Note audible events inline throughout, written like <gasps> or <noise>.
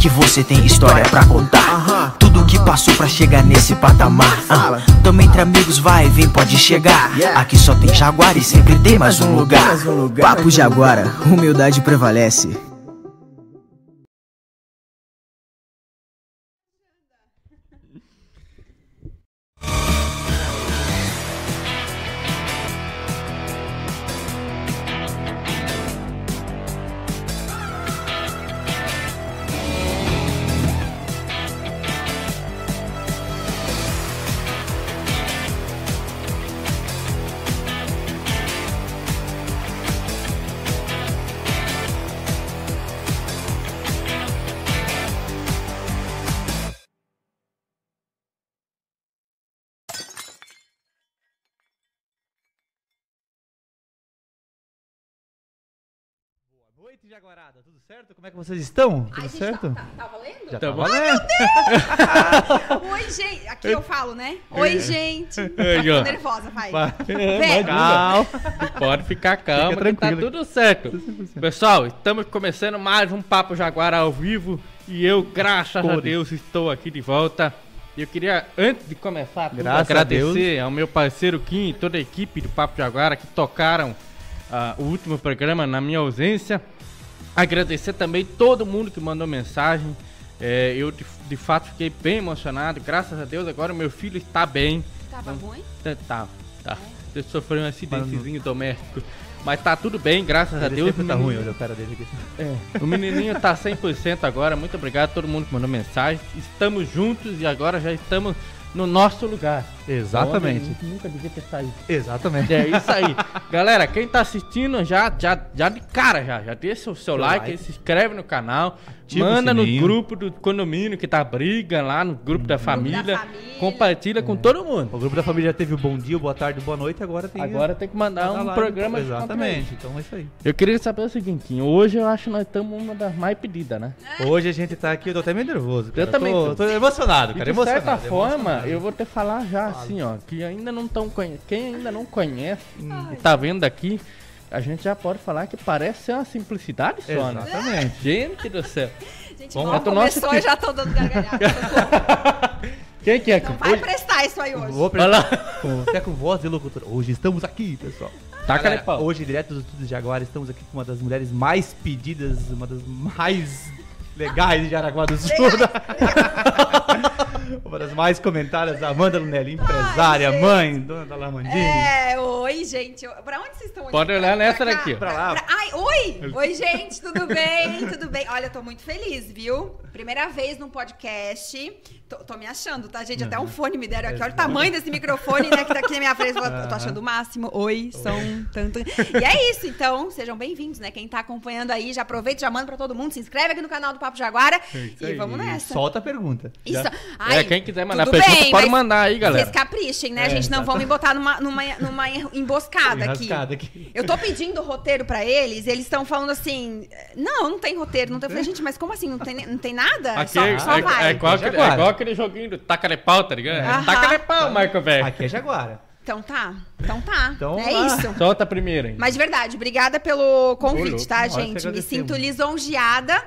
Que você tem história pra contar. Tudo que passou pra chegar nesse patamar. Ah, Tamo entre amigos, vai e vem, pode chegar. Aqui só tem Jaguar e sempre tem mais um lugar. Papo Jaguara, humildade prevalece. Noite, Jaguarada. Tudo certo? Como é que vocês estão? Tudo Ai, gente, certo? Tá, tá, tá valendo? Já Tá tá valendo. valendo. <laughs> Oi, gente. Aqui eu falo, né? Oi, gente. Aí, Tô ó. nervosa, vai. Vai. Vem. Calma. Pode ficar calma, Fica que tá tranquilo. tudo certo. Tudo 100%. Pessoal, estamos começando mais um Papo Jaguar ao vivo e eu, graças a Cores. Deus, estou aqui de volta. Eu queria, antes de começar, tudo, Graças a agradecer ao meu parceiro Kim e toda a equipe do Papo Jaguar que tocaram ah, o último programa na minha ausência. Agradecer também todo mundo que mandou mensagem. É, eu, de, de fato, fiquei bem emocionado. Graças a Deus, agora o meu filho está bem. Tava ruim? Tá, tá. tá. Ele sofreu um acidentezinho doméstico. Mas tá tudo bem, graças a Ele Deus. sempre o tá ruim, olha a cara dele aqui. é, o menininho tá 100% agora. Muito obrigado a todo mundo que mandou mensagem. Estamos juntos e agora já estamos no nosso lugar. Exatamente. Onde Nunca devia ter saído. Exatamente. É isso aí. Galera, quem tá assistindo já, já, já de cara já, já deixa o seu, like, like. se inscreve no canal, Ativa manda no grupo do condomínio que tá briga lá no grupo da família, família. compartilha com todo mundo. O grupo da família já teve o bom dia, boa tarde, boa noite, agora tem. Agora tem que mandar um lá, programa de Exatamente, então é isso aí. Eu queria saber o seguinte, hoje eu acho que nós estamos uma das mais pedidas, né? Hoje a gente tá aqui, eu tô até meio nervoso. Cara. Eu também Tô, tô. tô emocionado, E cara. de emocionado, certa forma, emocionado. eu vou te falar já assim, ó, que ainda não estão conhecendo, quem ainda não conhece e tá vendo aqui, a gente já pode falar que parece ser uma simplicidade só, né? Exatamente. <laughs> Gente do céu. Gente, Vamos mal nosso começou e já tô dando gargalhada. <laughs> Quem que é que Não vai hoje... prestar isso aí hoje. Vou lá. com, até com voz de locutor. Hoje estamos aqui, pessoal. Taca Galera, de. Hoje, direto do Estúdio Jaguar, estamos aqui com uma das mulheres mais pedidas, uma das mais legais de Jaraguá do Sul. uma das mais comentadas, Amanda Lunelli, empresária, gente. mãe, dona da Lamandini. É, oi, gente. Pra onde vocês estão olhando? Pode olhar Pra- nessa pra daqui. Pra lá. Ai, oi! Oi, gente, tudo bem? Tudo bem? Olha, eu tô muito feliz, viu? Primeira vez num podcast. Tô, tô me achando, tá, gente? Até um fone me deram aqui. Olha o tamanho desse microfone, né, que tá aqui na minha frente. Eu tô achando o máximo. Oi, som, tanto. E é isso, então, sejam bem-vindos, né? Quem tá acompanhando aí, já aproveita, já manda pra todo mundo. Se inscreve aqui no canal do Papo Jaguara. isso E vamos nessa. Solta a pergunta. Isso. Ai, é, quem quiser mandar tudo pergunta, bem, pode mandar aí, galera. Vocês caprichem, né, É, gente? Não vão me botar numa, numa, numa emboscada aqui. Aqui. Eu tô pedindo roteiro pra eles, eles estão falando assim: não, não tem roteiro, não tem. Eu falei, gente, mas como assim? Não tem, não tem nada? Aqui só é, só é- vai. é igual aquele, é igual aquele joguinho do taca de pau, tá ligado? Aham. Taca de pau, Marco velho. Aqui é Jaguara. Então tá, então tá. Então é lá. isso. Solta primeiro, hein? Mas de verdade, obrigada pelo convite, louco, tá, gente? Me sinto lisonjeada.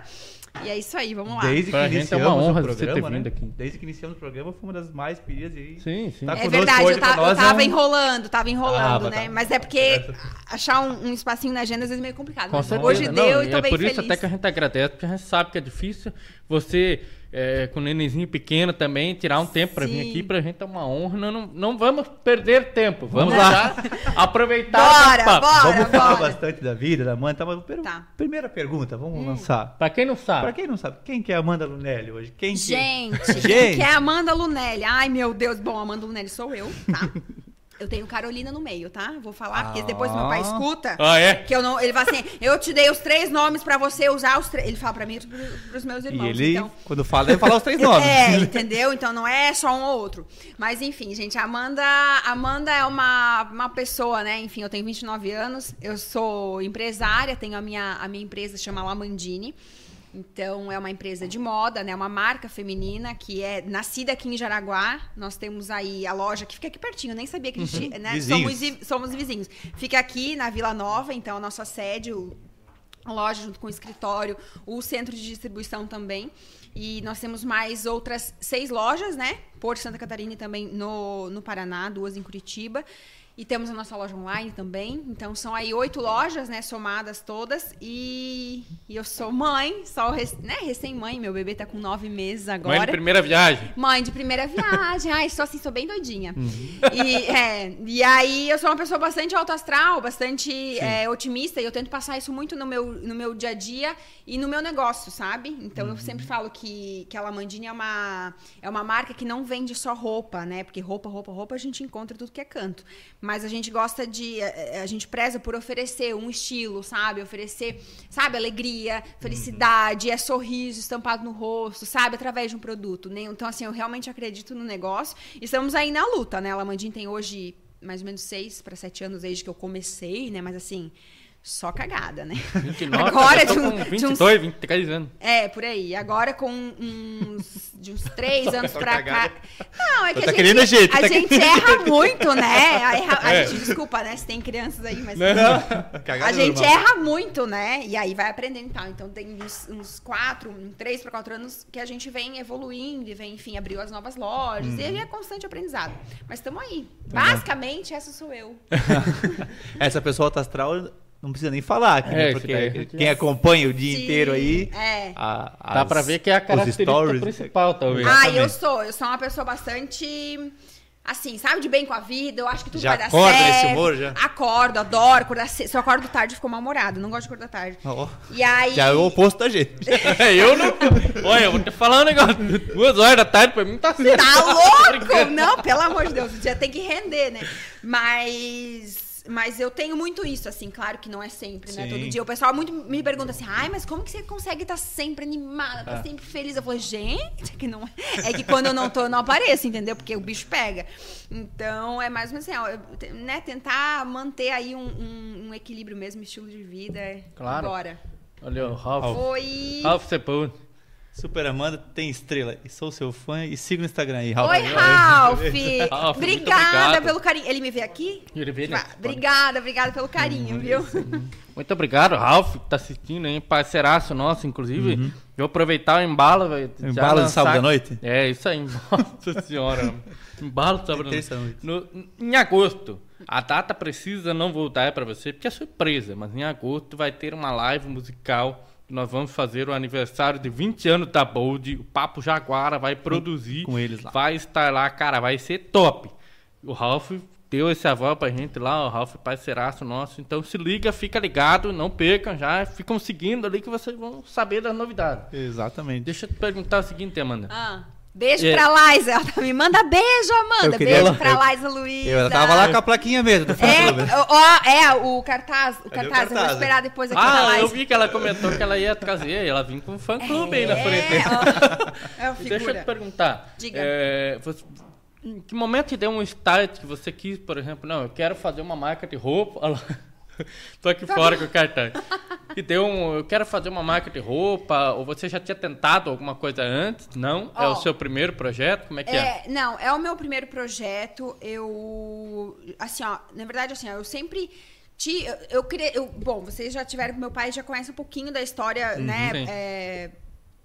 E é isso aí, vamos lá. Desde que Pra gente é iniciamos uma honra o você ter programa, vindo né? aqui. Desde que iniciamos o programa, foi uma das mais pedidas aí. Sim, sim. Tá É verdade, eu, ta- eu é tava um- enrolando, tava enrolando, Ah, né? tá. Mas é porque achar um, um espacinho na agenda às vezes é meio complicado. Com hoje Não, deu e tô é bem por feliz. isso até que a gente agradece, porque a gente sabe que é difícil. Você, é, com o nenenzinho pequeno também, tirar um tempo pra vir aqui, pra gente é uma honra. Não, não, não vamos perder tempo. Vamos, lá <laughs> aproveitar Bora, bora. Vamos falar bora. bastante da vida, da mãe. Tá, mas per- Tá. Primeira pergunta, vamos lançar. Pra quem não sabe, Pra quem não sabe, quem que é a Amanda Lunelli hoje? Quem que... Gente, Gente. quem que é Amanda Lunelli? Ai, meu Deus. Bom, Amanda Lunelli sou eu, tá? <laughs> Eu tenho Carolina no meio, tá? Vou falar, porque depois meu pai escuta. Ah, é? Que eu não. Ele fala assim: eu te dei os três nomes pra você usar os três. Ele fala pra mim e pro, pros meus E irmãos. ele, então. quando fala, deve falar os três <laughs> nomes. É, entendeu? Então não é só um ou outro. Mas enfim, gente, a Amanda, Amanda é uma, uma pessoa, né? Enfim, eu tenho 29 anos, eu sou empresária, tenho a minha, a minha empresa chama Lamandini. Então, é uma empresa de moda, né? Uma marca feminina que é nascida aqui em Jaraguá. Nós temos aí a loja que fica aqui pertinho, nem sabia que a gente, né? Vizinhos. Somos, somos vizinhos. Fica aqui na Vila Nova, então a nossa sede, o, a loja junto com o escritório, o centro de distribuição também. E nós temos mais outras seis lojas, né? Por Santa Catarina e também no, no Paraná, duas em Curitiba. E temos a nossa loja online também. Então são aí oito lojas, né? Somadas todas. E, e eu sou mãe, só rec- né, recém-mãe. Meu bebê tá com nove meses agora. Mãe de primeira viagem. Mãe de primeira viagem. Ai, sou assim, sou bem doidinha. E, é, e aí eu sou uma pessoa bastante alto astral, bastante é, otimista, e eu tento passar isso muito no meu, no meu dia a dia e no meu negócio, sabe? Então eu sempre falo que, que a Lamandini é uma, é uma marca que não vende só roupa, né? Porque roupa, roupa, roupa a gente encontra tudo que é canto. Mas a gente gosta de. A, a gente preza por oferecer um estilo, sabe? Oferecer, sabe, alegria, felicidade, é sorriso estampado no rosto, sabe? Através de um produto. né? Então, assim, eu realmente acredito no negócio. E estamos aí na luta, né? A Lamandin tem hoje mais ou menos seis para sete anos desde que eu comecei, né? Mas assim, só cagada, né? <laughs> 29, Agora eu tô de um- com de 22, 23 anos. É, por aí. Agora com uns, de uns três anos só pra cá. Não, é que Tá a querendo gente, jeito, a tá gente erra muito, né? A, erra- a É. gente, desculpa, né? Se tem crianças aí, mas. Cagada A gente normal. erra muito, né? E aí vai aprendendo e tal. Então tem uns, uns quatro, um, três para quatro anos que a gente vem evoluindo e vem, enfim, abriu as novas lojas. Uhum. E aí é constante aprendizado. Mas estamos aí. Tá Basicamente, essa sou eu. <laughs> Essa pessoa alta astral não precisa nem falar aqui, É, né? Porque daí. quem acompanha o dia Sim, inteiro aí. É. a- Dá as- pra ver que é a característica principal, talvez. Ah, eu sou. Eu sou uma pessoa bastante. Assim, sabe, de bem com a vida, eu acho que tudo Já vai dar acorda certo. nesse humor, já? Acordo, adoro acordar cedo. Se eu acordo tarde, ficou mal-humorado. Não gosto de acordar tarde. Ó, E aí. Já é o oposto da gente. <laughs> <laughs> eu não. Olha, eu vou te falar um negócio. Duas horas da tarde pra mim tá cedo. Tá <laughs> louco? Não, pelo amor de Deus, já tem que render, né? Mas. Mas eu tenho muito isso, assim, claro que não é sempre, né? Sim. Todo dia. O pessoal muito me pergunta assim, ai, mas como que você consegue estar sempre animada, tá sempre feliz? Eu falo, gente, que não é. É que quando eu não tô, eu não apareço, entendeu? Porque o bicho pega. Então, é mais ou menos assim, ó, eu- né? Tentar manter aí um, um- um equilíbrio mesmo, estilo de vida. é Claro. Agora. Olha o Ralph. Ralph Sepulveda. Super Amanda tem estrela. E sou seu fã e siga no Instagram aí, Ralph. Oi, Ralph! Ralph, muito obrigada pelo carinho. Ele me vê aqui? Ele vê, né? Ah, Obrigada, obrigada pelo carinho, viu? Muito obrigado, Ralph, que tá assistindo aí, parceiraço nosso, inclusive. Eu vou aproveitar o embalo, Uhum. Embalo de sábado à noite? É, isso aí. <laughs> Nossa senhora. embalo de sábado à noite. No, em agosto. A data precisa não voltar para você, porque é surpresa, mas em agosto vai ter uma live musical. Nós vamos fazer o aniversário de 20 anos da Bold. O Papo Jaguara vai produzir. com eles lá. Vai estar lá, cara, vai ser top. O Ralph deu esse avó pra gente lá, o Ralph é parceiraço nosso. Então se liga, fica ligado, não percam já. Ficam seguindo ali que vocês vão saber das novidades. Exatamente. Deixa eu te perguntar o seguinte, Amanda. Ah, beijo É. pra Laisa. Ela tá- me manda beijo, Amanda. Eu Beijo eu- pra Laisa Luiza. Eu tava lá com a plaquinha mesmo. É, ó, é, o cartaz. O cartaz, eu vou cartaz? esperar depois aqui da Ah, Laisa. eu vi que ela comentou que ela ia trazer, ela vinha com um fã clube aí na frente. É, ó, é <laughs> Deixa eu te perguntar. Diga. é, você- em que momento te deu um start que você quis, por exemplo, não, eu quero fazer uma marca de roupa. <laughs> <laughs> Tô aqui fora com o cartaz. Que deu um, eu quero fazer uma marca de roupa, ou você já tinha tentado alguma coisa antes? Não? é Ó. o seu primeiro projeto? Como é que é? É, não, é o meu primeiro projeto. Eu. Assim, ó, na verdade, assim, ó, eu sempre. Ti, eu, eu. Eu, bom, vocês já tiveram com meu pai, já conhecem um pouquinho da história, né? Sim. é,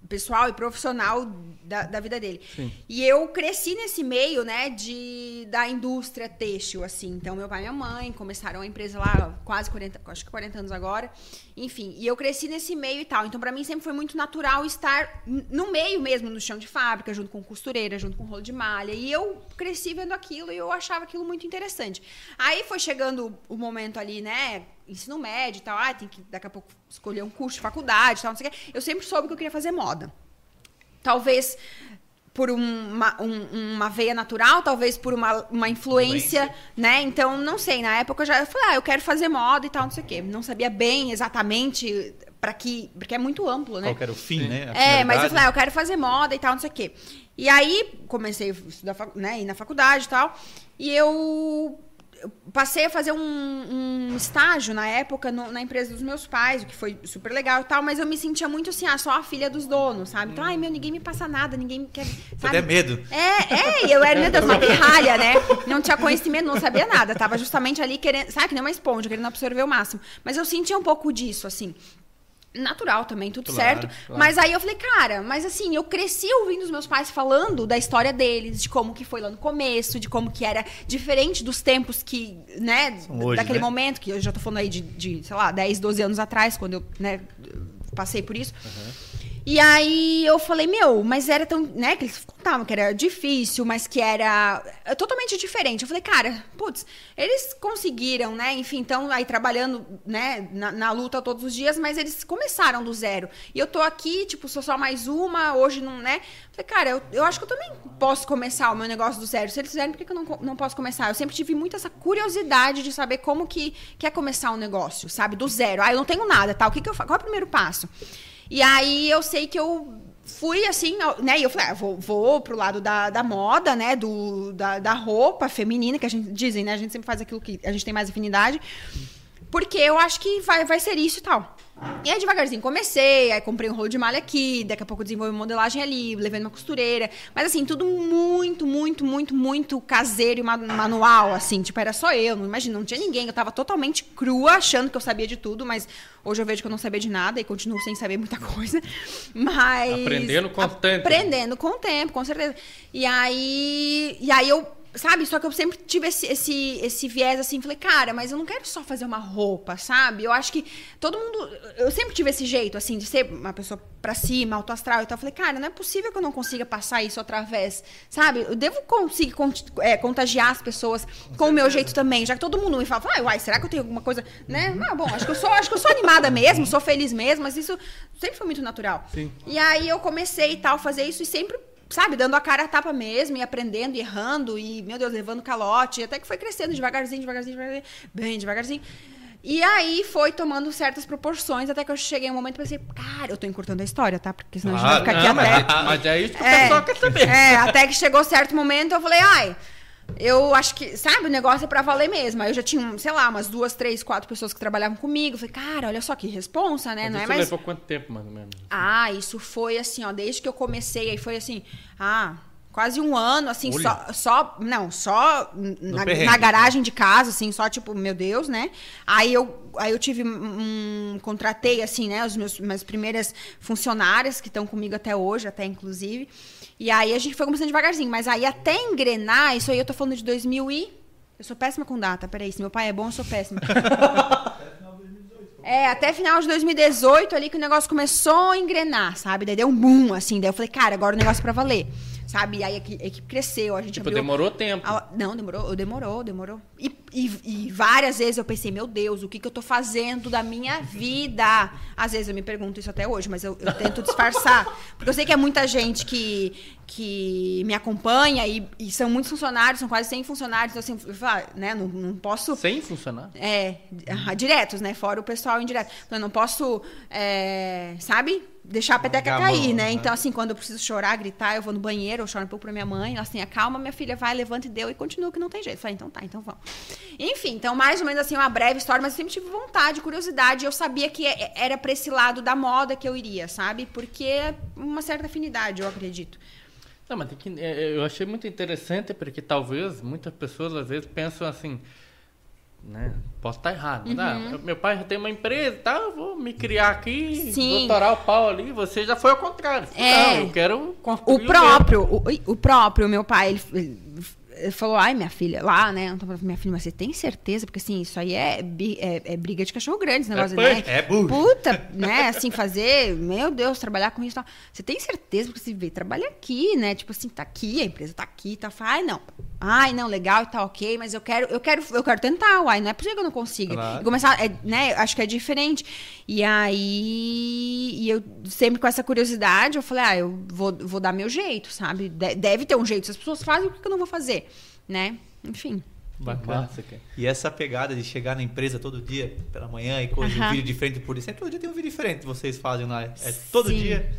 pessoal e profissional da, da vida dele. Sim. E eu cresci nesse meio, né, de, da indústria têxtil, assim. Então, meu pai e minha mãe começaram a empresa lá quase 40, acho que 40 anos agora. Enfim, e eu cresci nesse meio e tal. Então, pra mim sempre foi muito natural estar no meio mesmo, no chão de fábrica, junto com costureira, junto com rolo de malha. E eu cresci vendo aquilo e eu achava aquilo muito interessante. Aí foi chegando o momento ali, né, ensino médio e tal. Ah, tem que daqui a pouco escolher um curso de faculdade e tal, não sei o quê. Eu sempre soube que eu queria fazer moda talvez por um- uma, um- uma veia natural, talvez por uma, uma influência, né? Então, não sei, na época eu já eu falei, ah, eu quero fazer moda e tal, não sei o quê. Não sabia bem exatamente para que, porque é muito amplo, né? Qual que era o fim, né? A É, mas eu falei, ah, eu quero fazer moda e tal, não sei o quê. E aí, comecei a estudar, né, ir na faculdade e tal, e eu passei a fazer um, um estágio na época no- na empresa dos meus pais, o que foi super legal e tal, mas eu me sentia muito assim, ah, só a filha dos donos, sabe? Então, ai, meu, ninguém me passa nada, ninguém me quer. Sabe? Até medo. É, é, eu era, meu Deus, uma pirralha, né? Não tinha conhecimento, não sabia nada. Tava justamente ali querendo, sabe, que nem uma esponja, querendo absorver o máximo. Mas eu sentia um pouco disso, assim. Natural também, tudo Claro, certo. claro. Mas aí eu falei, cara, mas assim, eu cresci ouvindo os meus pais falando da história deles, de como que foi lá no começo, de como que era diferente dos tempos que, né, hoje, daquele né? momento, que eu já tô falando aí de, de, sei lá, 10, 12 anos atrás, quando eu, né, passei por isso. E aí eu falei, meu, mas era tão, né, que eles contavam que era difícil, mas que era é, totalmente diferente. Eu falei, cara, putz, eles conseguiram, né, enfim, então aí trabalhando, né, na, na luta todos os dias, mas eles começaram do zero. E eu tô aqui, tipo, sou só mais uma, hoje não, né. Falei, cara, eu, eu acho que eu também posso começar o meu negócio do zero. Se eles fizerem, por que, que eu não, não posso começar? Eu sempre tive muito essa curiosidade de saber como que, que é começar um negócio, sabe, do zero. Ah, eu não tenho nada, tá, o que que eu faço? Qual é o primeiro passo? E aí eu sei que eu fui assim, né? E eu falei, ah, vou, vou pro lado da, da moda, né? Do, da, da roupa feminina, que a gente dizem, né? A gente sempre faz aquilo que a gente tem mais afinidade. Porque eu acho que vai, vai ser isso e tal. E aí, devagarzinho, comecei, aí comprei um rolo de malha aqui, daqui a pouco desenvolvi modelagem ali, levei uma costureira. Mas assim, tudo muito, muito, muito, muito caseiro e ma- manual, assim. Tipo, era só eu, não imagina, não tinha ninguém. Eu tava totalmente crua, achando que eu sabia de tudo, mas hoje eu vejo que eu não sabia de nada e continuo sem saber muita <laughs> coisa. Mas. Aprendendo com o tempo. Aprendendo com o tempo, com certeza. E aí. E aí eu. Sabe? Só que eu sempre tive esse, esse, esse viés assim, falei, cara, mas eu não quero só fazer uma roupa, sabe? Eu acho que todo mundo. Eu sempre tive esse jeito, assim, de ser uma pessoa pra cima, alto astral e tal. Eu falei, cara, não é possível que eu não consiga passar isso através, sabe? Eu devo conseguir con- é, contagiar as pessoas com o meu jeito também, já que todo mundo me fala, ai, uai, será que eu tenho alguma coisa, né? Ah, bom, acho que eu sou, acho que eu sou animada mesmo, sou feliz mesmo, mas isso sempre foi muito natural. Sim. E aí eu comecei e tal, fazer isso e sempre, sabe, dando a cara a tapa mesmo, e aprendendo, e errando, e, meu Deus, levando calote, até que foi crescendo devagarzinho, devagarzinho, devagarzinho, bem devagarzinho. E aí foi tomando certas proporções, até que eu cheguei um momento e pensei, cara, eu tô encurtando a história, tá? Porque senão a gente vai Claro, ficar aqui Não, mas, até. mas é isso que o É, pessoal quer saber. é, até que chegou certo momento, eu falei, ai, eu acho que, sabe, o negócio é pra valer mesmo. Aí eu já tinha, sei lá, umas duas, três, quatro pessoas que trabalhavam comigo. Falei, cara, olha só que responsa, né? Mas Não é mais. levou quanto tempo, mais ou menos? Ah, isso foi assim, ó, desde que eu comecei, aí foi assim, ah, quase um ano, assim, Olha. só, só, não, só na, na garagem de casa, assim, só tipo, meu Deus, né? Aí eu, aí eu tive um, contratei, assim, né, os meus, minhas primeiras funcionárias que estão comigo até hoje, até inclusive, e aí a gente foi começando devagarzinho, mas aí até engrenar, isso aí eu tô falando de 2000 e... Eu sou péssima com data, peraí, se meu pai é bom, eu sou péssima. <laughs> É, até final de 2018 ali que o negócio começou a engrenar, sabe? Daí deu um boom, assim. Daí eu falei, cara, agora o negócio é pra valer. Sabe? E aí a equi- a equipe cresceu, a gente Tipo, abriu... demorou tempo. a- Não, demorou, demorou, demorou. E, e- e várias vezes eu pensei, meu Deus, o que, que eu tô fazendo da minha vida? Às vezes eu me pergunto isso até hoje, mas eu, eu tento disfarçar. Porque eu sei que é muita gente que, que me acompanha e, e são muitos funcionários, são quase 100 funcionários, então assim, ah, né, não, não posso... Sem funcionar. É, diretos, né? Fora o pessoal indireto. Então, eu não posso, é, sabe? Deixar a peteca a cair, mão, né? né? Então, assim, quando eu preciso chorar, gritar, eu vou no banheiro, eu choro um pouco pra minha mãe, ela assim, acalma, minha filha, vai, levanta e deu, e continua que não tem jeito. Eu Falei, então tá, então vamos. Enfim, então, mais ou menos assim, uma breve história, mas eu sempre tive vontade, curiosidade, eu sabia que é- era pra esse lado da moda que eu iria, sabe? Porque é uma certa afinidade, eu acredito. Não, mas tem que, é, eu achei muito interessante porque talvez muitas pessoas às vezes pensam assim, né? Posso estar errado. mas, Uhum. ah, meu pai já tem uma empresa, tá? eu Vou me criar aqui, Sim. vou torar o pau ali. Você já foi ao contrário. É. Não, eu quero construir O próprio, o, o próprio, meu pai, ele- ele falou, ai, minha filha, lá, né? Minha filha, mas você tem certeza? Porque assim, isso aí é, é, é briga de cachorro grande, esse negócio, É né? É burro. Puta, né? Assim, fazer, meu Deus, trabalhar com isso e tal. Você tem certeza? Porque você veio trabalhar aqui, né? Tipo assim, tá aqui, a empresa tá aqui, tá. Ai, não. Ai, não, legal, tá ok, mas eu quero, eu quero, eu quero tentar, uai, não é possível que eu não consiga. Claro. E começar, é, né? Acho que é diferente. E aí, e eu sempre com essa curiosidade, eu falei, ah, eu vou, vou dar meu jeito, sabe? De- deve ter um jeito. Se as pessoas fazem, por que eu não vou fazer? Né? Enfim. Bacana. Massa. E essa pegada de chegar na empresa todo dia, pela manhã, e corrigir um Aham. vídeo diferente por dia. Sempre todo dia tem um vídeo diferente que vocês fazem lá. É todo Sim. dia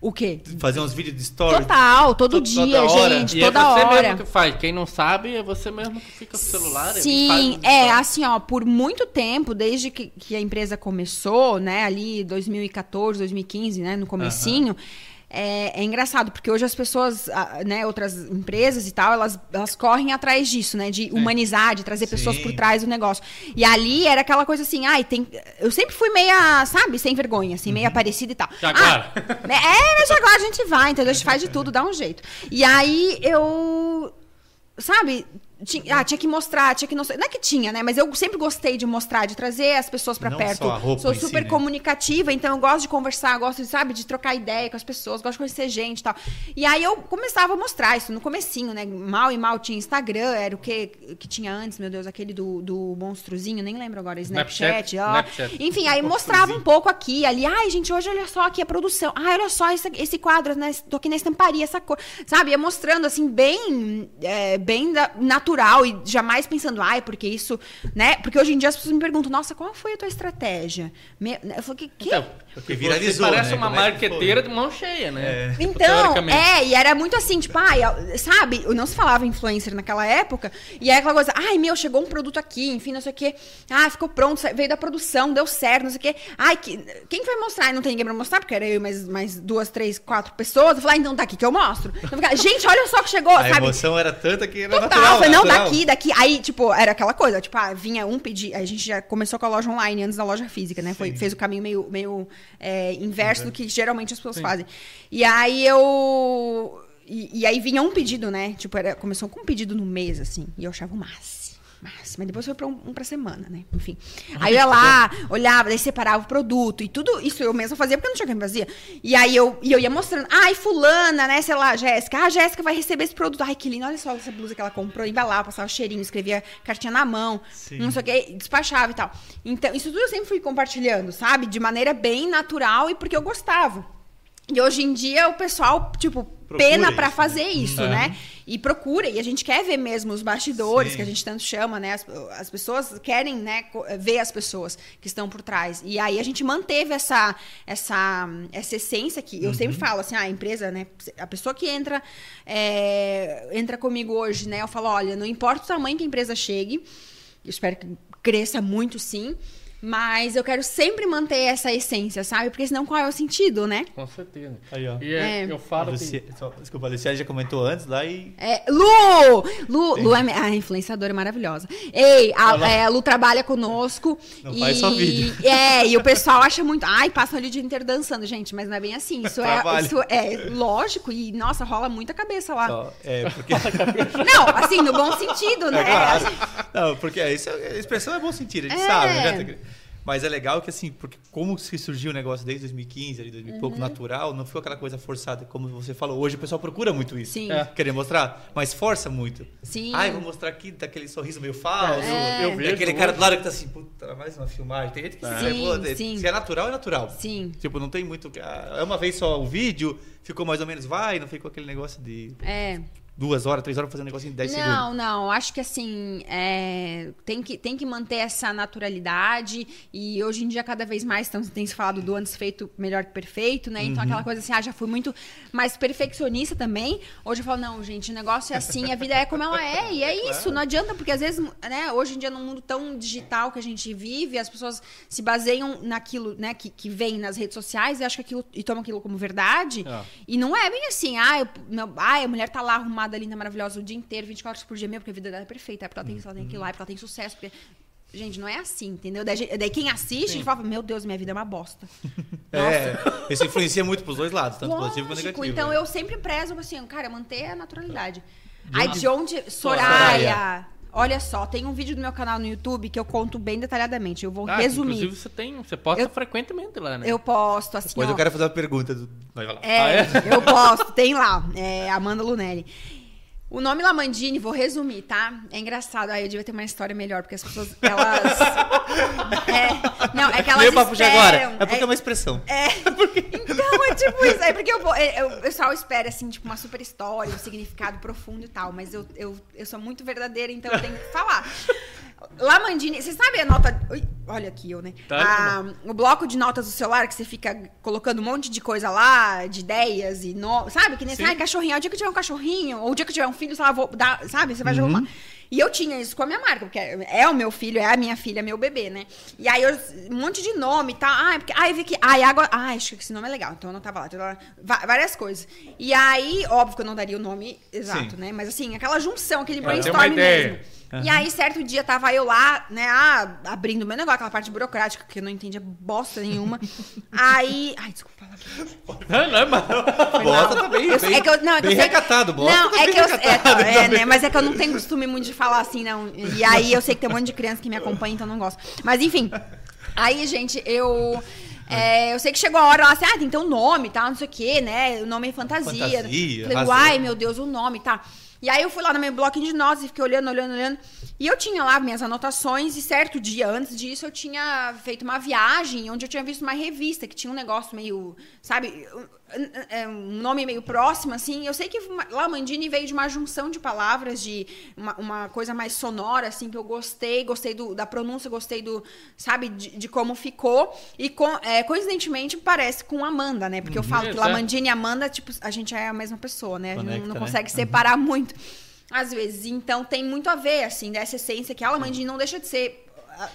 O quê? fazer uns vídeos de stories. Total, todo To- dia, toda hora. gente, E é toda você hora. mesmo que faz. Quem não sabe, é você mesmo que fica com o celular. e Sim, faz um é, story. assim, ó, por muito tempo, desde que, que a empresa começou, né, ali 2014, 2015, né, no comecinho, é, é engraçado, porque hoje as pessoas, né, outras empresas e tal, elas, elas correm atrás disso, né? De humanizar, de trazer pessoas Sim. por trás do negócio. E ali era aquela coisa assim, ai, tem. Eu sempre fui meia, sabe, sem vergonha, assim, meia parecida e tal. Jaguar. Ah, é, mas agora a gente vai, entendeu? A gente faz de tudo, dá um jeito. E aí eu. Sabe? Tinha, ah, tinha que mostrar, tinha que não. Não é que tinha, né? Mas eu sempre gostei de mostrar, de trazer as pessoas pra Não perto. só a roupa Sou em si, super né? comunicativa, então eu gosto de conversar, gosto de, sabe, de trocar ideia com as pessoas, gosto de conhecer gente e tal. E aí eu começava a mostrar isso no comecinho, né? Mal e mal tinha Instagram, era o que que tinha antes, meu Deus, aquele do, do monstruzinho, nem lembro agora, Snapchat. Snapchat, ó. Snapchat. Enfim, aí mostrava um pouco aqui, ali. Ai, gente, hoje olha só aqui a produção. Ai, olha só esse, esse quadro, né? Tô aqui na estamparia, essa cor. Sabe? Ia mostrando, assim, bem, é, bem da- natural e jamais pensando, ai, porque isso, né? Porque hoje em dia as pessoas me perguntam, nossa, qual foi a tua estratégia? Me- Eu falo, que, que? Então, Porque você viralizou, parece né? uma Como é que marqueteira de mão cheia, né? Tipo, Então, é, e era muito assim, tipo, ai, sabe? Não se falava influencer naquela época. E aí aquela coisa, ai, meu, chegou um produto aqui, enfim, não sei o quê. Ah, ficou pronto, veio da produção, deu certo, não sei o quê. Ai, que, quem vai mostrar? Não tem ninguém pra mostrar, porque era eu e mais, mais duas, três, quatro pessoas. Eu falei, ah, então tá aqui que eu mostro. Eu ficava, gente, olha só que chegou, A sabe? emoção era tanta que era Total, natural. falei, não, daqui, daqui. Aí, tipo, era aquela coisa, tipo, ah, vinha um pedir. A gente já começou com a loja online antes da loja física, né? Foi, fez o caminho meio, meio é, inverso do que geralmente as pessoas fazem. E aí eu. E, e aí vinha um pedido, né? Tipo, era, começou com um pedido no mês, assim. E eu achava o máximo. Máximo. Mas depois foi pra um, um pra semana, né? Enfim. Aí eu ia lá, olhava, daí separava o produto. E tudo isso eu mesma fazia, porque não tinha quem fazia. E aí eu, e eu ia mostrando. Ai, fulana, né? Sei lá, Jéssica. Ah, a Jéssica vai receber esse produto. Ai, que lindo. Olha só essa blusa que ela comprou. Embalava, passava o cheirinho, escrevia cartinha na mão. Sim. Não sei o que, despachava e tal. Então, isso tudo eu sempre fui compartilhando, sabe? De maneira bem natural e porque eu gostava. E hoje em dia o pessoal, tipo, Procura pena pra né? fazer isso, Uhum. né? E procura, e a gente quer ver mesmo os bastidores, Sim. que a gente tanto chama, né? As, as pessoas querem, né, ver as pessoas que estão por trás. E aí a gente manteve essa, essa, essa essência que eu sempre falo, assim, ah, a empresa, né? A pessoa que entra, é, entra comigo hoje, né? Eu falo, olha, não importa o tamanho que a empresa chegue, eu espero que cresça muito, sim. Mas eu quero sempre manter essa essência, sabe? Porque senão qual é o sentido, né? Com certeza. Aí, ó. E é, É. eu A falo Luci... que... só- Desculpa, a Luciane já comentou antes lá e. É, Lu! Lu, Lu é a influenciadora maravilhosa. Ei, a, lá. é, a Lu trabalha conosco. Não e, faz só vídeo. <laughs> É, e o pessoal acha muito. Ai, passam ali o dia inteiro dançando, gente, mas não é bem assim. Isso, é, isso é lógico e, nossa, rola muita cabeça lá. Só, é, <laughs> porque. Não, assim, no bom sentido, né? É claro. Não, porque é, isso, é- a expressão é bom sentido, a gente É. sabe, né? Tá- Mas é legal que, assim, porque como se surgiu o negócio desde 2015, ali, 2000 e Uhum. pouco, natural, não foi aquela coisa forçada, como você falou. Hoje o pessoal procura muito isso. Sim. É. Querer mostrar, mas força muito. Sim. Ai, vou mostrar aqui, daquele sorriso meio falso. É. Eu E vejo aquele cara do lado que tá assim, puta, mais uma filmagem. Tem gente que se Sim, tem- sim. se é natural, é natural. Sim. Tipo, não tem muito. ah, É uma vez só o vídeo, ficou mais ou menos, vai, não ficou aquele negócio de É. duas horas, três horas fazendo um negócio em 10 segundos. Não, não. Acho que assim é, tem, que, tem que manter essa naturalidade. E hoje em dia, cada vez mais então, tem se falado do antes feito melhor que perfeito, né? Então, aquela coisa assim, ah, já fui muito mais perfeccionista também. Hoje eu falo, não, gente, o negócio é assim, a vida é como ela é. E é <laughs> isso, não adianta, porque às vezes, né, hoje em dia, num mundo tão digital que a gente vive, as pessoas se baseiam naquilo, né, que, que vem nas redes sociais e acham que aquilo e tomam aquilo como verdade. É. E não é bem assim, ah, eu, meu, ai, a mulher tá lá arrumada, linda, maravilhosa o dia inteiro, 24 horas por dia, meu, porque a vida dela é perfeita, é porque ela tem isso, ela tem aquilo lá, é porque ela tem sucesso. Porque... Gente, não é assim, entendeu? Daí, gente- daí quem assiste fala, meu Deus, minha vida é uma bosta. <laughs> É, isso influencia muito pros dois lados, tanto positivo quanto Lógico, negativo. então né? eu sempre prezo, assim, cara, manter a naturalidade. Aí onde- de onde... Soraya. Soraya. Olha só, tem um vídeo do meu canal no YouTube que eu conto bem detalhadamente. Eu vou Ah, resumir. Inclusive você tem, você posta Eu- frequentemente lá, né? Eu posto, assim, Depois ó. eu quero fazer uma pergunta. Do... É, Ah, é? eu posto, tem lá. É Amanda Lunelli. O nome Lamandine, vou resumir, tá? É engraçado. Aí eu devia ter uma história melhor, porque as pessoas, elas... <laughs> É, não, é que elas papo de esperam. agora. É porque é uma expressão. <laughs> É, então é tipo isso. É porque eu vou, é, é, o pessoal espera, assim, tipo, uma super história, um significado profundo e tal. Mas eu, eu, eu sou muito verdadeira, então eu tenho que falar. Lamandine, você sabe a nota. Ui, olha aqui eu, né? Tá, Ah, o bloco de notas do celular que você fica colocando um monte de coisa lá, de ideias e no, sabe? Que nem ai, cachorrinho, o dia que eu tiver um cachorrinho, ou o dia que eu tiver um filho, sei lá, vou dar, sabe? Você vai Uhum. jogar uma. E eu tinha isso com a minha marca, porque é o meu filho, é a minha filha, é meu bebê, né? E aí, eu, um monte de nome e tal. Ah, porque, ah, eu vi que. Ai, água. Ah, acho que esse nome é legal. Então eu não tava lá. tava lá, va- várias coisas. E aí, óbvio que eu não daria o nome exato, Sim. né? Mas assim, aquela junção, aquele brainstorm ideia. Mesmo. E aí, certo dia, tava eu lá, né, ah, abrindo o meu negócio, aquela parte burocrática, que eu não entendia bosta nenhuma. <laughs> aí. Ai, desculpa. Não, não, mas... Bosta tá bem, Eu- bem, é que eu, não, é que bem eu sei- recatado, bosta Não, tá é que eu, é, recatado é, também. né, mas é que eu não tenho costume muito de falar assim, não. E aí eu sei que tem um monte de criança que me acompanha, então eu não gosto. Mas enfim. Aí, gente, eu. é, eu sei que chegou a hora lá assim, ah, tem que ter um nome, tá? Não sei o quê, né? O nome é fantasia. Fantasia, Falei, uai, meu Deus, o nome, tá? E aí eu fui lá no meu bloquinho de notas e fiquei olhando, olhando, olhando. E eu tinha lá minhas anotações, e certo dia antes disso eu tinha feito uma viagem onde eu tinha visto uma revista que tinha um negócio meio, sabe, um- um nome meio próximo, assim. Eu sei que Lamandine veio de uma junção de palavras, de uma, uma coisa mais sonora, assim, que eu gostei, gostei do- da pronúncia, gostei do, sabe, de, de como ficou. E co- é, coincidentemente parece com Amanda, né? Porque eu falo que Exato. Lamandine e Amanda, tipo, a gente é a mesma pessoa, né? A gente não- Conecta, né? consegue separar muito. Às vezes. Então tem muito a ver, assim, dessa essência que a Lamandine não deixa de ser.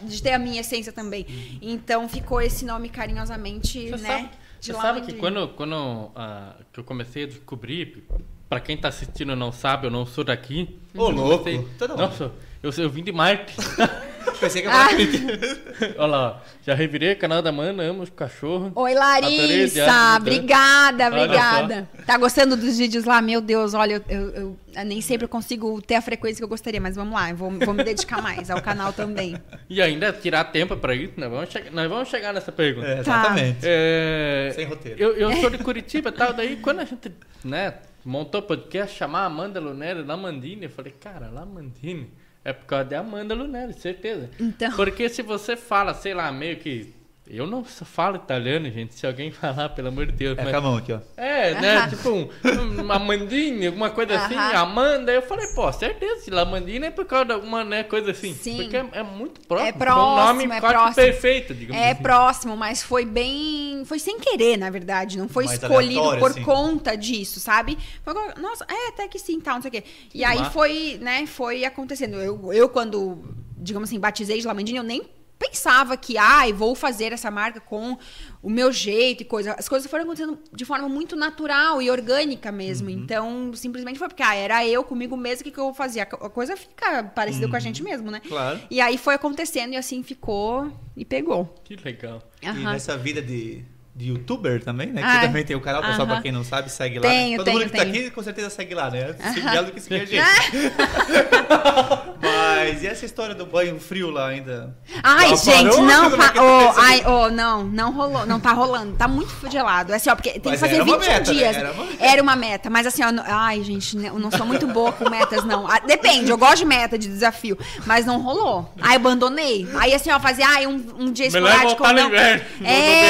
De ter a minha essência também. Então ficou esse nome carinhosamente, Você né? sabe, de você sabe que quando, quando ah, que eu comecei a descobrir, pra quem tá assistindo e não sabe, eu não sou daqui. Ô, louco. comecei- Tá Não, bom. sou, eu, eu vim de Marte. <laughs> Pensei que Ah. era Olha lá, já revirei o canal da Mana, amo os cachorros. Oi, Larissa! Obrigada, obrigada. Tá gostando dos vídeos lá? Meu Deus, olha, eu, eu- eu- nem sempre consigo ter a frequência que eu gostaria, mas vamos lá, eu vou, vou me dedicar mais ao canal também. E ainda tirar tempo pra isso, nós vamos, chegar, nós vamos chegar nessa pergunta. É, exatamente. É, Sem roteiro. Eu, eu sou de Curitiba e tal, daí quando a gente, né, montou o podcast, chamar a Amanda Lunelli Lamandine, eu falei, cara, Lamandine é por causa de Amanda Lunelli, certeza. Então. Porque se você fala, sei lá, meio que... Eu não falo italiano, gente, se alguém <laughs> falar, pelo amor de Deus. É mas- com a mão aqui, ó. é, né? Aham. <laughs> Tipo um, uma Amandine, alguma coisa assim, Aham. Amanda. Eu falei, pô, certeza, se Lamandine é por causa de alguma né, coisa assim. Sim. Porque é, é muito próximo. É Foi um nome próximo, é quase próximo. perfeito, digamos É assim. próximo, mas foi bem. Foi sem querer, na verdade. Não foi Mais escolhido por assim. conta disso, sabe? Foi, nossa, é, até que sim, tal, não sei o quê. E Que aí massa. foi, né, foi acontecendo. Eu, eu, quando, digamos assim, batizei de Lamandine, eu nem pensava que, ai, vou fazer essa marca com o meu jeito e coisa. As coisas foram acontecendo de forma muito natural e orgânica mesmo. Uhum. Então, simplesmente foi porque, ah, era eu comigo mesmo, o que, que eu fazia? A coisa fica parecida com a gente mesmo, né? Uhum. Claro. E aí foi acontecendo e assim ficou e pegou. Que legal. E Aham. nessa vida de, de youtuber também, né? Ah, que também tem o canal, pessoal, aham. pra quem não sabe, segue lá. Tenho, Todo tenho, mundo que tá tenho. aqui com certeza segue lá, né? Segue ela do que segue a gente. <laughs> Mas e essa história do banho frio lá ainda? Ai, Já gente, parou? não, <laughs> é pa- que tá oh, ai, oh, não, não rolou, não tá rolando, tá muito gelado. É assim, ó, porque tem Mas que fazer era uma 21 meta, né? dias. Era uma- Era uma meta, mas assim, ó, não- ai, gente, né, eu não sou muito boa com metas, não. Ah, Depende, eu gosto de meta, de desafio, mas não rolou. Aí abandonei. Aí assim, ó, fazia ai, um, um dia Melhor esporádico. no não. no É,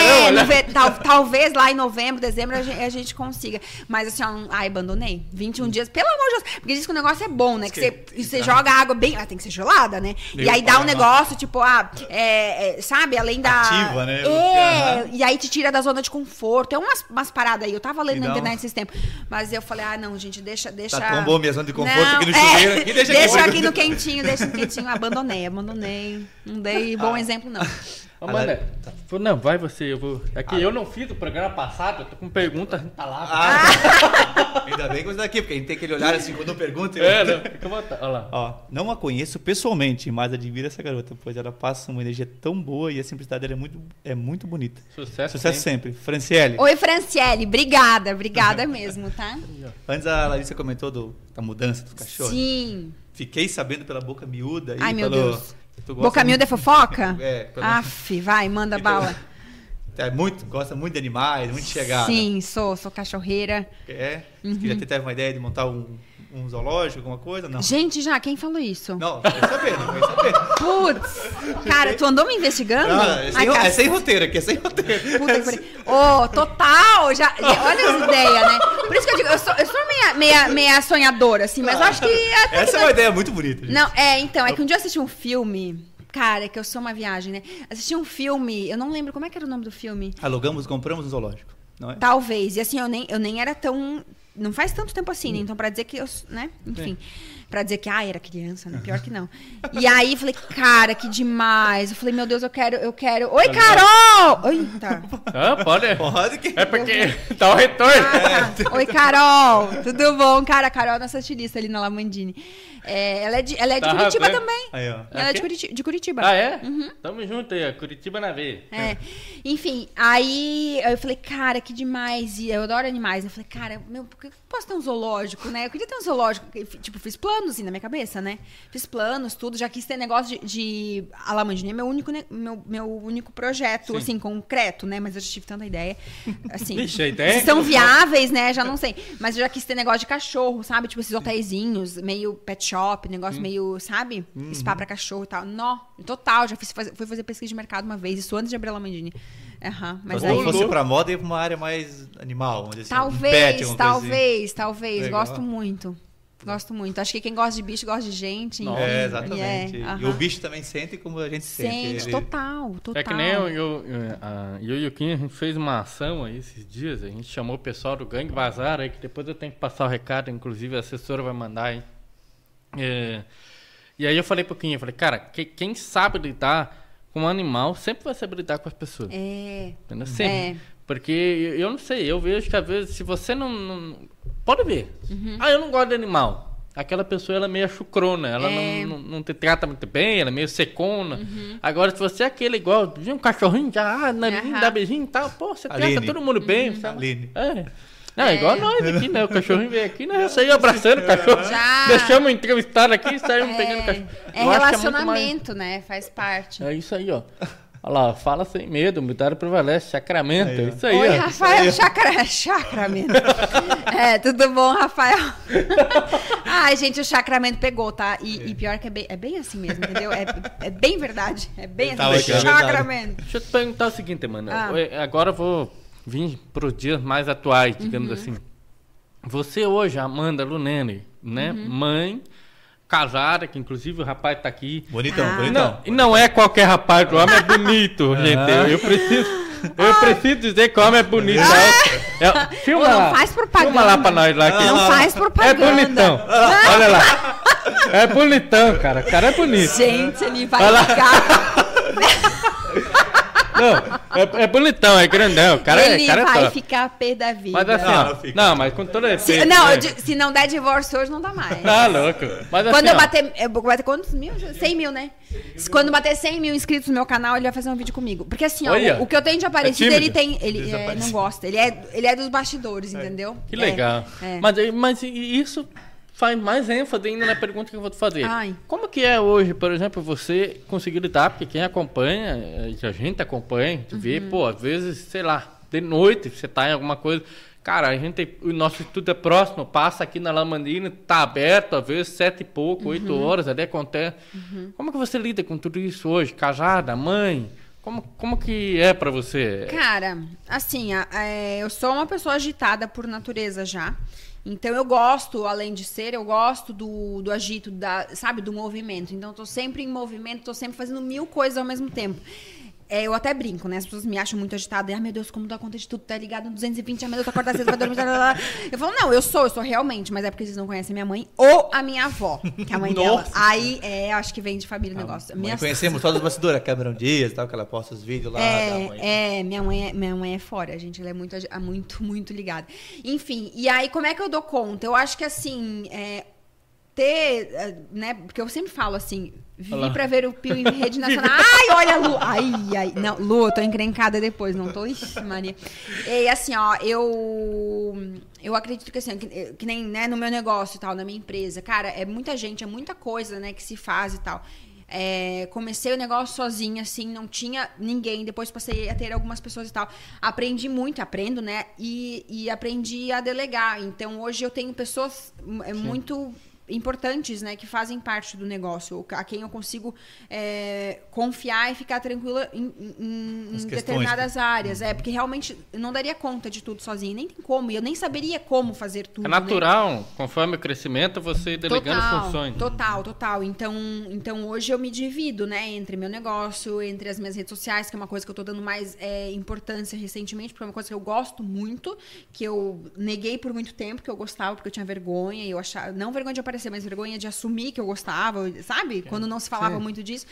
verão, no né? Tal- talvez lá em novembro, dezembro a gente, a gente consiga. Mas assim, ó, ai, abandonei. 21 dias, pelo amor de Deus. Porque diz que o negócio é bom, né? Que você, você tá. joga água bem. Ah, tem que ser gelada, né? Meu e aí dá um negócio, tipo, ah, é, é, sabe, além da. Ativa, né? É, e aí te tira da zona de conforto. Tem umas, umas paradas aí. Eu tava lendo na internet esses tempos. Mas eu falei, ah, não, gente, deixa. deixa... Tá tão bom minha zona de conforto Não, aqui no é, chuveiro. aqui, deixa aqui, deixa vou- aqui no quentinho, deixa no quentinho. Abandonei, abandonei. Não dei Ah. bom exemplo, não. Amanda, tá. falou, não, vai você, eu vou. É que eu não fiz o programa passado, eu tô com perguntas, a gente tá lá. Ah, <laughs> ainda bem que você tá aqui, porque a gente tem aquele olhar assim quando eu pergunto. Eu... É, não, fica à vontade. Olha lá. Ó, não a conheço pessoalmente, mas admiro essa garota, pois ela passa uma energia tão boa e a simplicidade dela é muito, é muito bonita. Sucesso. Sucesso sempre. sempre. Franciele, Oi, Franciele, obrigada, obrigada mesmo, tá? <laughs> antes a Larissa comentou do, da mudança dos cachorros. Sim. Fiquei sabendo pela boca miúda. Ai, e meu pelo, Deus. Tu gosta Boca miúda é fofoca? <laughs> É, pelo- Aff, vai, manda <laughs> bala. É muito, gosta muito de animais, muito chegada. Sim, sou, sou cachorreira. É? Uhum. Ter teve uma ideia de montar um, um zoológico, alguma coisa? Não. Gente, já, quem falou isso? Não, saber, não quer saber. Putz! Cara, tu andou me investigando? Não, é, sem, Ai, é sem roteiro aqui, é sem roteiro. Puta que pariu. Ô, total! Já, olha as ideias, né? Por isso que eu digo, eu sou, eu sou meia, meia, meia sonhadora, assim, mas eu acho que até Essa que é uma ideia muito bonita. gente. Não, é, então, é que um dia eu assisti um filme. Cara, é que eu sou uma viagem, né? Assisti um filme, eu não lembro como é que era o nome do filme. Alugamos, compramos um zoológico, não é? Talvez. E assim, eu nem, eu nem era tão, não faz tanto tempo assim, né? Então, pra dizer que eu, né? Enfim. Pra dizer que, ah, era criança, né? Pior que não. E aí, falei, cara, que demais. Eu falei, meu Deus, eu quero, eu quero. Oi, Carol! Oi, tá. <laughs> Ah, pode. Pode que. É porque dá o retorno. Ah, tá. Oi, Carol! Tudo bom? Cara, a Carol é nossa estilista ali na Lamandini. É, ela é de, ela é de Tá Curitiba rapaz. também. Aí, ó. Ela é de quê? Curitiba. De Curitiba. Ah, é? Tamo junto aí, ó. Curitiba na veia. É. Enfim, aí eu falei, cara, que demais. E eu adoro animais. Eu falei, cara, meu, por que eu posso ter um zoológico, né? Eu queria ter um zoológico. Tipo, fiz planos assim na minha cabeça, né? Fiz planos, tudo. Já quis ter negócio de. de... A Lamandini é meu único, meu, meu único projeto, Sim. assim, concreto, né? Mas eu já tive tanta ideia. Assim, <laughs> Vixe, a ideia se que são viáveis, né? Já não sei. Mas eu já quis ter negócio de cachorro, sabe? Tipo, esses hotéisinhos, meio pet shop, negócio meio, sabe? Uhum. Spa pra cachorro e tal. Nó, total. Já fiz, fui fazer pesquisa de mercado uma vez, isso antes de abrir a Lamandini. Aham, mas Mas aí. se fosse pra moda, ia pra uma área mais animal, dizer assim. um Talvez, pet, coisa assim. talvez, talvez. Legal. Gosto muito. Gosto muito. Acho que quem gosta de bicho gosta de gente. É, e exatamente. E aham. o bicho também sente como a gente sente. Sente, Ele- total, total. É que nem eu, eu, eu, a, eu e o Kim, a gente fez uma ação aí esses dias, a gente chamou o pessoal do Gangue Bazar aí, que depois eu tenho que passar o recado, inclusive a assessora vai mandar aí. É, e aí eu falei pro Kim, eu falei, cara, que- quem sabe lidar com um animal sempre vai saber lidar com as pessoas. É. Entendeu? Sempre. É. Porque eu, eu não sei, eu vejo que às vezes, se você não. não- pode ver. Uhum. Ah, eu não gosto de animal. Aquela pessoa ela é meio chucrona, ela É. Uhum. não, não, não te trata muito bem, ela é meio secona. Agora, se você é aquele igual, um cachorrinho, já, ah, naninho, Aham. dá beijinho e tal, pô, você trata Aline. todo mundo bem. Uhum. sabe? Aline. É. Não, é É. igual nós aqui, né? O cachorrinho veio aqui, nós já saímos abraçando o cachorro. Já. Deixamos entrevistado aqui e saímos pegando o É, cachorro. é Eu acho que muito mais- relacionamento, né? Faz parte. é isso aí, ó. Olha lá, fala sem medo, humildade prevalece, sacramento. Aí, é isso aí, Oi, ó. Rafael Chacra... <laughs> Chacramento. é, tudo bom, Rafael? <laughs> Ai, gente, o Chacramento pegou, tá? E, e pior que é bem, é bem assim mesmo, entendeu? É, é bem verdade. É bem Tá, assim. é. Chacramento. Deixa eu te perguntar o seguinte, mano. Ah. Eu- Agora eu vou vir para os dias mais atuais, digamos Uhum. assim. Você hoje, Amanda Lunene, né? Uhum. Mãe, casada, que inclusive o rapaz tá aqui. Bonitão, Ah. bonitão. Não, e não é qualquer rapaz, o homem é bonito, gente. Eu, eu preciso, eu preciso dizer que o homem é bonito. É, é, filma Ô, não lá. faz propaganda. Filma lá pra nós lá. que- Não faz é propaganda. bonitão. Olha lá. É bonitão, cara. O cara é bonito. Gente, ele vai Olha lá. ficar. <laughs> Não, é, é bonitão, é grandão. O cara é, ele cara é vai top. ficar pé da vida. Mas assim, Não, ó, não mas com todo se, respeito. não, né? se não der divórcio hoje, não dá mais. Tá <laughs> louco. Mas Quando assim, eu bater. Eu vou bater quantos mil? 100 mil, né? Quando bater 100 mil inscritos no meu canal, ele vai fazer um vídeo comigo. Porque assim, ó, Olha, o, o que eu tenho de aparecido, é ele tímido. tem. Ele é, não gosta. Ele é, ele é dos bastidores, entendeu? Que É, legal. é. Mas, mas isso faz mais ênfase ainda na pergunta que eu vou te fazer. Ai. Como que é hoje, por exemplo, você conseguir lidar? Porque quem acompanha, eh, a gente acompanha, gente vê, Uhum. pô, às vezes, sei lá, de noite você tá em alguma coisa. Cara, a gente, o nosso estudo é próximo, passa aqui na Lamandina, tá aberto, às vezes sete e pouco, oito Uhum. horas, ali acontece. Como que você lida com tudo isso hoje? Casada, mãe? Como, como que é pra você? Cara, assim, é, eu sou uma pessoa agitada por natureza já. Então eu gosto, além de ser, eu gosto do, do agito, da, sabe, do movimento. Então eu tô sempre em movimento, tô sempre fazendo mil coisas ao mesmo tempo. É, eu até brinco, né? As pessoas me acham muito agitada. E, ah, meu Deus, como dá conta de tudo? Tá ligado no 220, ah, meu Deus, acorda cedo, vai dormir. Blá, blá. Eu falo, não, eu sou, eu sou realmente, mas é porque vocês não conhecem minha mãe ou a minha avó, que é a mãe dela. Aí, é, acho que vem de família o negócio. Minha conhecemos todos os bastidores, a Cameron Dias e tal, que ela posta os vídeos lá da mãe. É, é, minha mãe é, minha mãe é fora, gente. Ela é muito, muito, muito ligada. Enfim, e aí como é que eu dou conta? Eu acho que assim, é, ter, é, né? Porque eu sempre falo assim, vivi pra ver o Pio em rede nacional. <laughs> Ai, olha, Lu! Ai, ai. Não, Lu, eu tô encrencada depois, não tô. Ixi, Maria. E assim, ó, eu. Eu acredito que assim, que, que nem né, no meu negócio e tal, na minha empresa, cara, é muita gente, é muita coisa, né, que se faz e tal. É, comecei o negócio sozinha, assim, não tinha ninguém. Depois passei a ter algumas pessoas e tal. Aprendi muito, aprendo, né? E, e aprendi a delegar. Então hoje eu tenho pessoas é, muito importantes, né, que fazem parte do negócio, ou a quem eu consigo é, confiar e ficar tranquila em, em- em determinadas áreas. É, porque realmente eu não daria conta de tudo sozinha, nem tem como, e eu nem saberia como fazer tudo. É né? natural, conforme o crescimento, você ir delegando total, funções. Total, total. Então, então hoje eu me divido, né, entre meu negócio, entre as minhas redes sociais, que é uma coisa que eu tô dando mais é, importância recentemente, porque é uma coisa que eu gosto muito, que eu neguei por muito tempo, que eu gostava, porque eu tinha vergonha, e eu achava, não vergonha de aparecer, mas vergonha de assumir que eu gostava, sabe? Quando não se falava muito disso.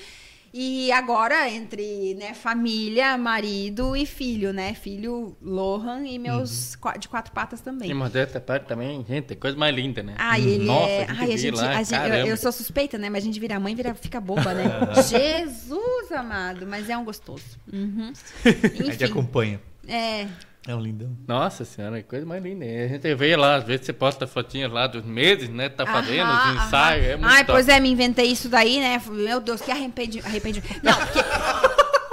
E agora, entre né, família, marido e filho, né? Filho Lohan e meus qua- de quatro patas também. E modesta parte também, gente, coisa mais linda, né? Ai, ele Nossa, é. a gente Ai, a gente, lá, a gente- eu, eu sou suspeita, né? Mas a gente vira mãe, vira, fica boba, né? <laughs> Jesus amado, mas é um gostoso. Uhum. <laughs> A gente Enfim, acompanha. é. É um lindão. Nossa senhora, que coisa mais linda. A gente vê lá, às vezes você posta fotinhas lá dos meses, né? Tá fazendo Aham, os ensaios. É muito Ai, top. pois é, me inventei isso daí, né? Meu Deus, que arrependi. arrependi. Não, porque.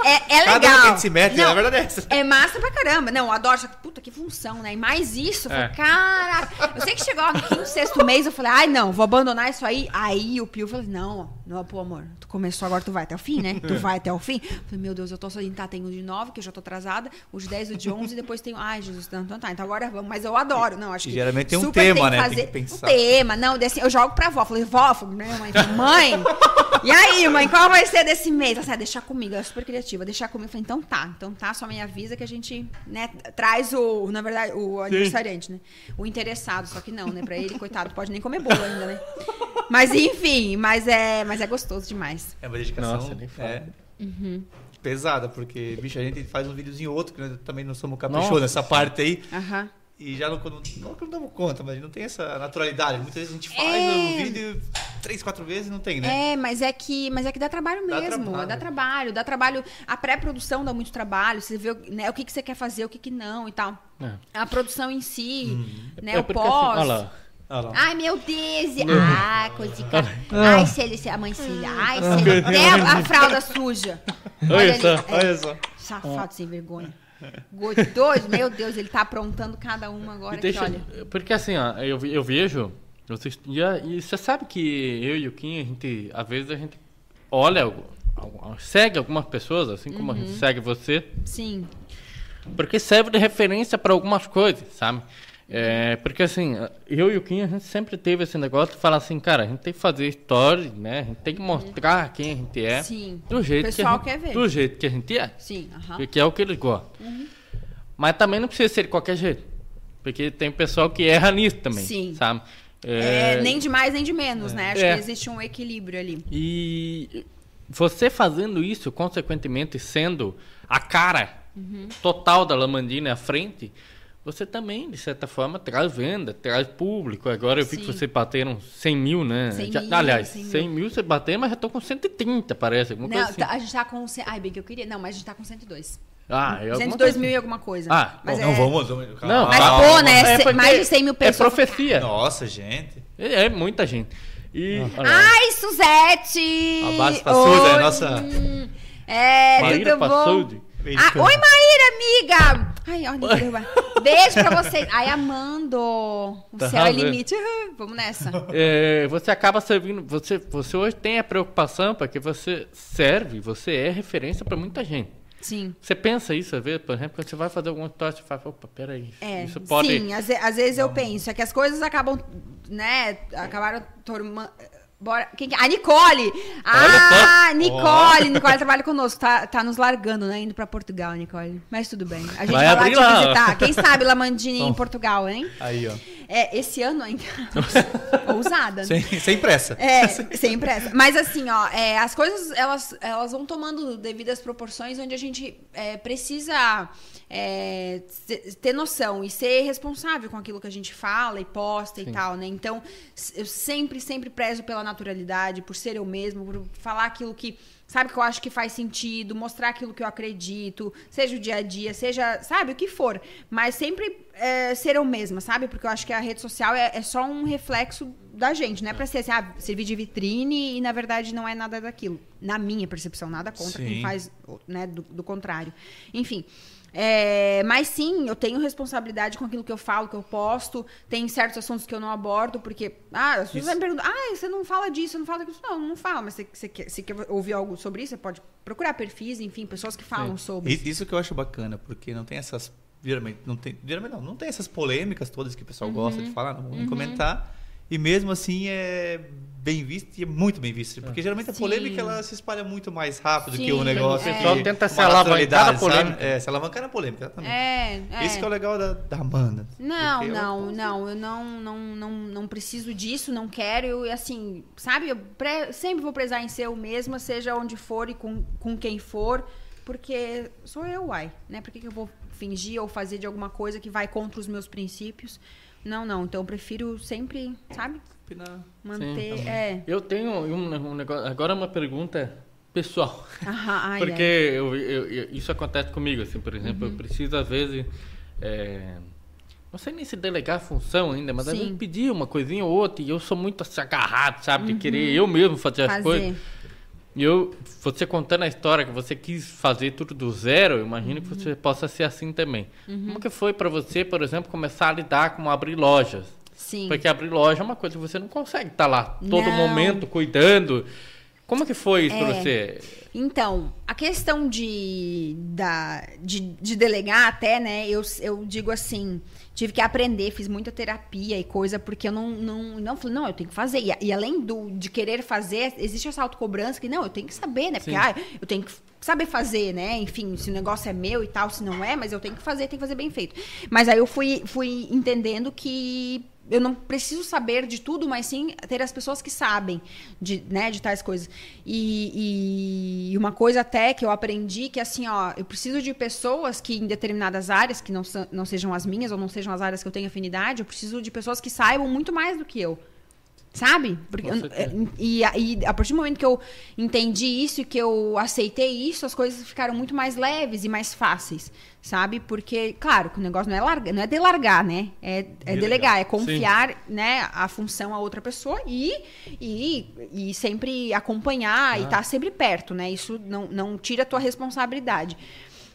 É, é Cada legal. uma que a gente se mete, Não, na verdade é essa. É massa pra caramba. Não, eu adoro. Só que, puta, que função, né? E mais isso, eu falei, É. caraca. Eu sei que chegou no quinto, sexto mês, eu falei, ai, não, vou abandonar isso aí. Aí o Pio falou, não, não, pô, amor, tu começou agora, tu vai até o fim, né? Tu vai até o fim. Eu falei, meu Deus, eu tô sozinha, tá, tenho o de nove, que eu já tô atrasada, o de 10, o de 11, e depois tenho, ai, Jesus, então, então tá, então agora vamos. Mas eu adoro, não, acho E que geralmente tem um super tema, que né? Tem fazer que pensar. Um tema, não, desse, eu jogo pra avó. Falei, vó, falei, minha mãe, mãe, e aí, mãe, qual vai ser desse mês? Ela ah, deixar comigo, é super criativa, deixar comigo. Eu falei, então tá, então tá, só me avisa que a gente, né, traz o, na verdade, o aniversariante, né? O interessado, só que não, né? Pra ele, coitado, pode nem comer bolo ainda, né? Mas enfim, mas é, mas é gostoso demais. É uma dedicação Nossa, nem fala. é, Uhum. pesada, porque, bicho, a gente faz um videozinho outro, que nós também não somos caprichosos nessa parte aí. Aham. E já não, não, não não damos conta, mas não tem essa naturalidade. Muitas vezes a gente faz É. o vídeo três, quatro vezes não tem, né? É, mas é que, mas é que dá trabalho Dá mesmo. trabalho. Dá trabalho, dá trabalho. A pré-produção dá muito trabalho. Você vê né, o que, que você quer fazer, o que, que não e tal. É. A produção em si, né? É o porque pós. assim, olha lá. Olha. Ai, meu Deus! Ah, coisica. Ai, se ele, se a mãe se Ai, se ele. Até a, a fralda suja. Olha ali, só. é, Olha só. Safado sem vergonha. Gostoso, meu Deus, ele tá aprontando cada uma agora E deixa- olha. Porque assim, ó, eu, eu vejo. E, a- e você sabe que eu e o Kim, a gente, às vezes a gente olha, segue algumas pessoas, assim como a Uhum. gente segue você, Sim. porque serve de referência para algumas coisas, sabe? É, porque assim, eu e o Kim, a gente sempre teve esse negócio de falar assim, cara, a gente tem que fazer stories, né? A gente tem que mostrar quem a gente é. Sim. Do jeito O pessoal que a gente, quer ver. Do jeito que a gente é. Sim, aham. Porque é o que eles gostam. Mas também não precisa ser de qualquer jeito. Porque tem pessoal que erra nisso também. Sim. Sabe? É, nem de mais nem de menos, né? Acho É. que existe um equilíbrio ali. E você fazendo isso, consequentemente sendo a cara Uhum. total da Lamandina à frente, você também, de certa forma, traz venda, traz público. Agora eu vi que Sim. vocês bateram 100 mil, né? 100 Já- mil, aliás, 100 100 mil. mil você bateu, mas já tô com 130, parece. Alguma Não, coisa assim. tá- a gente tá com. Ai, bem que eu queria. Não, mas a gente tá com 102. Ah, é alguma 102 coisa mil e alguma coisa. Ah, mas não, é... vamos, vamos. Não, Mas, calma. pô, né? É mais de 100 mil É pessoas. profecia. Nossa, gente. É, é muita gente. E. Ah. Ai, Suzete! Abraço pra Suzy, é nossa- É, Maíra tudo bom? Passoudi. Ah, oi, Maíra, amiga! Ai, derrubar. <laughs> Beijo pra vocês. Ai, Amando. O Tá céu é limite. Uhum, Vamos nessa. É, você acaba servindo. Você, você hoje tem a preocupação porque você serve, você é referência para muita gente. Sim. Você pensa isso, às vezes, por exemplo, quando você vai fazer alguma história, você fala, opa, peraí, É, isso pode. sim, às vezes eu penso, é que as coisas acabam, né, acabaram tornando... Bora, quem que- A Nicole! Ah. Nicole! Nicole trabalha conosco, tá, tá nos largando, né? Indo pra Portugal, Nicole. Mas tudo bem. A gente Vai vai, lá te lá, visitar. Quem sabe Lamandini em Portugal, hein? Aí, ó. É, esse ano ainda. <laughs> Ousada, né? Sem, sem pressa. É, <laughs> sem pressa. Mas assim, ó, é, as coisas elas, elas vão tomando devidas proporções onde a gente é, precisa é, ter noção e ser responsável com aquilo que a gente fala e posta Sim. e tal, né? Então, eu sempre, sempre prezo pela naturalidade, por ser eu mesmo, por falar aquilo que. Sabe, que eu acho que faz sentido, mostrar aquilo que eu acredito, seja o dia a dia, seja, sabe, o que for. Mas sempre é, ser eu mesma, sabe? Porque eu acho que a rede social é, é só um reflexo da gente, não é pra ser assim, ah, servir de vitrine e na verdade não é nada daquilo. Na minha percepção, nada contra quem Sim. faz, né, do, do contrário. Enfim. É, mas sim, eu tenho responsabilidade com aquilo que eu falo, que eu posto. Tem certos assuntos que eu não abordo, porque. Ah, as pessoas Isso. me perguntam, ah, você não fala disso, você não fala daquilo. Não, não fala, mas você, você quer, você quer ouvir algo sobre isso, você pode procurar perfis, enfim, pessoas que falam sobre. I- Isso que eu acho bacana, porque não tem essas. Geralmente não tem. Geralmente não, não tem essas polêmicas todas que o pessoal gosta Uhum. de falar, não vamos comentar. E mesmo assim é bem visto e é muito bem visto. Porque geralmente a Sim. polêmica ela se espalha muito mais rápido que Sim, o negócio. é. que O pessoal tenta uma se alavancar na polêmica. sabe? É, se alavancar na polêmica, exatamente. É, é. Esse que é o legal da, da Amanda. Não, não, não, eu não, não, não, não preciso disso, não quero, eu, e assim, sabe, eu pre- sempre vou prezar em ser eu mesma, seja onde for e com, com quem for, porque sou eu, uai, né? Por que, que eu vou fingir ou fazer de alguma coisa que vai contra os meus princípios? Não, não, então eu prefiro sempre, sabe, Opinar. manter, Sim, é... Eu tenho um, um negócio. Agora uma pergunta pessoal. Aham, <laughs> ai, Porque ai. eu- eu- isso acontece comigo, assim, por exemplo, Uhum. eu preciso às vezes. é, não sei nem se delegar a função ainda, mas às Sim. vezes pedir uma coisinha ou outra, e eu sou muito assim, agarrado, sabe? De querer eu mesmo fazer as Uhum. Fazer. coisas. E eu, você contando a história que você quis fazer tudo do zero, eu imagino Uhum. que você possa ser assim também. Como que foi pra você, por exemplo, começar a lidar com abrir lojas? Sim. Porque abrir loja é uma coisa que você não consegue estar lá todo Não. momento cuidando. Como que foi isso É. você? Então, a questão de, da, de, de delegar até, né? Eu, eu digo assim, tive que aprender, fiz muita terapia e coisa, porque eu não, não, não falei, não, eu tenho que fazer. E, e além do, de querer fazer, existe essa autocobrança que, não, eu tenho que saber, né? Porque, Sim. ah, eu tenho que saber fazer, né? Enfim, se o negócio é meu e tal, se não é, mas eu tenho que fazer, tenho que fazer bem feito. Mas aí eu fui, fui entendendo que eu não preciso saber de tudo, mas sim ter as pessoas que sabem de, né, de tais coisas. E, e uma coisa até que eu aprendi que assim, ó, eu preciso de pessoas que em determinadas áreas, que não, não sejam as minhas ou não sejam as áreas que eu tenho afinidade, eu preciso de pessoas que saibam muito mais do que eu. Sabe? Porque eu- certeza. e, e a partir do momento que eu entendi isso e que eu aceitei isso, as coisas ficaram muito mais leves e mais fáceis, sabe? Porque, claro, que o negócio não é largar, não é delargar, né? É, é Delegar. delegar, é confiar, né, a função a outra pessoa e, e, e sempre acompanhar e estar sempre perto, né? Isso não, não tira a tua responsabilidade.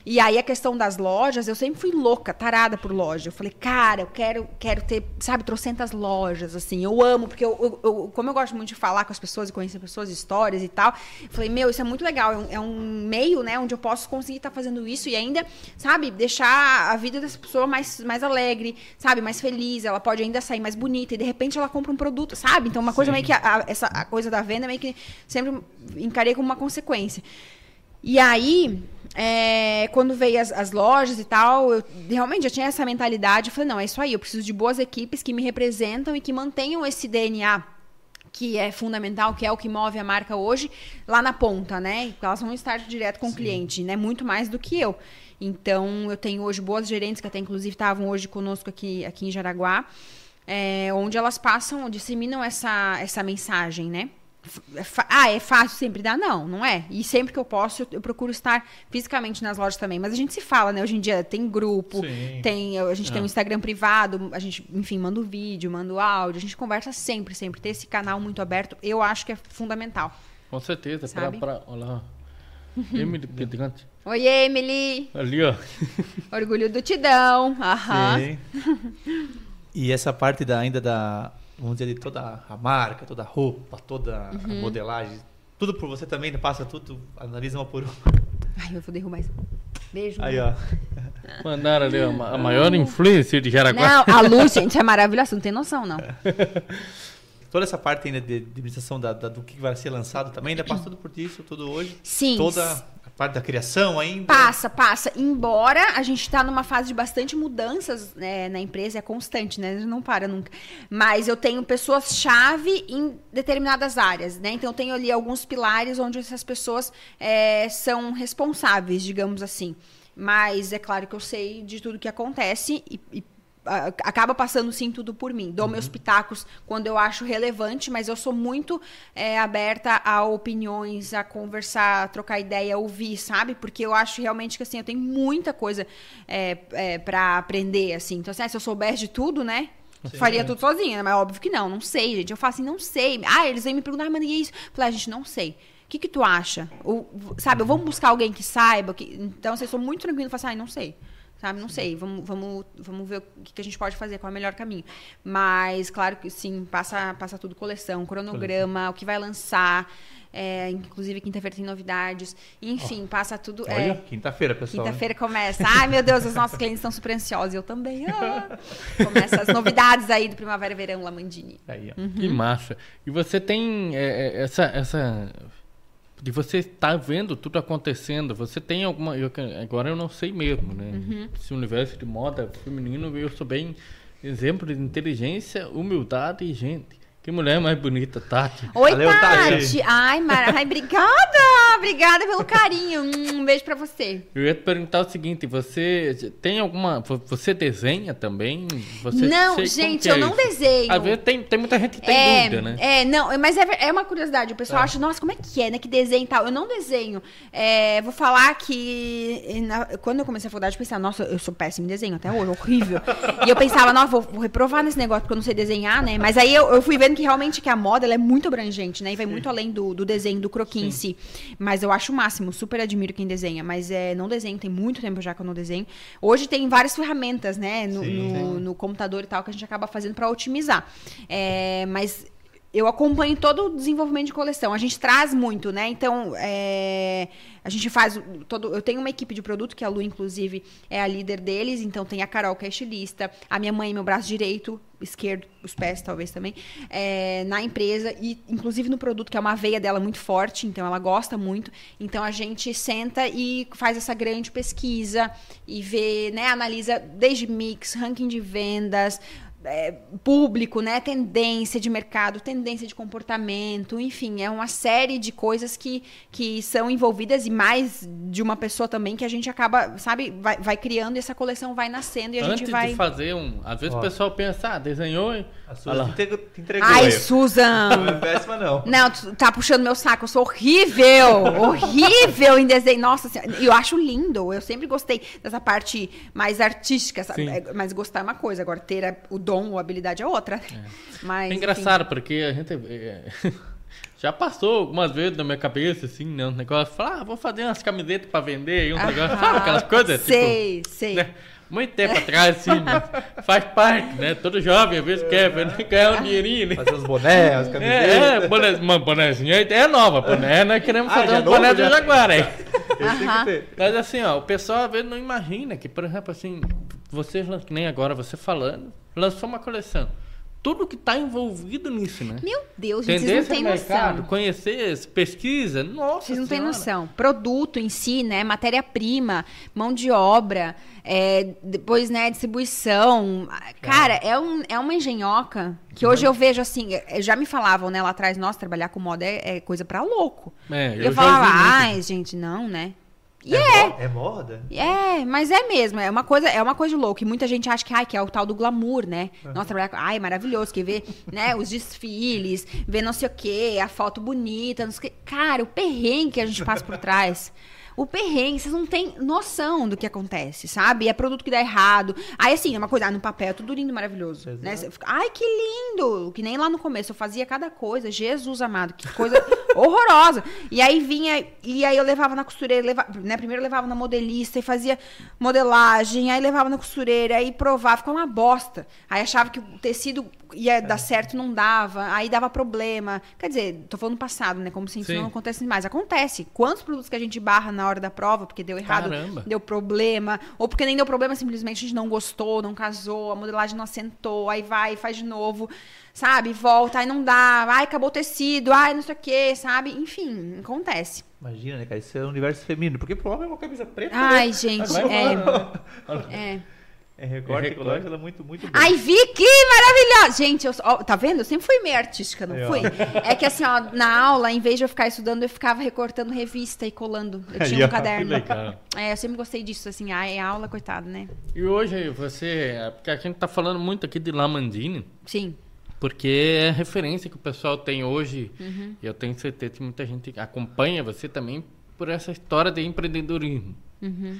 E aí a questão das lojas, eu sempre fui louca, tarada por loja. Eu falei, cara, eu quero, quero ter, sabe, trocentas lojas, assim. Eu amo, porque eu, eu- como eu gosto muito de falar com as pessoas e conhecer pessoas, histórias e tal, eu falei, meu, isso é muito legal. É um, é um meio, né, onde eu posso conseguir estar fazendo isso e ainda, sabe, deixar a vida dessa pessoa mais, mais alegre, sabe, mais feliz. Ela pode ainda sair mais bonita e de repente ela compra um produto, sabe? Então, uma coisa meio que, a, a- essa, a coisa da venda meio que sempre encarei como uma consequência. E aí, é, quando veio as, as lojas e tal, eu realmente já tinha essa mentalidade. Eu falei, não, é isso aí, eu preciso de boas equipes que me representam e que mantenham esse DNA que é fundamental, que é o que move a marca hoje, lá na ponta, né? Porque elas vão estar direto com o cliente, né? Muito mais do que eu. Então, eu tenho hoje boas gerentes que até inclusive estavam hoje conosco aqui, aqui em Jaraguá, é, onde elas passam, disseminam essa, essa mensagem, né? É Ah, é fácil sempre dar? Não, não é. E sempre que eu posso, eu, eu procuro estar fisicamente nas lojas também. Mas a gente se fala, né? Hoje em dia tem grupo, Sim. tem, a gente tem um Instagram privado, a gente, enfim, manda o vídeo, manda o áudio, a gente conversa sempre, sempre. Ter esse canal muito aberto, eu acho que é fundamental. Com certeza. Pra, Sabe? pra, olha lá. <laughs> Emily Pedrante. Oi, Emily! Ali, ó. Orgulho do Tidão. Aham. Sim. E essa parte da, ainda da, vamos dizer, de toda a marca, toda a roupa, toda Uhum. a modelagem, tudo por você também, né? passa tudo, analisa uma por uma. Ai, eu vou derrubar isso. Beijo. Aí, ó. <laughs> Mandaram ali a, ma- a maior influencer de Jaraguá. Não, a luz, <laughs> gente, é maravilhosa, não tem noção, não. <laughs> Toda essa parte ainda de, de administração da, da- do que vai ser lançado também, ainda passa tudo por isso, tudo hoje. Sim. Toda parte da criação ainda. Passa, passa. Embora a gente tá numa fase de bastante mudanças né, na empresa, é constante, né? Não para nunca. Mas eu tenho pessoas-chave em determinadas áreas, né? Então eu tenho ali alguns pilares onde essas pessoas é, são responsáveis, digamos assim. Mas é claro que eu sei de tudo que acontece e, e, acaba passando sim tudo por mim. Dou meus pitacos quando eu acho relevante, mas eu sou muito é, aberta a opiniões, a conversar, a trocar ideia, a ouvir, sabe? Porque eu acho realmente que assim, eu tenho muita coisa é, é, para aprender, assim. Então, assim, ah, se eu soubesse de tudo, né? Faria tudo sozinha, né? Mas óbvio que não, não sei, gente. Eu falo assim, não sei. Ah, eles vêm me perguntar, ah, mas e isso? Eu falei, ah, gente, não sei. O que, que tu acha? Ou, sabe, eu vou buscar alguém que saiba. Que... Então, assim, eu sou muito tranquilo e falo assim, ai, não sei. Sabe, não sei. Vamos, vamos, vamos ver o que, a gente pode fazer, qual é o melhor caminho. Mas, claro que sim, passa, passa tudo coleção, cronograma, o que vai lançar. É, inclusive, quinta-feira tem novidades. Enfim, passa tudo. Olha, é, quinta-feira, pessoal. Quinta-feira começa. Ai, meu Deus, os nossos clientes estão super ansiosos. Eu também. Ah. Começa as novidades aí do Primavera e Verão Lamandini. Aí, ó. Uhum. Que massa. E você tem é, é, essa, essa. De você estar vendo tudo acontecendo, você tem alguma. eu- agora eu não sei mesmo, né? Uhum. Esse universo de moda feminino, eu sou bem exemplo de inteligência, humildade e gente. Que mulher mais bonita, Tati. Oi, Valeu, Tati. Tati. Ai, Mara. Ai, obrigada. Obrigada pelo carinho. Um beijo pra você. Eu ia te perguntar o seguinte, você tem alguma. vo- Você desenha também? Você, não, gente, é eu não isso? desenho. Às vezes tem, tem muita gente que tem é, dúvida, né? É, não, mas é, é uma curiosidade. O pessoal acha, nossa, como é que é, né? Que desenho e tal. Eu não desenho. É, vou falar que na- quando eu comecei a faculdade, eu pensava, nossa, eu sou péssimo em desenho até hoje, horrível. e eu pensava, nossa, vou, vou reprovar nesse negócio porque eu não sei desenhar, né? Mas aí eu, eu fui vendo que realmente que a moda ela é muito abrangente, né? E vai muito além do, do desenho, do croquis em si. Mas eu acho o máximo, super admiro quem desenha. Mas é, não desenho, tem muito tempo já que eu não desenho. Hoje tem várias ferramentas, né? No, Sim, no- no computador e tal, que a gente acaba fazendo para otimizar. É, mas eu acompanho todo o desenvolvimento de coleção. A gente traz muito, né? Então, é, a gente faz todo. Eu tenho uma equipe de produto, que a Lu, inclusive, é a líder deles. Então, tem a Carol, que é estilista, a minha mãe, meu braço direito, esquerdo, os pés, talvez também, é, na empresa. E, inclusive, no produto, que é uma veia dela muito forte. Então, ela gosta muito. Então, a gente senta e faz essa grande pesquisa e vê, né? Analisa desde mix, ranking de vendas é, público, né? Tendência de mercado, tendência de comportamento, enfim, é uma série de coisas que, que são envolvidas e mais de uma pessoa também que a gente acaba, sabe, vai, vai criando e essa coleção vai nascendo e a Antes gente vai. de fazer um. Às vezes Ó. o pessoal pensa, ah, desenhou e. A lá. te entregou, Ai, aí. Susan! Não é péssima, não. Não, tu tá puxando meu saco. Eu sou horrível! horrível em desenho. Nossa senhora. E eu acho lindo. Eu sempre gostei dessa parte mais artística. sabe? Sim. É, Mas gostar é uma coisa. Agora, ter o dom ou a habilidade é outra. <laughs> Mas, É enfim. engraçado, porque a gente. é, <laughs> já passou algumas vezes na minha cabeça, assim, né? Um negócio, falar, ah, vou fazer umas camisetas pra vender, e um negócio, sabe aquelas coisas? Sei, tipo, sei. né? Muito tempo atrás, assim, mas faz parte, né? Todo jovem às vezes quer né? ganhar um dinheirinho, né? Fazer os bonés, as É, camisetas. é, boné, uma bonézinha, é nova, boné, nós queremos Ah, fazer um novo, boné do? Jaguar aí. Aham. ter. Mas assim, ó, o pessoal às vezes não imagina que, por exemplo, assim, vocês, nem agora você falando, lançou uma coleção. Tudo que tá envolvido nisso, né? Meu Deus, gente, vocês não têm mercado, noção. conhecer, pesquisa, nossa Vocês não têm noção. Produto em si, né? Matéria-prima, mão de obra, é, depois, né, distribuição. Cara, é, um, é uma engenhoca que hoje eu vejo assim. é, Já me falavam, né, lá atrás, nossa, trabalhar com moda é, é coisa pra louco. É, eu eu, falava, ai, gente, não, né? E É, é. é moda? É, mas é mesmo, é uma coisa, é uma coisa de louco. E muita gente acha que, ai, que é o tal do glamour, né? Nossa, trabalhar com. Ai, maravilhoso, que vê, né, os desfiles, vê não sei o quê, a foto bonita, não sei o quê. Cara, o perrengue que a gente passa por trás. O perrengue, vocês não têm noção do que acontece, sabe? É produto que dá errado. Aí, assim, é uma coisa, ah, no papel é tudo lindo, maravilhoso. Né? Exato. Fica, Ai, que lindo! Que nem lá no começo, eu fazia cada coisa. Jesus amado, que coisa <laughs> horrorosa. E aí vinha, e aí eu levava na costureira, levava, né? Primeiro eu levava na modelista e fazia modelagem, aí levava na costureira, aí provava, ficava uma bosta. Aí achava que o tecido ia dar certo, não dava, aí dava problema. Quer dizer, tô falando passado, né? Como se isso Sim. não acontece mais. Acontece. Quantos produtos que a gente barra na hora da prova, porque deu errado, Caramba. deu problema, ou porque nem deu problema, simplesmente a gente não gostou, não casou, a modelagem não assentou, aí vai, faz de novo, sabe? Volta, aí não dá, ai, acabou o tecido, ai, não sei o que, sabe? Enfim, acontece. Imagina, né, cara? Isso é um universo feminino. Porque pro homem é uma camisa preta. Ai, né? gente, Vai é. falando. É. É recorte É recorte. ecológico, ela é muito, muito boa. Ai, Vicky, maravilhosa! Gente, eu, ó, tá vendo? Eu sempre fui meio artística, não ó. fui? É que assim, ó, na aula, em vez de eu ficar estudando, eu ficava recortando revista e colando. Eu tinha um ó, caderno. que legal. É, eu sempre gostei disso, assim, ai, aula, coitado, né? E hoje você, é, porque a gente tá falando muito aqui de Lamandine, Sim. porque é a referência que o pessoal tem hoje, Uhum. e eu tenho certeza que muita gente acompanha você também por essa história de empreendedorismo. Uhum.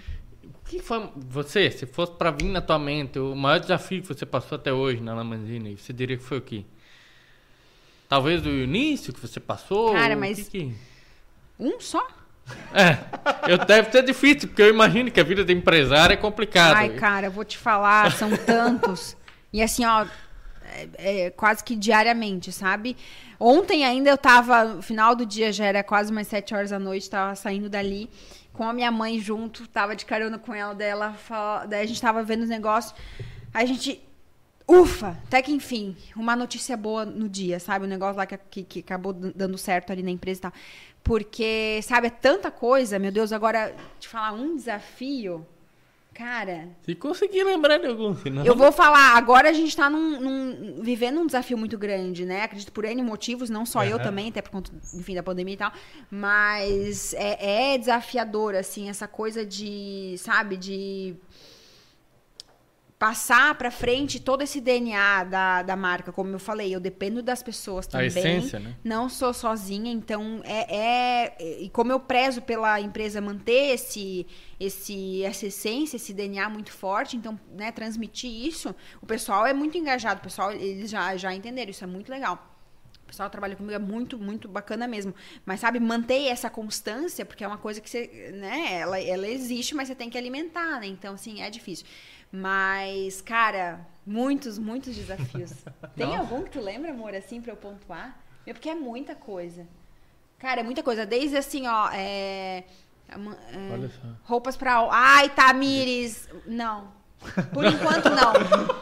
Que foi você, se fosse para vir na tua mente, o maior desafio que você passou até hoje na Lamandine, você diria que foi o quê? Talvez o início que você passou? Cara, mas- que que- Um só? É, eu deve ser difícil, porque eu imagino que a vida de empresário é complicada. Ai, cara, eu vou te falar, são <laughs> tantos. E assim, ó, é, é quase que diariamente, sabe? Ontem ainda eu tava, no final do dia já era quase umas sete horas da noite, tava saindo dali com a minha mãe junto, tava de carona com ela, dela, daí a gente tava vendo os negócios. A gente Ufa, até que enfim, uma notícia boa no dia, sabe? O um negócio lá que, que, que, acabou dando certo ali na empresa e tal. Porque, sabe, é tanta coisa, meu Deus, agora, te falar um desafio, cara. Se conseguir lembrar de algum, senão. Eu vou falar, agora a gente tá num, num, vivendo um desafio muito grande, né? Acredito por N motivos, não só uhum. eu também, até por conta, enfim, da pandemia e tal. Mas é, é desafiador, assim, essa coisa de, sabe, de passar para frente todo esse DNA da, da marca, como eu falei, eu dependo das pessoas também. A essência, né? Não sou sozinha, então é, é, e como eu prezo pela empresa manter esse esse essa essência, esse DNA muito forte, então, né, transmitir isso, o pessoal é muito engajado, o pessoal eles já já entenderam, isso é muito legal. O pessoal que trabalha comigo é muito, muito bacana mesmo. Mas, sabe, manter essa constância, porque é uma coisa que você, né, ela, ela existe, mas você tem que alimentar, né? Então, assim, é difícil. Mas, cara, muitos, muitos desafios. <laughs> Tem Não. algum que tu lembra, amor, assim, pra eu pontuar? É porque é muita coisa. Cara, é muita coisa. Desde assim, ó, é, é, roupas pra. Ai, Tamires! Não. Por enquanto, não.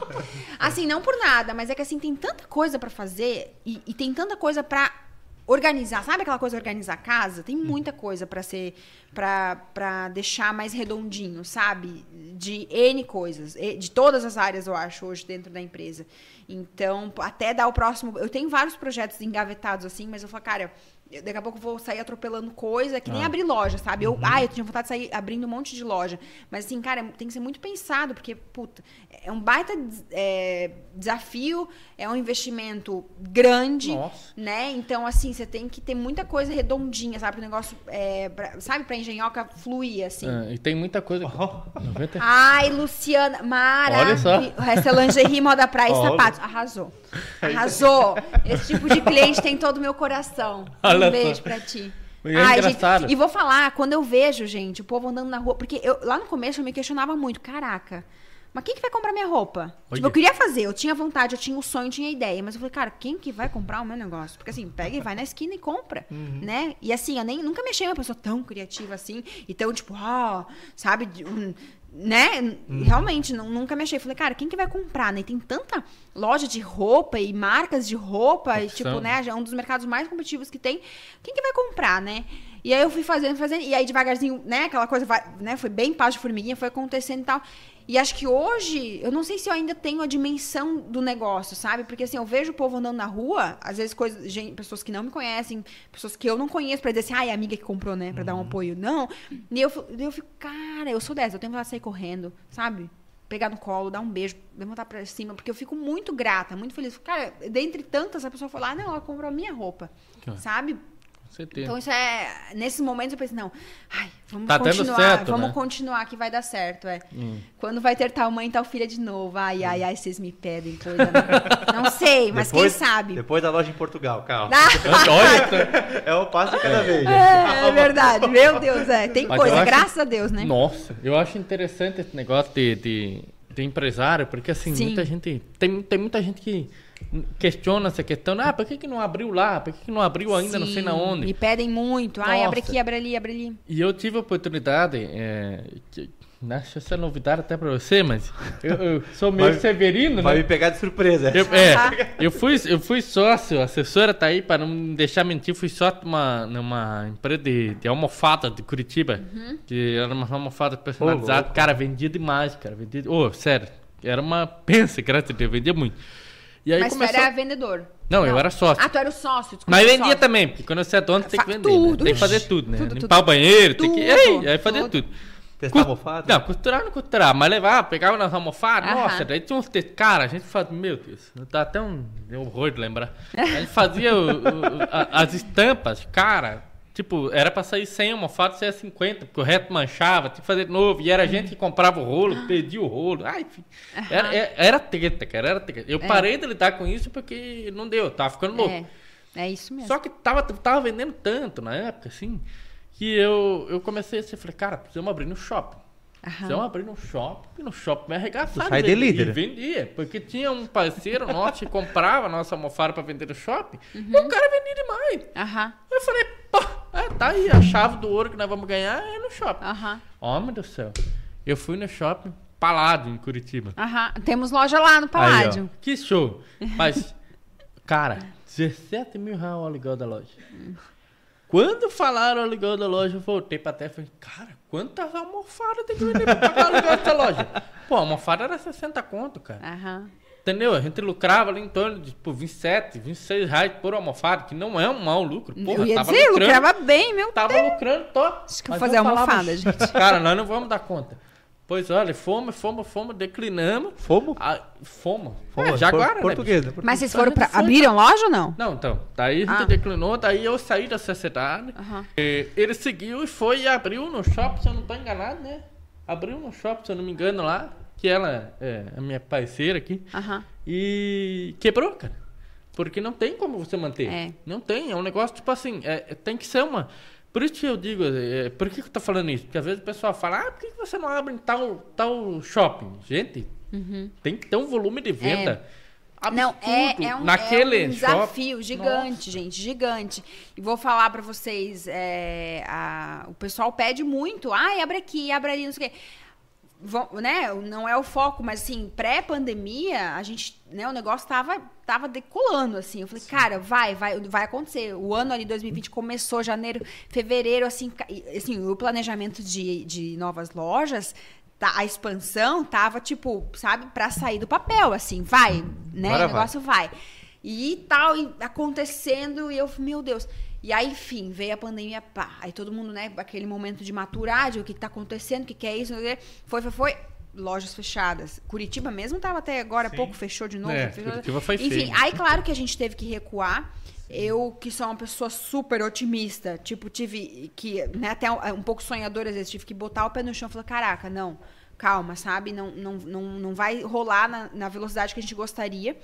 <laughs> Assim, não por nada, mas é que assim, tem tanta coisa para fazer e, e, tem tanta coisa para organizar. Sabe aquela coisa organizar a casa? Tem muita coisa para ser para deixar mais redondinho, sabe? De N coisas, de todas as áreas, eu acho, hoje dentro da empresa. Então, até dar o próximo. Eu tenho vários projetos engavetados assim, mas eu falo, cara, daqui a pouco eu vou sair atropelando coisa, que nem ah. abrir loja, sabe? Eu, uhum. ah, eu tinha vontade de sair abrindo um monte de loja. Mas assim, cara, tem que ser muito pensado, porque, puta, é um baita é, desafio, é um investimento grande, Nossa. né? Então, assim, você tem que ter muita coisa redondinha, sabe? O negócio, é, pra, sabe, pra engenhoca fluir, assim. É, e tem muita coisa. Oh. 90... Ai, Luciana, Mara. Olha só. Essa é lingerie, moda praia e sapatos. Arrasou. Arrasou. Esse tipo de cliente tem todo o meu coração. Um beijo pra ti. E, <laughs> é Ai, gente, e vou falar, quando eu vejo, gente, o povo andando na rua. Porque eu, lá no começo eu me questionava muito, caraca. Mas quem que vai comprar minha roupa? Tipo, eu queria fazer, eu tinha vontade, eu tinha o sonho, eu tinha ideia. Mas eu falei, cara, quem que vai comprar o meu negócio? Porque assim, pega e vai na esquina e compra, uhum. né? E assim, eu nem, nunca me achei uma pessoa tão criativa assim. E tão, tipo, ah, sabe? Um, né? Uhum. Realmente, não, nunca me achei. Falei, cara, quem que vai comprar, né? Tem tanta loja de roupa e marcas de roupa, e, tipo, né? É um dos mercados mais competitivos que tem. Quem que vai comprar, né? E aí eu fui fazendo, fazendo, e aí devagarzinho, né? Aquela coisa, vai, né? Foi bem passo de formiguinha, foi acontecendo e tal. E acho que hoje, eu não sei se eu ainda tenho a dimensão do negócio, sabe? Porque assim, eu vejo o povo andando na rua, às vezes coisas, gente, pessoas que não me conhecem, pessoas que eu não conheço, pra dizer assim, ai, ah, é a amiga que comprou, né? Pra uhum. dar um uhum. apoio. Não. E eu, eu fico, cara, eu sou dessa, eu tenho de sair correndo, sabe? Pegar no colo, dar um beijo, levantar pra cima, porque eu fico muito grata, muito feliz. Cara, dentre tantas, a pessoa falou, ah, não, ela comprou a minha roupa, sabe? Certeza. Então isso é. Nesses momentos eu pensei, não, ai, vamos tá continuar, certo, vamos né? continuar que vai dar certo. É. Hum. Quando vai ter tal mãe e tal filha de novo. Ai, ai, ai, vocês me pedem coisa. Não, <laughs> não sei, mas depois, quem sabe. Depois da loja em Portugal, calma. <laughs> Olha, é o passo de cada vez. É, é, verdade, meu Deus, é. Tem mas coisa, acho, graças a Deus, né? Nossa, eu acho interessante esse negócio de, de, de empresário, porque assim, Sim. muita gente. Tem, tem muita gente que questiona essa questão, ah, por que, que não abriu lá? Por que, que não abriu ainda, Sim, não sei na onde? E pedem muito, ah, abre aqui, abre ali, abre ali. E eu tive a oportunidade, é, que, né, essa é novidade até para você, mas eu, eu sou meio vai, severino, Vai né? me pegar de surpresa. Eu, é, eu, fui, eu fui sócio, a assessora tá aí, para não me deixar mentir, fui sócio numa, numa empresa de, de almofada de Curitiba, uhum. que era uma almofada personalizada, oh, cara, vendia demais, cara, vendia, oh, sério, era uma, pensa, graças a Deus, vendia muito. E aí Mas começou... tu era vendedor? Não, não, eu era sócio. Ah, tu era o sócio. Mas vendia sócio. também, porque quando você é dono, você tem que vender. Tudo. Né? Tem que fazer tudo, né? Tudo, Limpar tudo. o banheiro, tudo, tem que. Ei, aí fazer tudo. Testar almofada? Não, costurar não costurar, mas levar, pegava nas almofadas, Aham. nossa, daí tinha uns. Cara, a gente fazia. Meu Deus, dá até um. Deu horror de lembrar. A gente fazia o, o, a, as estampas, cara Tipo, era pra sair 100 almofadas, saia 50, porque o reto manchava, tinha que fazer de novo. E era gente que comprava o rolo, pedia o rolo. Ai, enfim. Era, era, era treta, cara, era treta. Eu é. parei de lidar com isso porque não deu, tava ficando louco. É. É isso mesmo. Só que tava, tava vendendo tanto na época, assim, que eu, eu comecei a ser, falei, cara, precisamos abrir no shopping. Aham. Precisamos abrir no shopping, e no shopping me arregaçaram. sai de líder. E vendia, porque tinha um parceiro nosso que comprava a nossa almofada pra vender no shopping, Uhum. e o cara vendia demais. Aham, Eu falei, pô, é, tá aí, a chave do ouro que nós vamos ganhar é no shopping. aham, Homem do céu. Eu fui no shopping Paládio, em Curitiba. aham. Temos loja lá no Aí, Paládio. ó, que show. Mas, cara, 17 mil reais o aluguel da loja. Quando falaram o aluguel da loja, eu voltei pra terra e falei, cara, quantas almofadas tem que vender pra pagar o aluguel dessa loja? Pô, a almofada era 60 conto, cara. Aham. Entendeu? A gente lucrava ali em torno de tipo, 27, 26 reais por almofada, que não é um mau lucro. Porra, eu ia tava dizer, lucrando. lucrava bem, meu Tava lucrando top. Acho que eu Mas vou fazer eu falava, almofada, <laughs> gente. Cara, nós não vamos dar conta. Pois olha, fomos, fomos, fomos, declinamos. Fomos? Ah, fomos. Fomos, É, Jaguara, por- né, português, né? Mas vocês foram foi Abriram loja ou não? Não, então. Daí a gente Ah. declinou, daí eu saí da sociedade. Eh, Ele seguiu e foi e abriu no shopping, se eu não tô enganado, né? Abriu no shopping, se eu não me engano, lá. Que ela é a minha parceira aqui. E quebrou, cara. Porque não tem como você manter. É. Não tem. É um negócio, tipo assim, é- é- tem que ser uma. Por isso que eu digo, é, por que, que eu tô falando isso? Porque às vezes o pessoal fala, ah, por que, que você não abre em tal, tal shopping? Gente, tem que ter um volume de venda. Absurdo. Não, é, é um, Naquele é um desafio gigante, Nossa. gente, gigante. E vou falar pra vocês, é, a- o pessoal pede muito, ai, abre aqui, abre ali, não sei o quê. Vão- né, não é o foco, mas assim, pré-pandemia, a gente, né, o negócio tava, tava decolando, assim. Eu falei, cara, vai, vai, vai acontecer. O ano ali, 2020, começou janeiro, fevereiro, assim, assim o planejamento de, de novas lojas, tá, a expansão tava, tipo, sabe, pra sair do papel, assim, vai, né, Agora o negócio vai. E tal, e acontecendo, e eu, meu Deus. E aí, enfim, veio a pandemia, pá. Aí todo mundo, né, aquele momento de maturar, de o que, que tá acontecendo, o que, que é isso, foi, foi, foi. Lojas fechadas. Curitiba mesmo tava até agora, há pouco fechou de novo. É, fechou- Curitiba foi Enfim, feio. aí claro que a gente teve que recuar. Eu, que sou uma pessoa super otimista, tipo, tive que, né, até um, um pouco sonhadora às vezes, tive que botar o pé no chão e falar, caraca, não, calma, sabe? Não, não, não, não vai rolar na, na velocidade que a gente gostaria.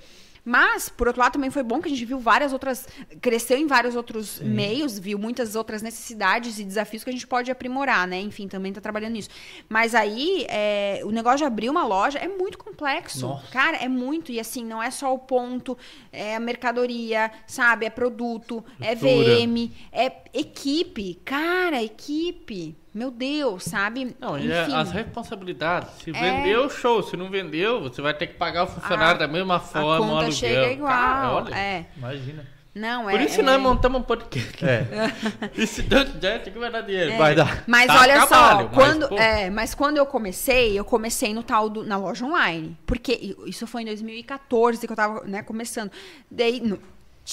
Mas, por outro lado, também foi bom que a gente viu várias outras. cresceu em vários outros meios, viu muitas outras necessidades e desafios que a gente pode aprimorar, né? Enfim, também tá trabalhando nisso. Mas aí, é, o negócio de abrir uma loja é muito complexo. Nossa. Cara, é muito. E assim, não é só o ponto, é a mercadoria, sabe? É produto, é Estrutura. VM, é equipe. Cara, equipe. Meu Deus, sabe? Não, e é Enfim. as responsabilidades. Se É. vendeu, show. Se não vendeu, você vai ter que pagar o funcionário A- da mesma a forma, o conta aluguel. chega igual. Cara, olha, é. Imagina. Não, é. Por isso é... nós montamos um podcast. É. <laughs> E se Deus quiser, tem que vai dar dinheiro. Vai dar. Mas Tá olha trabalho, só, mas, quando, pô. é, mas quando eu comecei, eu comecei no tal do, na loja online. Porque isso foi em 2014 que eu tava, né, começando. Daí, no-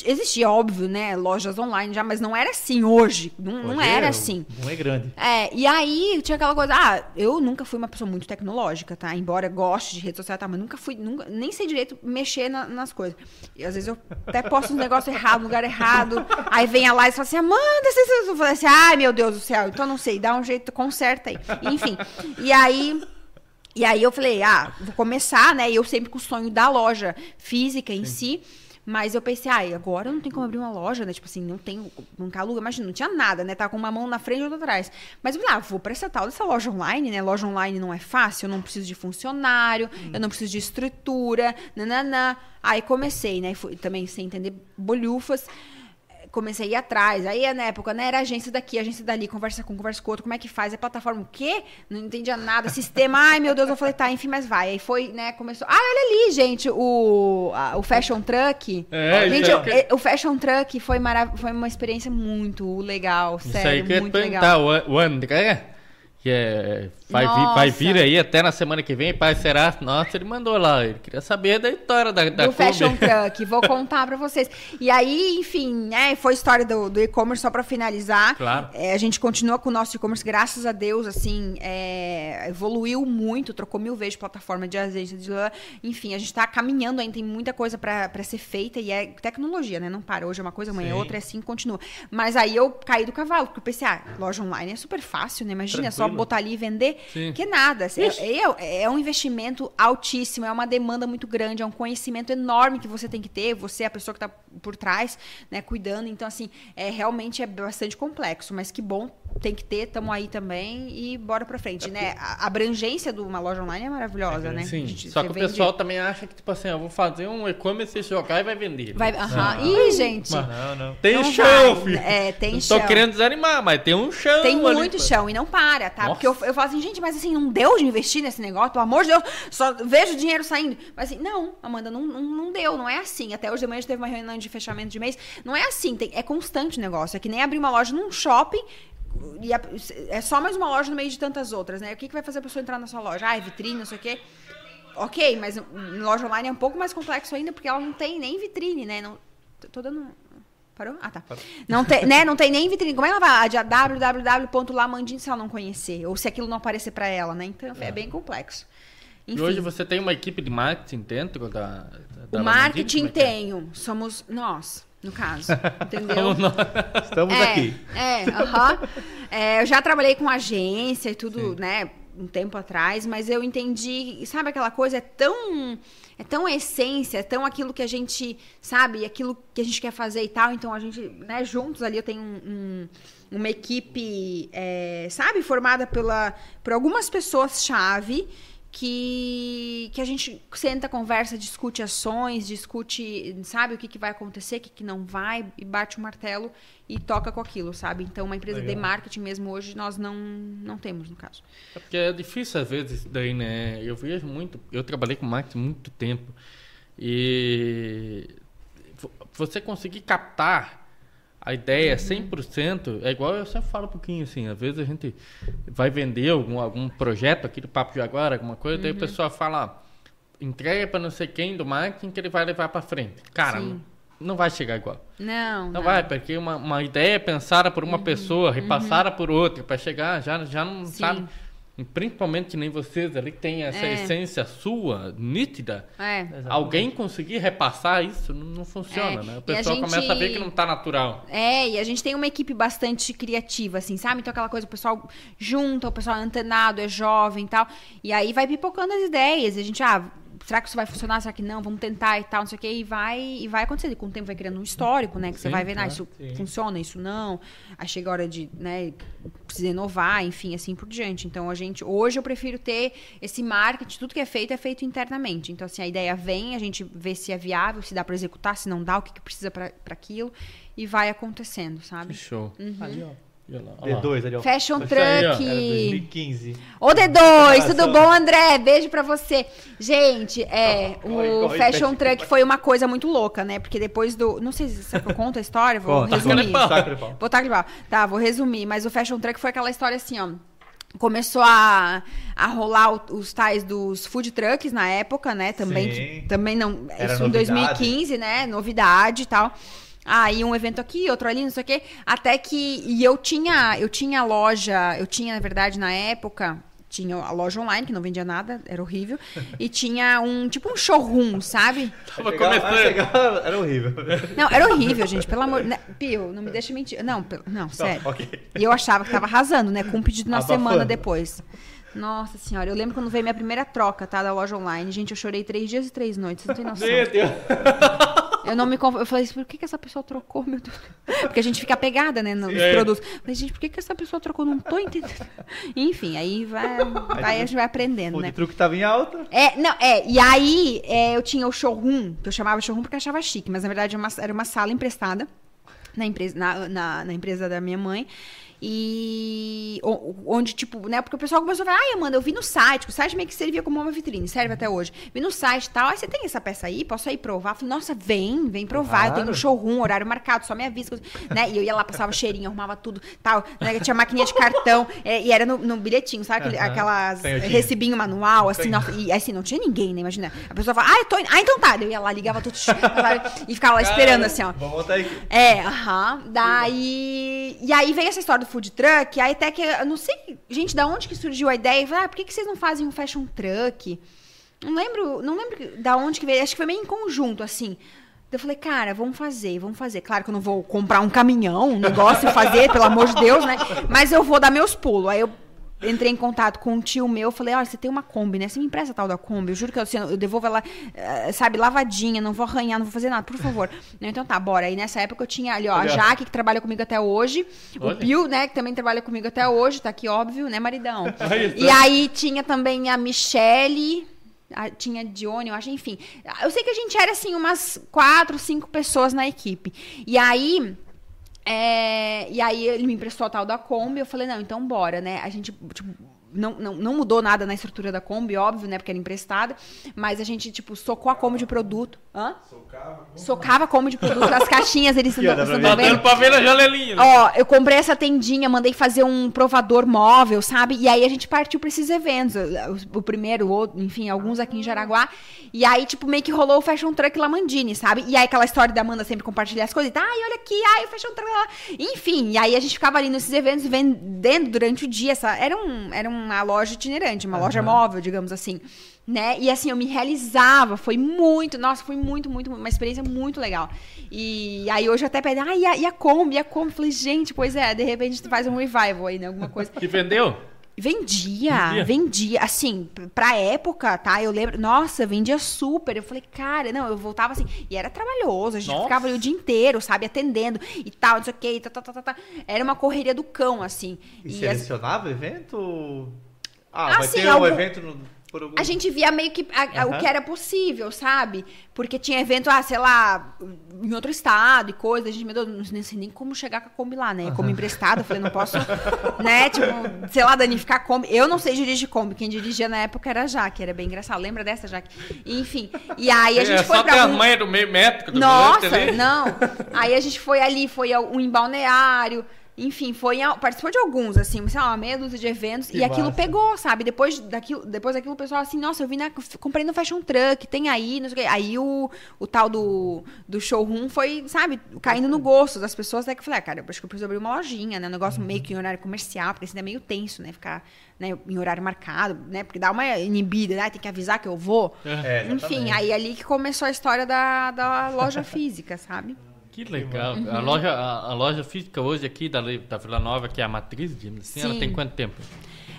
existia, óbvio, né, lojas online já, mas não era assim hoje. Não, não Hoje era é- assim. Não é grande. É, e aí tinha aquela coisa, ah, eu nunca fui uma pessoa muito tecnológica, tá? Embora goste de rede social, tá? Mas nunca fui, nunca, nem sei direito mexer na- nas coisas. E às vezes eu até posto um negócio errado, no lugar errado. Aí vem a Laís e fala assim, Amanda, você, você, eu falei assim, ai meu Deus do céu, então não sei, dá um jeito, conserta aí. Enfim. E aí. E aí eu falei, ah, vou começar, né? E eu sempre com o sonho da loja física em si. Mas eu pensei, ah, agora não tem como abrir uma loja, né? Tipo assim, não tem, não aluga, imagina, não tinha nada, né? Tava com uma mão na frente e outra atrás. Mas eu falei, ah, vou pra essa tal dessa loja online, né? Loja online não é fácil, eu não preciso de funcionário, eu não preciso de estrutura, nananã. Aí comecei, né? Fui também sem entender bolhufas comecei a ir atrás. Aí, na época, né, era agência daqui, agência dali, conversa com, conversa com outro, como é que faz? É plataforma o quê? Não entendia nada. Sistema, ai meu Deus, eu falei, tá, enfim, mas vai. Aí foi, né, começou. Ah, olha ali, gente, o, a- o Fashion Truck. É, gente, isso eu- é- eh, o Fashion Truck foi, marav foi uma experiência muito legal, Isso sério, aí que muito legal. o, o André, que é, vai, vir, vai vir aí até na semana que vem, pai será? Nossa, ele mandou lá, ele queria saber da história da, da do Fashion. <laughs> Truck, vou contar pra vocês. E aí, enfim, né, foi história do, do e-commerce só pra finalizar. Claro. É, a gente continua com o nosso e-commerce, graças a Deus, assim, é, evoluiu muito, trocou mil vezes de plataforma de agência, de enfim, a gente tá caminhando ainda, tem muita coisa pra pra ser feita e é tecnologia, né? Não para. Hoje é uma coisa, amanhã é outra, é assim, continua. Mas aí eu caí do cavalo, porque eu pensei, ah, loja online é super fácil, né? Imagina, é só Tranquilo. Botar ali e vender. Sim. Que nada. assim, É, é- é um investimento altíssimo, é uma demanda muito grande, é um conhecimento enorme que você tem que ter, você é a pessoa que está por trás, né, cuidando. Então, assim, é, realmente é bastante complexo, mas que bom, tem que ter, tamo aí também e bora pra frente, né? A a abrangência de uma loja online é maravilhosa, né? Sim, gente- só que o vende- pessoal também acha que, tipo assim, eu vou fazer um e-commerce, jogar e vai vender. Vai, aham. Ih, gente. Mas Não, não. Tem Não chão, vai. filho. É, tem não chão. tô querendo desanimar, mas tem um chão Tem ali, muito chão e não para, tá? Nossa. Porque eu, eu falo assim, gente, mas assim, não deu de investir nesse negócio, pelo amor de Deus, só vejo dinheiro saindo. Mas assim, não, Amanda, não, não, não deu, não é assim. Até hoje de manhã a gente teve uma reunião de fechamento de mês. Não é assim, tem- é constante o negócio. É que nem abrir uma loja num shopping. E a- é só mais uma loja no meio de tantas outras, né? O que, que vai fazer a pessoa entrar na sua loja? Ah, é vitrine, não sei o quê. Ok, mas loja online é um pouco mais complexo ainda, porque ela não tem nem vitrine, né? Não, tô- dando. Parou? Ah, tá. Não tem, né? não tem nem vitrine. Como é que ela vai? De www.lamandin se ela não conhecer? Ou se aquilo não aparecer pra ela, né? Então é, bem complexo. E Enfim, hoje você tem uma equipe de marketing dentro da. da o marketing Como é que é? tenho. Somos nós, no caso. <laughs> Entendeu? Estamos é, aqui. É, aham. É, eu já trabalhei com agência e tudo, né? Um tempo atrás, mas eu entendi, sabe aquela coisa? É tão. É tão essência, é tão aquilo que a gente, sabe, aquilo que a gente quer fazer e tal. Então a gente, né, juntos ali eu tenho um- um- uma equipe, é, sabe, formada pela, por algumas pessoas-chave que, que a gente senta, conversa, discute ações, discute, sabe, o que, que vai acontecer, o que, que não vai, e bate o martelo e toca com aquilo, sabe? Então, uma empresa de Legal. marketing mesmo hoje nós não, não temos, no caso. É porque é difícil às vezes daí, né? Eu vejo muito, eu trabalhei com marketing muito tempo e vo- você conseguir captar a ideia 100%, é igual eu sempre falo um pouquinho assim, às vezes a gente vai vender algum, algum projeto aqui do Papo de Agora, alguma coisa, daí a pessoa fala, entrega para não sei quem do marketing que ele vai levar para frente. Cara, Sim. não, não vai chegar igual. Não, Não vai, porque uma, uma ideia pensada por Uhum. uma pessoa, repassada por outra, para chegar, já, já não Sim. sabe. Principalmente que nem vocês ali que tem essa É. essência sua, nítida. É. Alguém conseguir repassar isso não, não funciona, É, né? O a pessoal gente- começa a ver que não tá natural. É, e a gente tem uma equipe bastante criativa, assim, sabe? Então aquela coisa, o pessoal junta, o pessoal é antenado, é jovem e tal. E aí vai pipocando as ideias. E a gente, ah, será que isso vai funcionar? Será que não? Vamos tentar e tal, não sei o quê. E vai, e vai acontecendo. E com o tempo vai criando um histórico, né? Que você Sim, vai vendo, ah, claro. isso Sim. funciona, isso não. Aí chega a hora de, né, precisa inovar, enfim, assim por diante. Então a gente, hoje eu prefiro ter esse marketing, tudo que é feito é feito internamente. Então assim, a ideia vem, a gente vê se é viável, se dá pra executar, se não dá, o que, que precisa pra pra aquilo e vai acontecendo, Que sabe? show. Uhum. Ali, ó. Olha lá, olha lá. D2 ali, ó. Fashion Isso aí, ó. Truck. Era 2015. Ô D2, tudo bom, André? Beijo pra você. Gente, é, Corre, o corre, Fashion fecha. Truck foi uma coisa muito louca, né? Porque depois do. Não sei se eu conto a história, vou Conta. resumir. Pau. Vou tacar de pau. Tá, vou resumir. Mas o Fashion Truck foi aquela história assim, ó. Começou a, a rolar o- os tais dos food trucks na época, né? Também, Sim. que- também não. Era isso em novidade. 2015, né? Novidade e tal. Aí um evento aqui, outro ali, não sei o quê. Até que. E eu tinha, eu tinha loja, eu tinha, na verdade, na época. Tinha a loja online, que não vendia nada, era horrível. <laughs> E tinha um, tipo um showroom, sabe? Tava Chegava- começando. chegava- era horrível. Não, era horrível, gente, pelo amor... Né? Pio, não me deixa mentir. Não, pelo- não, sério. ok. E eu achava que tava arrasando, né? Com um pedido na Abafando. semana depois. Nossa senhora, eu lembro quando veio minha primeira troca, tá? Da loja online. Gente, eu chorei três dias e três noites, você não tem noção. Meu Deus. <laughs> Eu não me conf... Eu falei assim, por que, que essa pessoa trocou, meu Deus? <laughs> Porque a gente fica apegada, né, nos É. produtos. Eu falei, gente, por que, que essa pessoa trocou? Não tô entendendo. <laughs> Enfim, aí vai, vai, a gente vai aprendendo, O né? de truque tava em alta. É, não, é, e aí é, eu tinha o showroom, que eu chamava showroom porque eu achava chique, mas na verdade era uma, era uma sala emprestada na empresa, na, na, na empresa da minha mãe. E onde, tipo, né? Porque o pessoal começou a falar, ai, Amanda, eu vi no site, o site meio que servia como uma vitrine, serve até hoje. Vi no site e tal, aí você tem essa peça aí, posso aí provar? Eu falei, nossa, vem, vem provar. Eu tenho um Claro. showroom, horário marcado, só me avisa. Né? E eu ia lá, passava cheirinho, arrumava tudo, tal. Né? Tinha maquininha de cartão, é, e era no, no bilhetinho, sabe? Aquele, aquelas Canhotinho. recibinho manual, assim, nossa, e assim, não tinha ninguém, né? Imagina. A pessoa fala, ah, eu tô indo. Ah, então tá. Eu ia lá, ligava tudo <laughs> e ficava lá esperando, assim, ó. Vamos voltar aqui. É, aham. Daí. E aí veio essa história do food truck, aí até que. Não sei, gente, da onde que surgiu a ideia? Falei, ah, por que, que vocês não fazem um fashion truck? Não lembro, não lembro da onde que veio. Acho que foi meio em conjunto, assim. Eu falei, cara, vamos fazer, vamos fazer. Claro que eu não vou comprar um caminhão, um negócio e fazer, pelo amor de Deus, né? Mas eu vou dar meus pulos. Aí eu entrei em contato com um tio meu, falei, olha, você tem uma Kombi, né? Você me empresta a tal da Kombi, eu juro que eu, assim, eu devolvo ela, eh, sabe, lavadinha, não vou arranhar, não vou fazer nada, por favor. <laughs> então tá, bora. Aí nessa época eu tinha ali, ó, a. Jaque, que trabalha comigo até hoje, Olha. o Pio, né, que também trabalha comigo até hoje, tá aqui óbvio, né, maridão? <laughs> E tá. aí tinha também a Michele, a- tinha a Dione, eu acho, enfim. Eu sei que a gente era, assim, umas quatro, cinco pessoas na equipe. E aí... é, e aí ele me emprestou a tal da Kombi, eu falei, não, então bora, né? A gente, tipo, não, não, não mudou nada na estrutura da Kombi, óbvio, né? Porque era emprestada, mas a gente, tipo, socou a Kombi de produto. Hã? Socava a Kombi de produto, as caixinhas, eles <laughs> estão Tá dando pra ver na janelinha. né? Ó, eu comprei essa tendinha, mandei fazer um provador móvel, sabe? E aí a gente partiu pra esses eventos. O, o primeiro, o outro, enfim, alguns aqui em Jaraguá. E aí, tipo, meio que rolou o Fashion Truck Lamandini, sabe? E aí aquela história da Amanda sempre compartilhar as coisas. e tá, Ai, olha aqui, ai, o Fashion Truck. lá. Enfim, e aí a gente ficava ali nesses eventos vendendo durante o dia. Essa, era, um, era uma loja itinerante, uma loja móvel, digamos assim. Né? E assim, eu me realizava, foi muito, nossa, foi muito, muito, uma experiência muito legal. E aí hoje eu até pedem, ah, e a, e a Kombi, e a Kombi? Falei, gente, pois é, de repente tu faz um revival aí, né? Alguma coisa. <laughs> E vendeu? Vendia, Vendia? vendia, assim, pra época, tá? Eu lembro, nossa, vendia super. Eu falei, cara, não, eu voltava assim, e era trabalhoso, a gente Nossa. ficava ali o dia inteiro, sabe, atendendo e tal, não sei o que, tá, tá, tá, tá, tá. Era uma correria do cão, assim. E, E as- selecionava evento? Ah, Ah, vai sim, ter algum- um evento no, algum... A gente via meio que a- a- o Aham. que era possível, sabe? Porque tinha evento, ah, sei lá, em outro estado e coisa. A gente, meu Deus, não sei nem como chegar com a Kombi lá, né? Como emprestada, eu falei, não posso, né? Tipo, sei lá, danificar a Kombi. Eu não sei dirigir Kombi. Quem dirigia na época era a Jaque, era bem engraçado. Lembra dessa, Jaque? Enfim. E aí a gente é, foi só pra tem as algum- manhas do meio métrico do nossa, não. Aí a gente foi ali, foi um em balneário. Enfim, foi participou de alguns, assim, sei lá, uma meia dúzia de eventos. Que e aquilo massa. pegou, sabe? Depois daquilo, depois daquilo, o pessoal assim, nossa, eu vi na. Comprei no Fashion Truck, tem aí, não sei o quê. Aí o, o tal do, do showroom foi, sabe, caindo no gosto das pessoas. Até que eu falei, ah, cara, eu acho que eu preciso abrir uma lojinha, né? Um negócio meio que em horário comercial, porque assim é meio tenso, né? Ficar né, em horário marcado, né? Porque dá uma inibida, né? Tem que avisar que eu vou. É, Enfim, aí ali que começou a história da, da loja física, sabe? Que legal. Uhum. A, loja, a, a loja física hoje aqui da, da Vila Nova, que é a matriz, digamos assim, ela tem quanto tempo?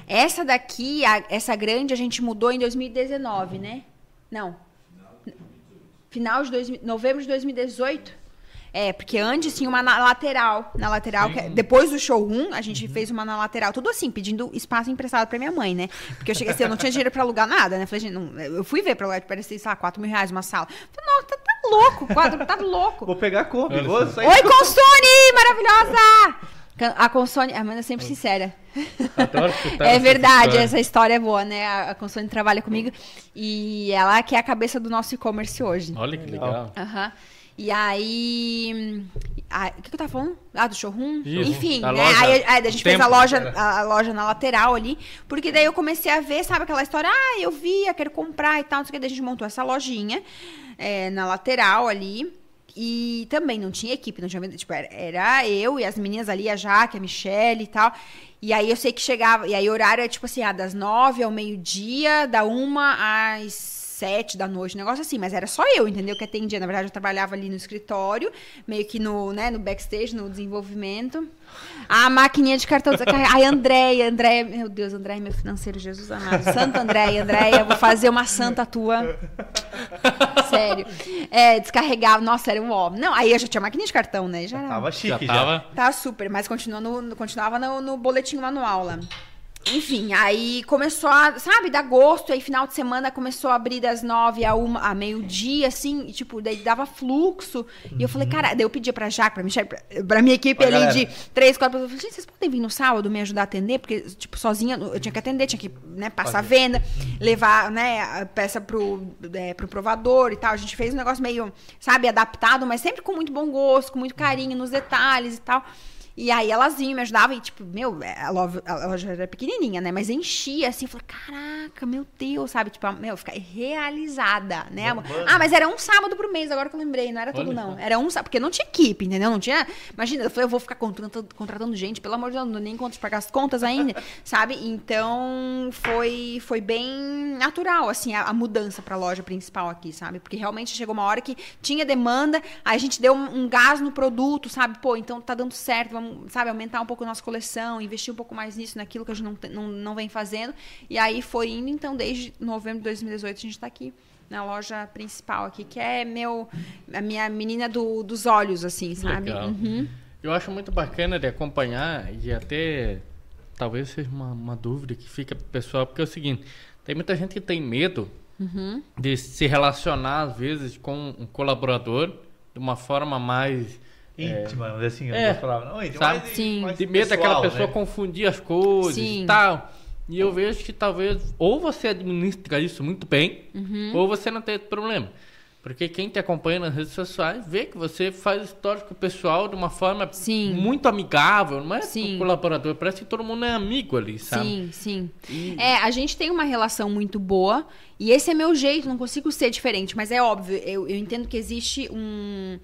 Essa daqui, a- essa grande, a gente mudou em 2019, né? Não. Final de 2000, novembro de 2018. É, porque antes tinha uma na lateral. Na lateral, que- depois do showroom, a gente fez uma na lateral. Tudo assim, pedindo espaço emprestado pra minha mãe, né? Porque eu cheguei assim, eu não tinha dinheiro pra alugar nada, né? Falei, gente, não- eu fui ver pra alugar, parecia, sei lá, 4 mil reais uma sala. Falei, nossa, tá, tá louco, quadro, tá louco. Vou pegar a Kombi, vou sair... Oi, Consone, maravilhosa! A Consone, a Amanda é sempre sincera. Adoro <laughs> escutar É essa verdade, história. essa história é boa, né? A Consone trabalha comigo e ela que é a cabeça do nosso e-commerce hoje. Olha que legal. Aham. E aí. ah, O que, que eu tava falando? Ah, do showroom? Isso. Enfim, né? loja- Aí, aí a gente fez a loja, a, a loja na lateral ali. Porque daí eu comecei a ver, sabe, aquela história, ah, eu vi, eu quero comprar e tal, não sei o que. Daí a gente montou essa lojinha é, na lateral ali. E também não tinha equipe, não tinha. Tipo, era, era eu e as meninas ali, a Jaque, a Michelle e tal. E aí eu sei que chegava. E aí o horário é tipo assim, ah, das nove ao meio-dia, da uma às sete da noite, um negócio assim, mas era só eu, entendeu? Que atendia. Na verdade, eu trabalhava ali no escritório, meio que no, né, no backstage, no desenvolvimento. A maquininha de cartão. Ai, Andréia, Andréia, meu Deus, Andréia, meu financeiro, Jesus amado. Santa Andréia, Andréia, vou fazer uma santa tua. Sério. É, descarregava. Nossa, era um ó. Não, aí eu já tinha maquininha de cartão, né? Já, Tava Já chique já. tava. Tá super, mas continua no, continuava no, no boletim manual lá. Enfim, aí começou a, sabe, dar gosto, aí final de semana começou a abrir das nove a uma, a meio-dia, assim, e, tipo, daí dava fluxo. E eu falei, cara, daí eu pedia pra Jaque, pra Michelle, pra, pra minha equipe Pra ali galera. de três, quatro pessoas. Eu falei, gente, vocês podem vir no sábado me ajudar a atender? Porque, tipo, sozinha, eu tinha que atender, tinha que, né, passar a venda, levar, né, a peça pro, é, pro provador e tal. A gente fez um negócio meio, sabe, adaptado, mas sempre com muito bom gosto, com muito carinho nos detalhes e tal. E aí elas vinham, me ajudavam e, tipo, meu, a loja, a loja era pequenininha, né? Mas enchia, assim, eu falei, caraca, meu Deus, sabe? Tipo, meu, eu fiquei realizada, né? Ah, mas era um sábado por mês, agora que eu lembrei, não era tudo, não. Era um sábado, porque não tinha equipe, entendeu? Não tinha. Imagina, eu falei, eu vou ficar contratando, contratando gente, pelo amor de Deus, não nem conta de pagar as contas ainda, <laughs> sabe? Então foi, foi bem natural, assim, a, a mudança pra loja principal aqui, sabe? Porque realmente chegou uma hora que tinha demanda, aí a gente deu um, um gás no produto, sabe? Pô, então tá dando certo, vamos sabe, aumentar um pouco a nossa coleção, investir um pouco mais nisso, naquilo que a gente não, não, não vem fazendo. E aí foi indo, então, desde novembro de 2018 a gente tá aqui na loja principal aqui, que é meu, a minha menina do- dos olhos, assim, sabe? Uhum. Eu acho muito bacana de acompanhar e até talvez seja uma, uma dúvida que fica pessoal, porque é o seguinte, tem muita gente que tem medo Uhum. de se relacionar às vezes com um colaborador de uma forma mais Íntima, mas assim, eu É. não falar. Não, íntima, Sabe? mas Sim. mais de medo daquela pessoa né? confundir as coisas Sim. e tal. E eu vejo que talvez ou você administra isso muito bem, Uhum. ou você não tem problema. Porque quem te acompanha nas redes sociais vê que você faz histórico pessoal de uma forma Sim. muito amigável, não é Sim. colaborador, parece que todo mundo é amigo ali, sabe? Sim, sim. É, a gente tem uma relação muito boa e esse é meu jeito, não consigo ser diferente, mas é óbvio, eu, eu entendo que existe um,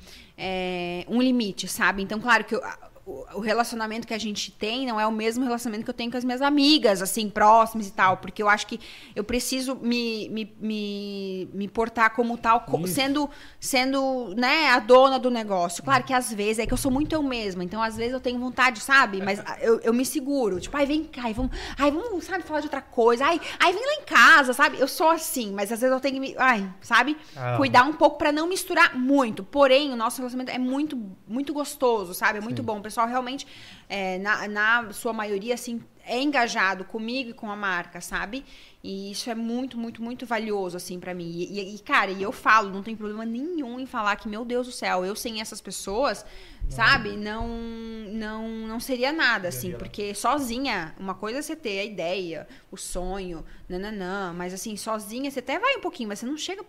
é, um limite, sabe? Então, claro que eu- o relacionamento que a gente tem não é o mesmo relacionamento que eu tenho com as minhas amigas, assim, próximas e tal, porque eu acho que eu preciso me, me, me, me portar como tal, sendo, sendo, né, a dona do negócio. Claro que às vezes é que eu sou muito eu mesma, então às vezes eu tenho vontade, sabe? Mas <laughs> eu, eu me seguro, tipo, ai, vem cá, ai, vamos, ai, vamos, sabe, falar de outra coisa, ai, ai, vem lá em casa, sabe? Eu sou assim, mas às vezes eu tenho que me, ai, sabe? Ah. Cuidar um pouco pra não misturar muito. Porém, o nosso relacionamento é muito, muito gostoso, sabe? É muito bom. O pessoal realmente, é, na, na sua maioria, assim, é engajado comigo e com a marca, sabe? E isso é muito, muito, muito valioso, assim, pra mim. E, e- cara, e eu falo, não tem problema nenhum em falar que, meu Deus do céu, eu sem essas pessoas, sabe? Não, não, não seria nada, assim, porque sozinha, uma coisa é você ter a ideia, o sonho, nananã, mas assim, sozinha você até vai um pouquinho, mas você não chega,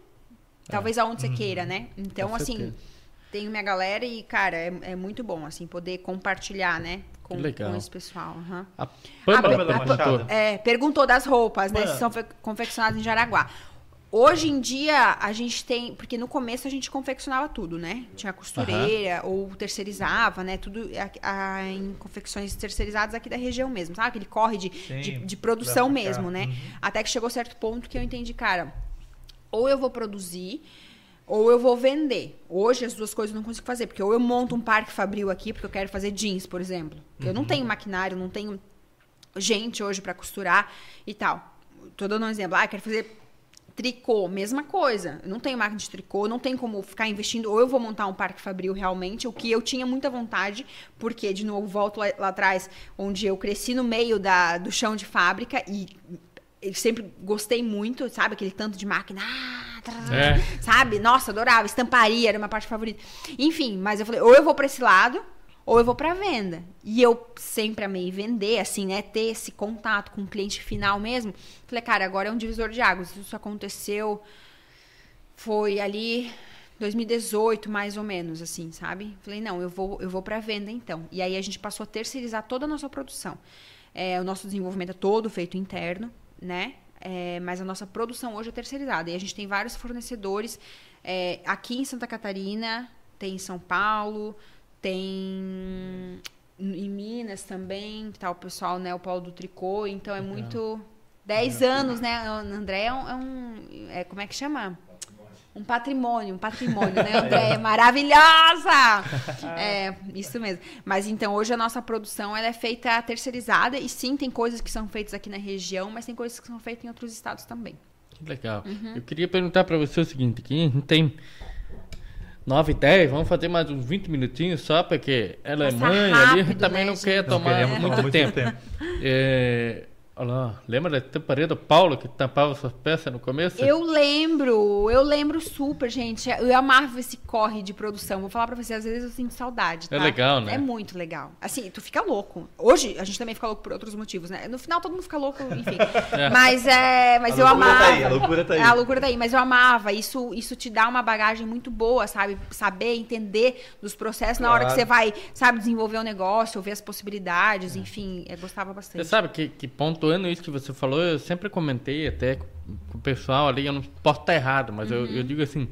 talvez, aonde você queira, né? Então, assim, certeza. Tenho minha galera e, cara, é, é muito bom, assim, poder compartilhar, né? Com, com esse pessoal. aham. A Pâmela Pâmela perguntou. É, perguntou das roupas, né? Se são fe- confeccionadas em Jaraguá. Hoje em dia, a gente tem. Porque no começo a gente confeccionava tudo, né? Tinha costureira, ou terceirizava, né? Tudo a- a- em confecções terceirizadas aqui da região mesmo, sabe? Aquele corre de, Sim, de, de produção mesmo, né? Uhum. Até que chegou certo ponto que eu entendi, cara, ou eu vou produzir, ou eu vou vender. Hoje as duas coisas eu não consigo fazer, porque ou eu monto um parque fabril aqui, porque eu quero fazer jeans, por exemplo. Eu Uhum. não tenho maquinário, não tenho gente hoje pra costurar e tal. Tô dando um exemplo. Ah, eu quero fazer tricô, mesma coisa. Eu não tenho máquina de tricô, não tem como ficar investindo. Ou eu vou montar um parque fabril realmente, o que eu tinha muita vontade, porque, de novo, volto lá, lá atrás, onde eu cresci no meio da, do chão de fábrica e eu sempre gostei muito, sabe? Aquele tanto de máquina. ah, É. Sabe? Nossa, adorava. Estamparia era uma parte favorita. Enfim, mas eu falei, ou eu vou pra esse lado, ou eu vou pra venda. E eu sempre amei vender, assim, né? Ter esse contato com o cliente final mesmo. Falei, cara, agora é um divisor de águas. Isso aconteceu. Foi ali 2018, mais ou menos, assim, sabe? Falei, não, eu vou, eu vou pra venda então. E aí a gente passou a terceirizar toda a nossa produção. É, o nosso desenvolvimento é todo feito interno, né? É, mas a nossa produção hoje é terceirizada. E a gente tem vários fornecedores é, aqui em Santa Catarina, tem em São Paulo, tem em Minas também, tá o pessoal, né? O Paulo do Tricô. Então é muito. 10 anos, né? O André é um. é um- é, como é que chama? Um patrimônio, um patrimônio, né, <laughs> André? Maravilhosa! <laughs> É, isso mesmo. Mas então, hoje a nossa produção ela é feita terceirizada e sim, tem coisas que são feitas aqui na região, mas tem coisas que são feitas em outros estados também. Que legal. Uhum. Eu queria perguntar pra você o seguinte, aqui a gente tem 9 e 10, vamos fazer mais uns 20 minutinhos só, porque ela é mãe ali, a <laughs> gente rápido, também né, não gente? quer Não tomar queremos muito, tomar tempo. É, olha lá, lembra da tamparia do Paulo que tampava suas peças no começo? Eu lembro, eu lembro super, gente. Eu amava esse corre de produção. Vou falar pra você, às vezes eu sinto saudade, tá? É legal, né? É muito legal. Assim, tu fica louco. Hoje, a gente também fica louco por outros motivos, né? No final, todo mundo fica louco, enfim. <laughs> Mas, é, mas A eu loucura amava. tá aí, a loucura tá aí. É, a loucura tá aí. Mas eu amava. Isso, isso te dá uma bagagem muito boa, sabe? Saber, entender dos processos na hora que Claro. você vai, sabe, desenvolver o negócio, ver as possibilidades, enfim. Eu gostava Você bastante. sabe que, que pontuando isso que você falou, eu sempre comentei até com, o pessoal ali, eu não posso estar errado, mas eu, Uhum. eu digo assim,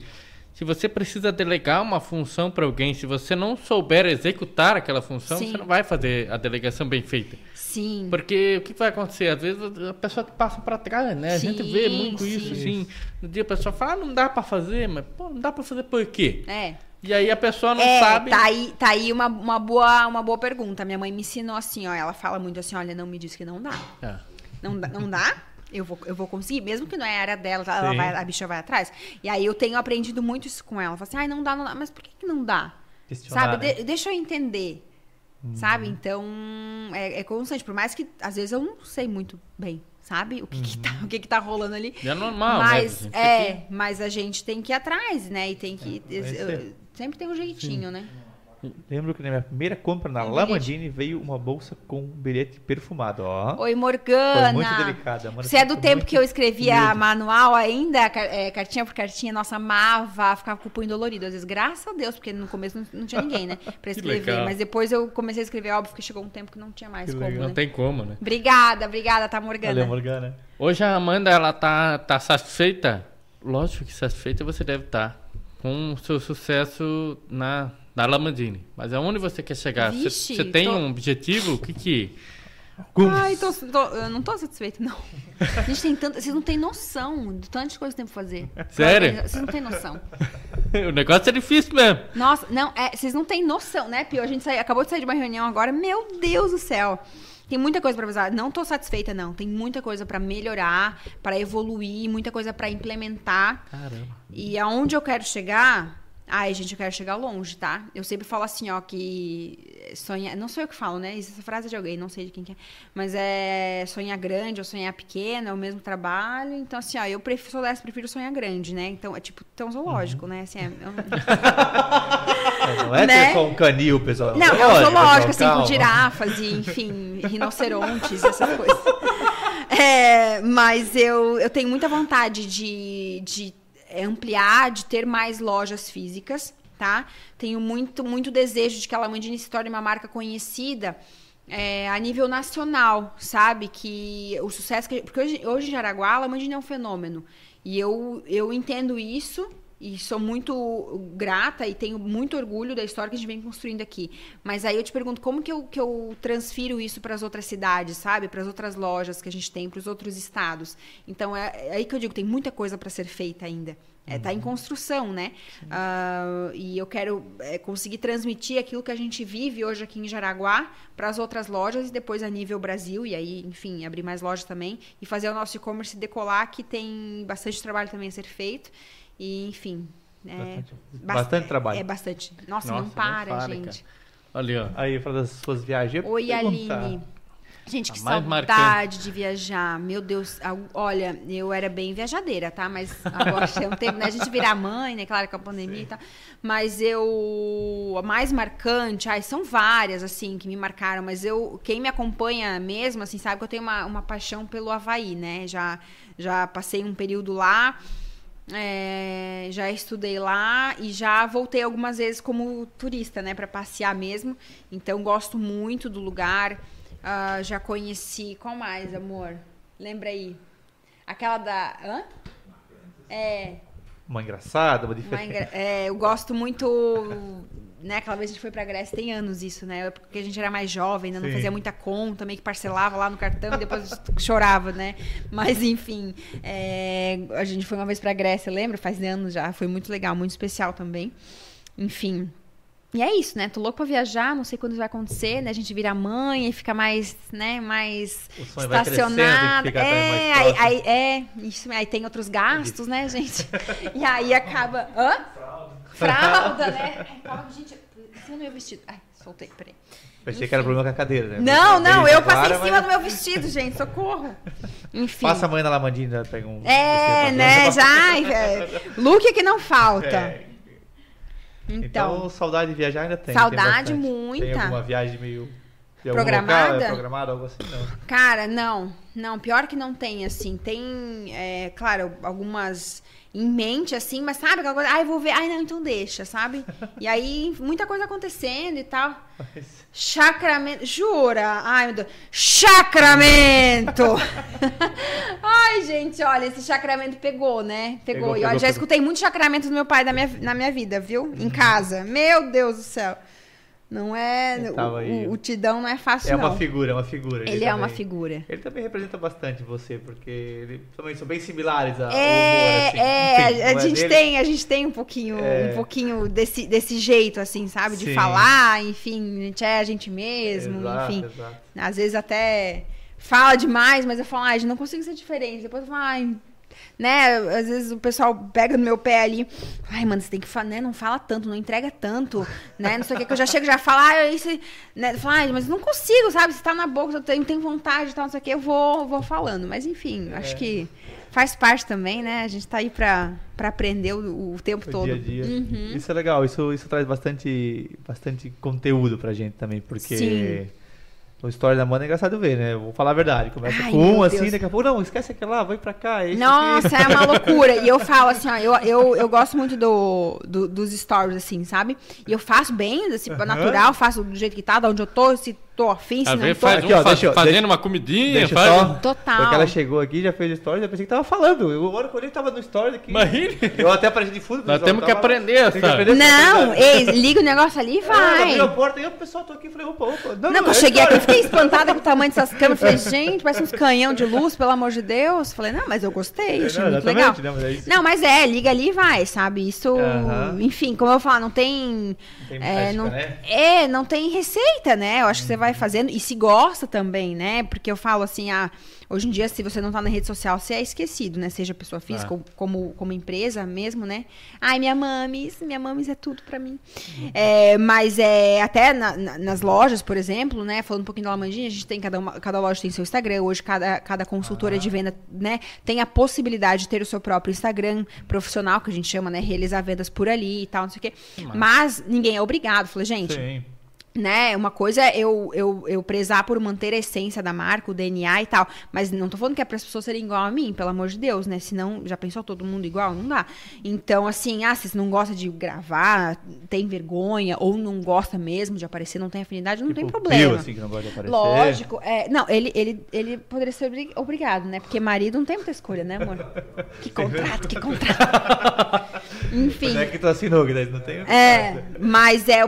se você precisa delegar uma função para alguém, se você não souber executar aquela função, Sim. você não vai fazer a delegação bem feita. Sim. Porque o que vai acontecer? Às vezes a pessoa passa para trás, né? a gente vê Sim, muito sim. isso, assim. No dia a pessoa fala, ah, não dá para fazer, mas pô, não dá para fazer por quê? É. E aí a pessoa não é, sabe. tá aí, tá aí uma, uma, boa, uma boa pergunta. Minha mãe me ensinou assim, ó. Ela fala muito assim, olha, não me diz que não dá. É. Não dá? Não dá? Eu vou, eu vou conseguir, mesmo que não é a área dela, tá? ela Sim. vai, a bicha vai atrás. E aí eu tenho aprendido muito isso com ela. Fala assim, ai, não dá, não dá. Mas por que, que não dá? Questionar, Sabe? né? De- deixa eu entender. Sabe? Então, é, é constante. Por mais que, às vezes, eu não sei muito bem, sabe? O que, que, tá, o que, que tá rolando ali. É normal, mas, né? A gente é, tem mas a gente tem que ir atrás, né? E tem que... ser. Sempre tem um jeitinho, né? Lembro que na minha primeira compra na Um Lamandini veio uma bolsa com um bilhete perfumado, ó. Oi, Morgana. Foi muito delicada. Amanda Você é do tempo que eu escrevia medo. manual ainda, é, cartinha por cartinha, nossa, amava, ficava com o punho dolorido. Às vezes, graças a Deus, porque no começo não, não tinha ninguém, né? <laughs> Pra escrever. Mas depois eu comecei a escrever, óbvio que chegou um tempo que não tinha mais Que como, né? Não tem como, né? Obrigada, obrigada, tá, Morgana? Valeu, Morgana. Hoje a Amanda, ela tá, tá satisfeita? Lógico que satisfeita você deve estar com o seu sucesso na, na Lamandini. Mas aonde você quer chegar? Você- Vixe, você tem tô- um objetivo? O que que... Ai, tô, tô- eu não tô satisfeita, não. A <laughs> gente tem tanto. Vocês não têm noção de coisa que tem pra fazer. Sério? Vocês não têm noção. <laughs> o negócio é difícil mesmo. Nossa, não, é, vocês não têm noção, né, Pio? A gente sai- acabou de sair de uma reunião agora, meu Deus do céu. Tem muita coisa pra avisar. Não tô satisfeita, não. Tem muita coisa pra melhorar, pra evoluir, muita coisa pra implementar. Caramba. E aonde eu quero chegar. Ai, gente, eu quero chegar longe, tá? Eu sempre falo assim, ó, que sonhar. Não sou eu que falo, né? Essa frase é de alguém, não sei de quem que é. Mas é sonhar grande ou sonhar pequeno, é o mesmo trabalho. Então, assim, ó, eu prefiro, sou dessa, prefiro sonhar grande, né? Então, é tipo tão zoológico, né? Assim, é, eu- <laughs> É, não é Né? só um canil, pessoal. Não, é um Zoológico, assim, calma. com girafas e, enfim, <laughs> rinocerontes, essas coisas. É, mas eu, eu tenho muita vontade de, de ampliar, de ter mais lojas físicas, tá? Tenho muito, muito desejo de que a Lamandini se torne uma marca conhecida é, a nível nacional, sabe? Que o sucesso... Que, porque hoje, hoje em Jaraguá, a Lamandini é um fenômeno. E eu, eu entendo isso e sou muito grata e tenho muito orgulho da história que a gente vem construindo aqui. Mas aí eu te pergunto, como que eu, que eu transfiro isso para as outras cidades, sabe? Para as outras lojas que a gente tem, para os outros estados. Então é, é aí que eu digo, tem muita coisa para ser feita ainda. É, tá em construção, né? Ah, e eu quero é, conseguir transmitir aquilo que a gente vive hoje aqui em Jaraguá para as outras lojas e depois a nível Brasil, e aí, enfim, abrir mais lojas também e fazer o nosso e-commerce decolar, que tem bastante trabalho também a ser feito. E, enfim. É, Bastante- bas- bastante trabalho. É bastante. Nossa, Nossa, não para, fala, gente. Ali, ó. Aí, fala das suas viagens. Oi, perguntar. Aline. Gente, que A mais saudade de viajar. Meu Deus, olha, eu era bem viajadeira, tá? Mas agora tem um tempo, né? A gente virar mãe, né? Claro, com a pandemia e tal. Mas eu. A mais marcante, ai, são várias, assim, que me marcaram. Mas eu. Quem me acompanha mesmo, assim, sabe que eu tenho uma, uma paixão pelo Havaí, né? Já, já passei um período lá. É, já estudei lá e já voltei algumas vezes como turista, né, para passear mesmo. Então gosto muito do lugar. Ah, já conheci. Qual mais, amor? Lembra aí? Aquela da. Hã? É. Uma engraçada, uma uma diferente. engra- é, eu gosto muito. Né, aquela vez a gente foi pra Grécia, tem anos isso, né? Porque a gente era mais jovem, ainda não Sim. fazia muita conta, meio que parcelava lá no cartão e depois <laughs> chorava, né? Mas enfim, é, a gente foi uma vez pra Grécia, lembra? Faz anos já, foi muito legal, muito especial também. Enfim. E é isso, né? Tô louco pra viajar, não sei quando vai acontecer, né? A gente vira mãe e fica mais, né, mais estacionada. É, aí, aí- é, isso, aí tem outros gastos, né, gente? <laughs> E aí acaba. Hã? Fralda, né? Ai, calma, gente, em cima do meu vestido. Ai, soltei, peraí. Pensei que era problema com a cadeira, né? Não, não, eu passei em cima mas do meu vestido, gente, socorro. Enfim. Passa a mãe na Lamandina, pega um. É, né? Já. é, Look é que não falta. É, Então. Então, saudade de viajar ainda tem. Saudade tem muita. Tem alguma viagem meio. Programada? Local, é programada, algo assim, não. Cara, não. Não, pior que não tem, assim. Tem, é, claro, algumas em mente, assim, mas sabe aquela coisa? Ai, vou ver. Ai, não, então deixa, sabe? E aí, muita coisa acontecendo e tal. Mas- Chacramento. Jura? Ai, meu Deus. Chacramento! <laughs> Ai, gente, olha, esse chacramento pegou, né? Pegou. Pegou, pegou, já pegou. escutei muito chacramento do meu pai na minha, na minha vida, viu? Em casa. Meu Deus do céu. Não é. Ele aí. O, o Tidão não é fácil, É não. uma figura, é uma figura. Ele é uma figura. Ele também representa bastante você, porque ele também são bem similares a É, ao humor, assim. é, Enfim, a, a é gente dele. tem, a gente tem um pouquinho, É. um pouquinho desse, desse jeito, assim, sabe? De Sim. falar, enfim, a gente é a gente mesmo, Exato, enfim. exato. Às vezes até fala demais, mas eu falo, ai, não consigo ser diferente. Depois eu falo, ai, né? Às vezes o pessoal pega no meu pé ali, ai, mano, você tem que falar, né? Não fala tanto, não entrega tanto, né? Não sei o que, que eu já chego, já falo, ah, isso, né? Falo, ai, mas não consigo, sabe? Se tá na boca, eu tenho, tenho vontade e tal, não sei o que, eu vou, vou falando. Mas enfim, É. acho que faz parte também, né? A gente tá aí pra, pra aprender o, o tempo O todo. dia a dia. Uhum. Isso é legal, isso, isso traz bastante, bastante conteúdo pra gente também, porque Sim. O Story da Mana é engraçado ver, né? Vou falar a verdade. Começa Ai, com um assim, Deus. daqui a pouco, não, esquece aquele lá, vai pra cá. esse Nossa, aqui. é uma <laughs> loucura. E eu falo assim, ó, eu, eu, eu gosto muito do, do- dos stories, assim, sabe? E eu faço bem, assim, Aham. natural, faço do jeito que tá, de onde eu tô, se tô afim, se Às não vezes tô. faz Aqui, um ó, deixa fazendo deixa- uma comidinha, Deixa faz só. Total. Porque ela chegou aqui, já fez stories, eu pensei que tava falando. Eu, a hora que eu olhei, tava no stories aqui. Imagine. Eu até apareci de fundo. Nós temos que aprender, sabe? aprender Não, ei, liga o negócio ali e vai. abriu a porta e eu, pessoal, tô aqui. Falei, opa, opa. Não, quando eu é cheguei aqui, story. fiquei espantada com o tamanho dessas <laughs> câmeras. Falei, gente, parece uns canhão de luz, pelo amor de Deus. Falei, não, mas eu gostei, achei Não, muito legal. né, mas é isso. Não, mas é, liga ali e vai, sabe? Isso, enfim, como eu falo, não tem. Tem é, mágica, não, né? é, não tem receita, né? Eu acho que você vai fazendo e se gosta também, né? Porque eu falo assim, ah, hoje em dia, se você não tá na rede social, você é esquecido, né? Seja pessoa física Ah. ou como, como empresa mesmo, né? Ai, minha mames, minha mames é tudo pra mim. É, mas é até na- na- nas lojas, por exemplo, né? Falando um pouquinho da Lamandinha, a gente tem cada, uma, cada loja tem seu Instagram. Hoje, cada, cada consultora de venda, né, tem a possibilidade de ter o seu próprio Instagram profissional, que a gente chama, né? Realizar vendas por ali e tal, não sei o quê. Mas ninguém é obrigado. Falei, gente, Sim. Né? Uma coisa é eu, eu, eu prezar por manter a essência da marca, o DNA e tal. Mas não tô falando que é para as pessoas serem igual a mim, pelo amor de Deus, né? Senão, já pensou todo mundo igual? Não dá. Então, assim, ah, se você não gosta de gravar, tem vergonha, ou não gosta mesmo de aparecer, não tem afinidade, não tem Tipo, problema. Pio, assim, que não gosta de aparecer. Lógico, é, não, ele, ele, ele poderia ser obri- obrigado, né? Porque marido não tem muita escolha, né, amor? <laughs> Que contrato, que contrato. <laughs> Enfim. Não é que tu assinou, que daí não tem. É, mas é,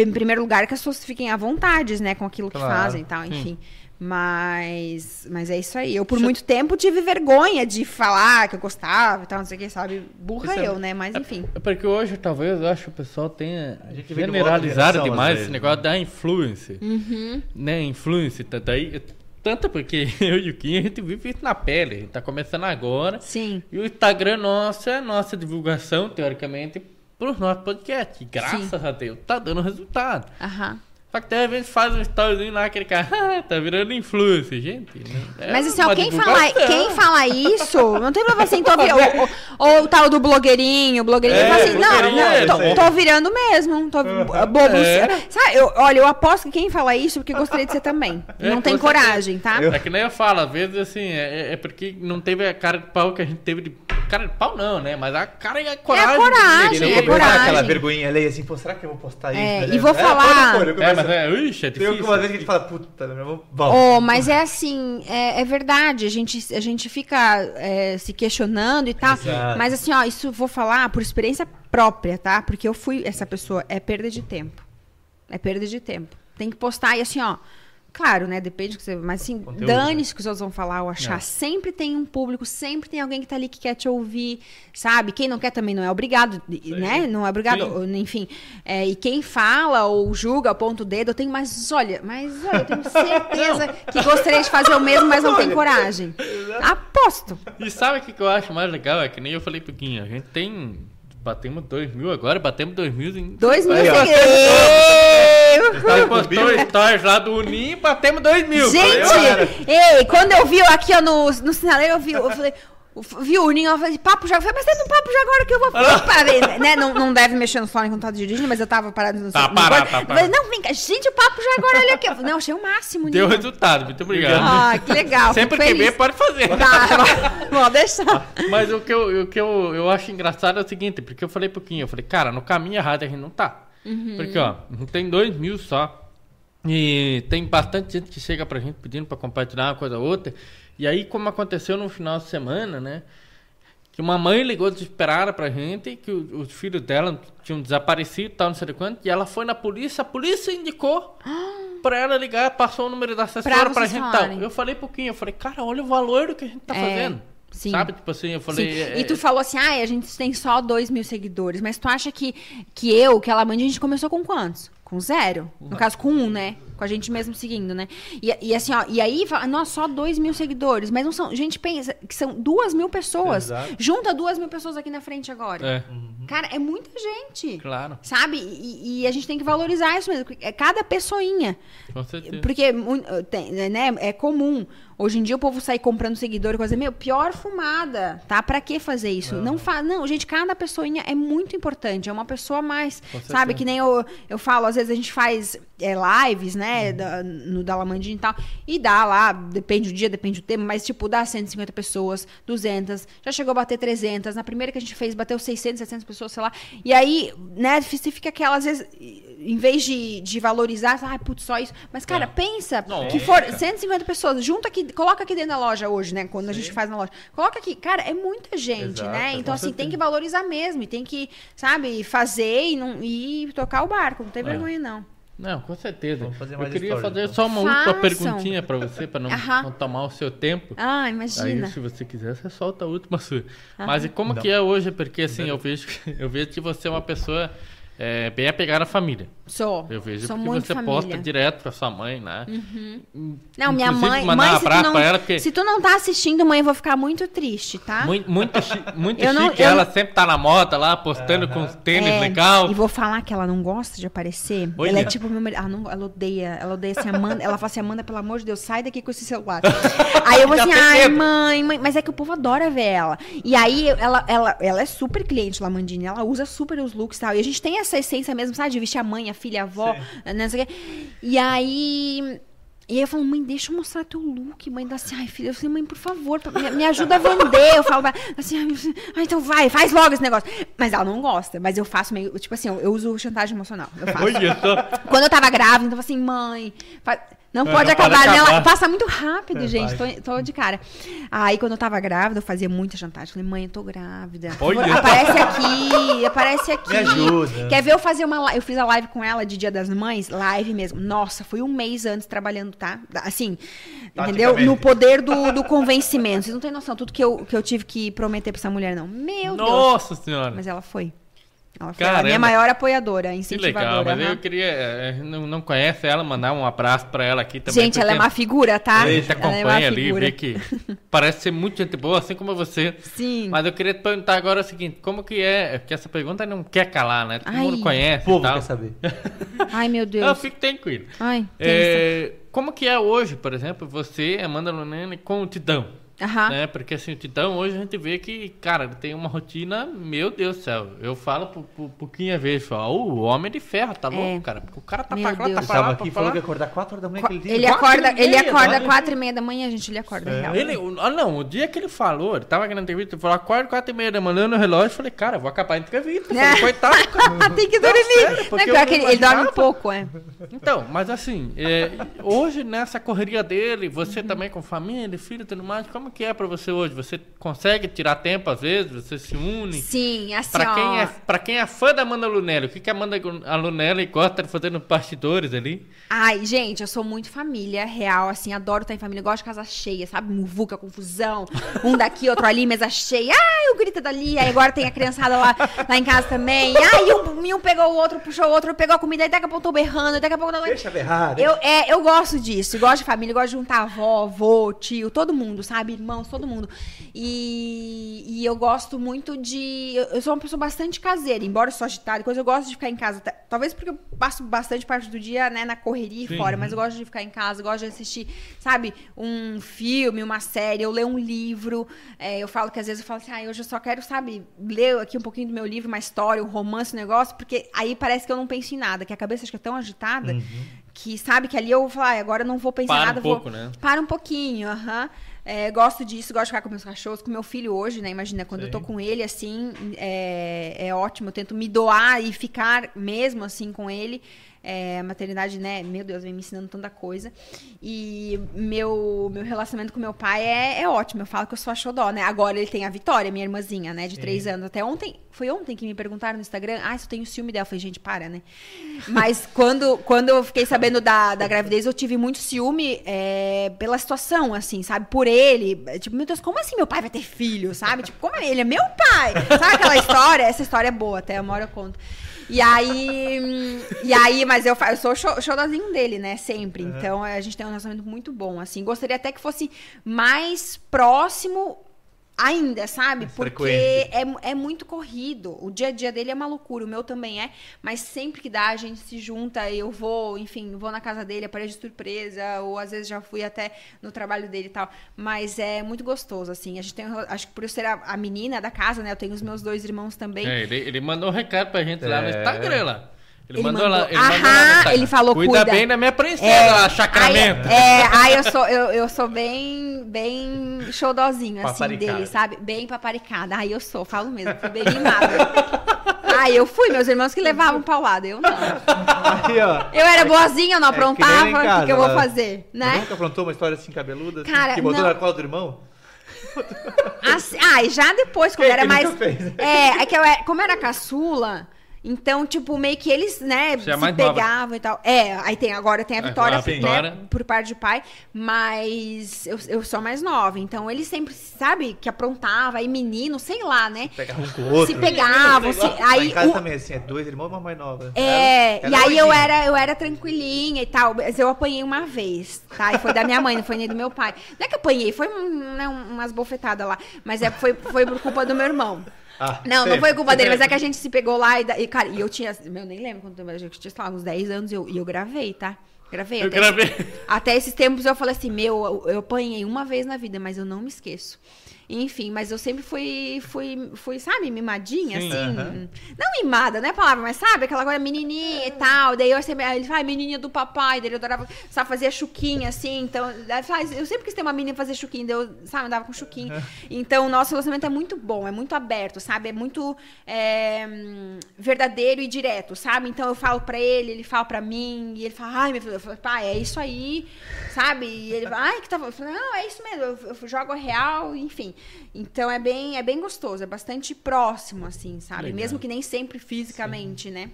em primeiro lugar, que as pessoas fiquem à vontade, né, com aquilo que Claro, fazem e tal, enfim. Mas, mas é isso aí. Eu, por muito tempo, tive vergonha de falar que eu gostava e tal, não sei o que, sabe? Burra Isso é- eu, né? Mas enfim. É porque hoje, talvez, eu acho que o pessoal tenha de generalizado geração, demais esse negócio da influência. Uhum. Né, influência. Tanto, aí, tanto porque <laughs> eu e o Kim, a gente vive isso na pele. A gente tá começando agora. Sim. E o Instagram nosso é a nossa divulgação, teoricamente, pro nosso podcast. E graças a Deus, tá dando resultado. Aham. Só que às vezes faz um storyzinho lá, aquele cara, "Ah, tá virando influencer, gente. né? É Mas assim, ó, quem fala, quem fala isso, não tem problema assim, tô virando. Ou, ou, ou o tal do blogueirinho, o blogueirinho É, fala assim, não, não, tô, é. tô virando mesmo, tô <laughs> bobo. É. Sabe, eu, olha, eu aposto que quem fala isso, porque gostaria de ser também. É, não tem coragem, tá? É que nem eu falo, às vezes assim, é, é porque não teve a cara de pau que a gente teve de. Cara de pau não, né? Mas a cara e a coragem. coragem, é. Não vou dar coragem. aquela vergonhinha ali assim, pô, será que eu vou postar isso? É, né? e vou É, falar- eu É, <laughs> é, ixi, é Tem difícil. algumas vezes que a gente fala, puta, né, vamos. vamos. Oh, mas é assim, é, é verdade, a gente, a gente fica é, se questionando e tal. Exato. Mas assim, ó, isso vou falar por experiência própria, tá? Porque eu fui essa pessoa, é perda de tempo. É perda de tempo. Tem que postar e assim, ó. Claro, né? Depende do que você. Mas assim, dane-se o que os outros vão falar ou achar. É. Sempre tem um público, sempre tem alguém que tá ali que quer te ouvir, sabe? Quem não quer também não é obrigado, né? Não é obrigado, Sim. enfim. É, e quem fala ou julga, aponta o dedo, eu tenho mais. Olha, mas olha, eu tenho certeza <laughs> que gostaria de fazer o mesmo, mas não tem coragem. Aposto. E sabe o que, eu acho mais legal? É que nem eu falei Guinho, a gente tem. Batemos 2 mil agora, batemos 2 mil em. Dois mil Aí, ó. seguidores. Postou stories lá do Unim e batemos 2 mil. Gente, ei, quando eu vi aqui ó, no, no sinaleiro, eu vi, eu falei. Eu Vi o Ninho, eu falei, papo já. Eu falei, mas tem um papo já agora que eu vou. <laughs> Ver, né? Não, não deve mexer no fone quando tá dirigindo, mas eu tava parado no Tá parado, tá Eu parado. não, vem cá, gente, o papo já agora, olha aqui. Eu falei, não, achei o máximo, Deu resultado, muito obrigado. Ah, que legal. Sempre que ver, pode fazer. Tá, <laughs> vou deixar. Mas o que, eu, o que eu, eu acho engraçado é o seguinte, porque eu falei pro Kim, eu falei, cara, no caminho errado a gente não tá. Uhum. Porque, ó, tem dois mil só. E tem bastante gente que chega pra gente pedindo pra compartilhar uma coisa ou outra. E aí, como aconteceu no final de semana, né? que uma mãe ligou desesperada pra gente, que o- os filhos dela tinham desaparecido e tal, não sei de quanto, e ela foi na polícia, a polícia indicou <gasps> pra ela ligar, passou o número da assessora Pra pra, gente e tal. Eu falei pouquinho, eu falei, cara, olha o valor do que a gente tá É, fazendo. sim. Sabe? Tipo assim, eu falei. É- E tu falou assim, ah, a gente tem só 2 mil seguidores. Mas tu acha que, que eu, que ela mãe, a gente começou com quantos? Com zero? No caso, com um, né? Com a gente mesmo seguindo, né? E, e assim, ó, e aí, fala, nossa, só 2 mil seguidores. Mas não são. Gente, pensa que são duas mil pessoas. Exato. Junta duas mil pessoas aqui na frente agora. É, Cara, é muita gente. claro, Sabe? E, e a gente tem que valorizar isso mesmo. É cada pessoinha. com certeza. Porque né, é comum. Hoje em dia o povo sair comprando seguidor e coisa. Meu, pior fumada, tá? Pra que fazer isso? Não fa Não, gente, cada pessoinha é muito importante. É uma pessoa a mais. Com Sabe? certeza. Que nem eu, eu falo, às vezes a gente faz é, lives, né? Da, no Dalamandinha e tal. E dá lá, depende do dia, depende do tema, mas tipo, dá 150 pessoas, 200. Já chegou a bater 300. Na primeira que a gente fez, bateu 600, 700 pessoas, sei lá. E aí, né? Você fica aquela, às vezes, em vez de, de valorizar, ai, putz, só isso. Mas, cara, pensa Não, que for 150 pessoas, junta aqui, coloca aqui dentro da loja hoje, né? Quando a gente faz na loja. Coloca aqui, cara, é muita gente, Exato, né? Então, assim, tem certeza. que valorizar mesmo. E tem que, sabe, fazer e, não, e tocar o barco. Não tem É. vergonha, não. Não, com certeza. Vamos fazer eu mais queria stories, fazer então. só uma última Façam. perguntinha pra você, pra não, não tomar o seu tempo. Ah, Aí, imagina. se você quiser, você solta a última sua. Mas e como que é hoje? Porque assim, eu vejo, eu vejo que você é uma pessoa é, bem apegada à família. Sou. Eu vejo Sou porque muito você família. Uhum. posta direto pra sua mãe, né? Não, minha mãe. mandar mãe, um se tu, abraço não, pra ela, porque- se tu não tá assistindo, mãe, eu vou ficar muito triste, tá? Muito, muito, chi- muito Eu não- chique. eu ela sempre tá na moda lá, postando com os tênis É, legal. E vou falar que ela não gosta de aparecer. Ela é tipo meu marido. Ela, não, ela odeia. Ela odeia assim, Amanda. ela fala assim, Amanda, pelo amor de Deus, sai daqui com esse celular. <laughs> aí eu vou assim, ai, mãe, mãe. Mas é que o povo adora ver ela. E aí ela, ela, ela é super cliente, Lamandine. Ela usa super os looks e tal. E a gente tem essa essência mesmo, sabe? De vestir a mãe, a filha, a avó, né? não sei o quê. E aí. E aí eu falo, mãe, deixa eu mostrar teu look. Mãe dá assim, ai, filha, eu falei, mãe, por favor, me, me ajuda a vender. Eu falo, assim, ai, então vai, faz logo esse negócio. Mas ela não gosta, mas eu faço meio, tipo assim, eu, eu uso chantagem emocional. Eu faço. Quando eu tava grávida, então assim, mãe, fa- não É, pode não pode acabar, né? Ela acabar. passa muito rápido, É, gente. Tô, tô de cara. Aí, quando eu tava grávida, eu fazia muita chantagem. Falei, mãe, eu tô grávida. Olha. Aparece aqui, aparece aqui. Me ajuda. Quer ver eu fazer uma live? Eu fiz a live com ela de Dia das Mães, live mesmo. Nossa, foi um mês antes trabalhando, tá? Assim, entendeu? Taticamente. No poder do, do convencimento. Vocês não têm noção, tudo que eu, que eu tive que prometer pra essa mulher, não. Meu Deus. Nossa senhora. Mas ela foi. Ela foi a minha Caramba. maior apoiadora, Que incentivadora. legal, mas eu queria. é, não, não conhece ela, mandar um abraço pra ela aqui também. Gente, ela é uma figura, tá? A gente Ela é uma acompanha ali, figura. vê que parece ser muito gente boa, assim como você. Sim. Mas eu queria te perguntar agora o seguinte: como que é? Porque essa pergunta não quer calar, né? Todo Ai. mundo O conhece. povo e tal. quer saber. <laughs> Ai, meu Não, Deus. fique tranquilo. Ai. É, como que é hoje, por exemplo, você, Amanda Lunene, com o Titão? Aham. Né? Porque assim, o Titão hoje a gente vê que, cara, ele tem uma rotina, meu Deus do céu. Eu falo por, por, pouquinho vez, falo, "Ô, o homem de ferro, tá louco, cara? Porque o cara tá Meu pra cá, Deus. tá Ele pra tava lá, aqui pra e falou que ia acordar 4 horas da manhã Qua- aquele dia. Ele acorda, ele meia, acorda quatro- quatro e meia da manhã, gente. Ele acorda real. Ele, o- ah, não, o dia que ele falou, ele tava aqui na entrevista, ele falou, acorda quatro e meia da manhã no relógio, eu falei, cara, eu vou acabar a entrevista. Eu falei, coitado, <laughs> cara. Tem que dormir. sério, Não, porque é pior eu que ele, não ele dorme pouco, é. Então, mas assim, é, hoje nessa correria dele, você Uhum. também com família, filho e tudo mais, como que é pra você hoje? Você consegue tirar tempo às vezes? Você se une? Sim, assim, Pra ó. quem, é, pra quem é fã da Amanda Lunelli, o que, que a Amanda Lunelli gosta de fazer nos bastidores ali? Ai, gente, eu sou muito família real, assim, adoro estar em família, gosto de casa cheia, sabe? Muvuca, confusão, um daqui, outro ali, mesa cheia. Ai, o grita dali, aí agora tem a criançada lá, lá em casa também. Ai, um, um pegou o outro, puxou o outro, pegou a comida, aí daqui a pouco tô berrando, daqui a pouco... Deixa berrar. Eu, é, eu gosto disso, gosto de família, gosto de juntar avó, avô, tio, todo mundo, sabe? Irmãos, todo mundo. E, e eu gosto muito de. Eu sou uma pessoa bastante caseira, embora eu sou agitada, e coisa, eu gosto de ficar em casa. ta- Talvez porque eu passo bastante parte do dia, né, na correria e Sim. fora, mas eu gosto de ficar em casa, eu gosto de assistir, sabe, um filme, uma série, eu ler um livro. É, eu falo que às vezes eu falo assim, ah, hoje eu só quero, sabe, ler aqui um pouquinho do meu livro, uma história, um romance, um negócio, porque aí parece que eu não penso em nada, que a cabeça é tão agitada que sabe que ali eu vou falar, "Ai, agora eu não vou pensar em Para um nada. vou- pouco, né? Para um pouquinho, aham. É, gosto disso, gosto de ficar com meus cachorros, com meu filho hoje, né? Imagina, quando eu tô Sim. com ele, assim, é, é ótimo. Eu tento me doar e ficar mesmo assim com ele. É, a maternidade, né? Meu Deus, vem me ensinando tanta coisa. E meu, meu relacionamento com meu pai é, é ótimo. Eu falo que eu sou a xodó, né? Agora ele tem a Vitória, minha irmãzinha, né? De três anos. Até ontem, foi ontem que me perguntaram no Instagram. Ah, se eu tenho ciúme dela. Eu falei, gente, para, né? Mas quando, quando eu fiquei sabendo da, da gravidez, eu tive muito ciúme é, pela situação, assim, sabe? Por ele. Tipo, meu Deus, como assim meu pai vai ter filho, sabe? Tipo, como ele é meu pai? Sabe aquela história? Essa história é boa, até uma hora eu conto. E aí, e aí, mas eu, eu sou xodozinho dele, né? Sempre. Então a gente tem um relacionamento muito bom, assim. Gostaria até que fosse mais próximo ainda, sabe? Mais Porque é, é muito corrido. O dia a dia dele é uma loucura, o meu também é. Mas sempre que dá, a gente se junta. Eu vou, enfim, vou na casa dele, aparece de surpresa. Ou às vezes já fui até no trabalho dele e tal. Mas é muito gostoso, assim. A gente tem, acho que por eu ser a, a menina da casa, né? Eu tenho os meus dois irmãos também. É, ele, ele mandou um recado pra gente lá no É. Instagram lá. Ele, Ele mandou, lá. mandou. Ele mandou lá no Aham, Instagram. ele falou, cuida. cuida. bem da minha princesa, É, lá, Sacramento. Aí, é, aí eu sou, eu, eu sou bem, bem showdozinho, assim, dele, sabe? Bem paparicada. Aí eu sou, falo mesmo, fui bem mimada. Aí eu fui, meus irmãos que levavam paulada, eu não. Aí, ó. Eu era boazinha, eu não É aprontava, lá em o que, que eu vou lá. fazer, né? Nunca aprontou uma história assim cabeluda? assim, Cara, que botou não. na cola do irmão? Assim, ah, e já depois, quando Quem era mais. fez? É, é que eu era, como era caçula, então, tipo, meio que eles, né, Você é se nova. pegavam e tal. É, aí tem, agora tem a É, Vitória, a Vitória. né, por parte de pai, mas eu, eu sou mais nova, então eles sempre, sabe, que aprontava, aí menino, sei lá, né? Pegava um com o outro. Se pegavam, se, aí em casa o- também, assim, é dois irmãos, uma mais nova. é, Ela- e aí eu era, eu era tranquilinha e tal, mas eu apanhei uma vez, tá? E foi da minha mãe, não foi nem do meu pai. Não é que apanhei, foi né, umas bofetadas lá, mas é, foi, foi por culpa do meu irmão. Ah, Não, não foi culpa dele, mas é que a gente se pegou lá e, e, cara, e eu tinha, meu, nem lembro quanto tempo, eu tinha, sei lá, uns 10 anos e eu, e eu gravei, tá? Gravei. Eu até, gravei. Esse, até esses tempos eu falei assim, meu, eu, eu apanhei uma vez na vida, mas eu não me esqueço. Enfim, mas eu sempre fui, fui, fui sabe, mimadinha, Sim. assim. Aham. Não mimada, não é a palavra, mas sabe, aquela coisa menininha e tal. Daí eu sempre, ele fala, "Ai, menininha do papai, daí ele adorava, sabe, fazia chuquinha, assim. Então, faz, eu sempre quis ter uma menina fazer chuquinha, daí eu, sabe, andava com chuquinha. Então, o nosso relacionamento é muito bom, é muito aberto, sabe? É muito é, verdadeiro e direto, sabe? Então, eu falo pra ele, ele fala pra mim, e ele fala, ai, meu filho, eu falo, pai, é isso aí, sabe? E ele fala, ai, que tá. Eu falo, não, é isso mesmo, eu, eu jogo a real, enfim. Então, é bem, é bem gostoso, é bastante próximo, assim, sabe? Legal. Mesmo que nem sempre fisicamente, né?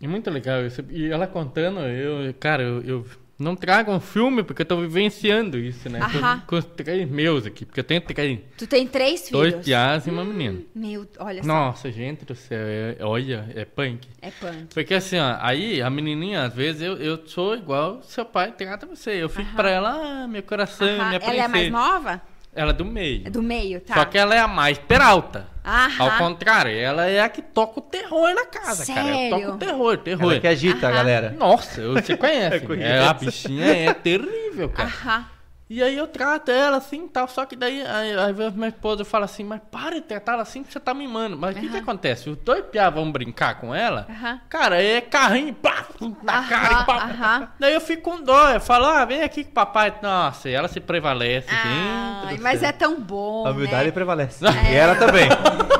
E muito legal isso. E ela contando, eu, cara, eu, eu não trago um filme porque eu tô vivenciando isso, né? Aham. Com, os três meus aqui, porque eu tenho três, Tu tem três dois filhos. piás e uma menina. Meu, olha só. Nossa, gente do céu, é- olha, é punk. É punk. Porque assim, ó, aí a menininha, às vezes, eu, eu sou igual seu pai trata você. Eu fico pra ela, ah, meu coração, Aham. minha Ela princesa. é mais nova? Ela é do meio. É do meio, tá? Só que ela é a mais peralta. Aham. Ao contrário, ela é a que toca o terror na casa, cara. Ela Sério? toca o terror, terror. Ela que agita, Aham. galera. Nossa, você conhece. Eu <laughs> conheço. É, a bichinha é terrível, cara. Aham. E aí eu trato ela assim e tal. Só que daí aí, aí vem minha esposa fala assim, mas para de tratar ela assim que você tá mimando. Mas o que, que Aham. acontece? Os dois piá vão brincar com ela. Aham. Cara, é carrinho, pá, na Aham, cara e pá. Daí eu fico com dó. Eu falo, ah, vem aqui com o papai. Nossa, e ela se prevalece. Do mas céu. é tão bom, A humildade né? prevalece. <laughs> E ela também.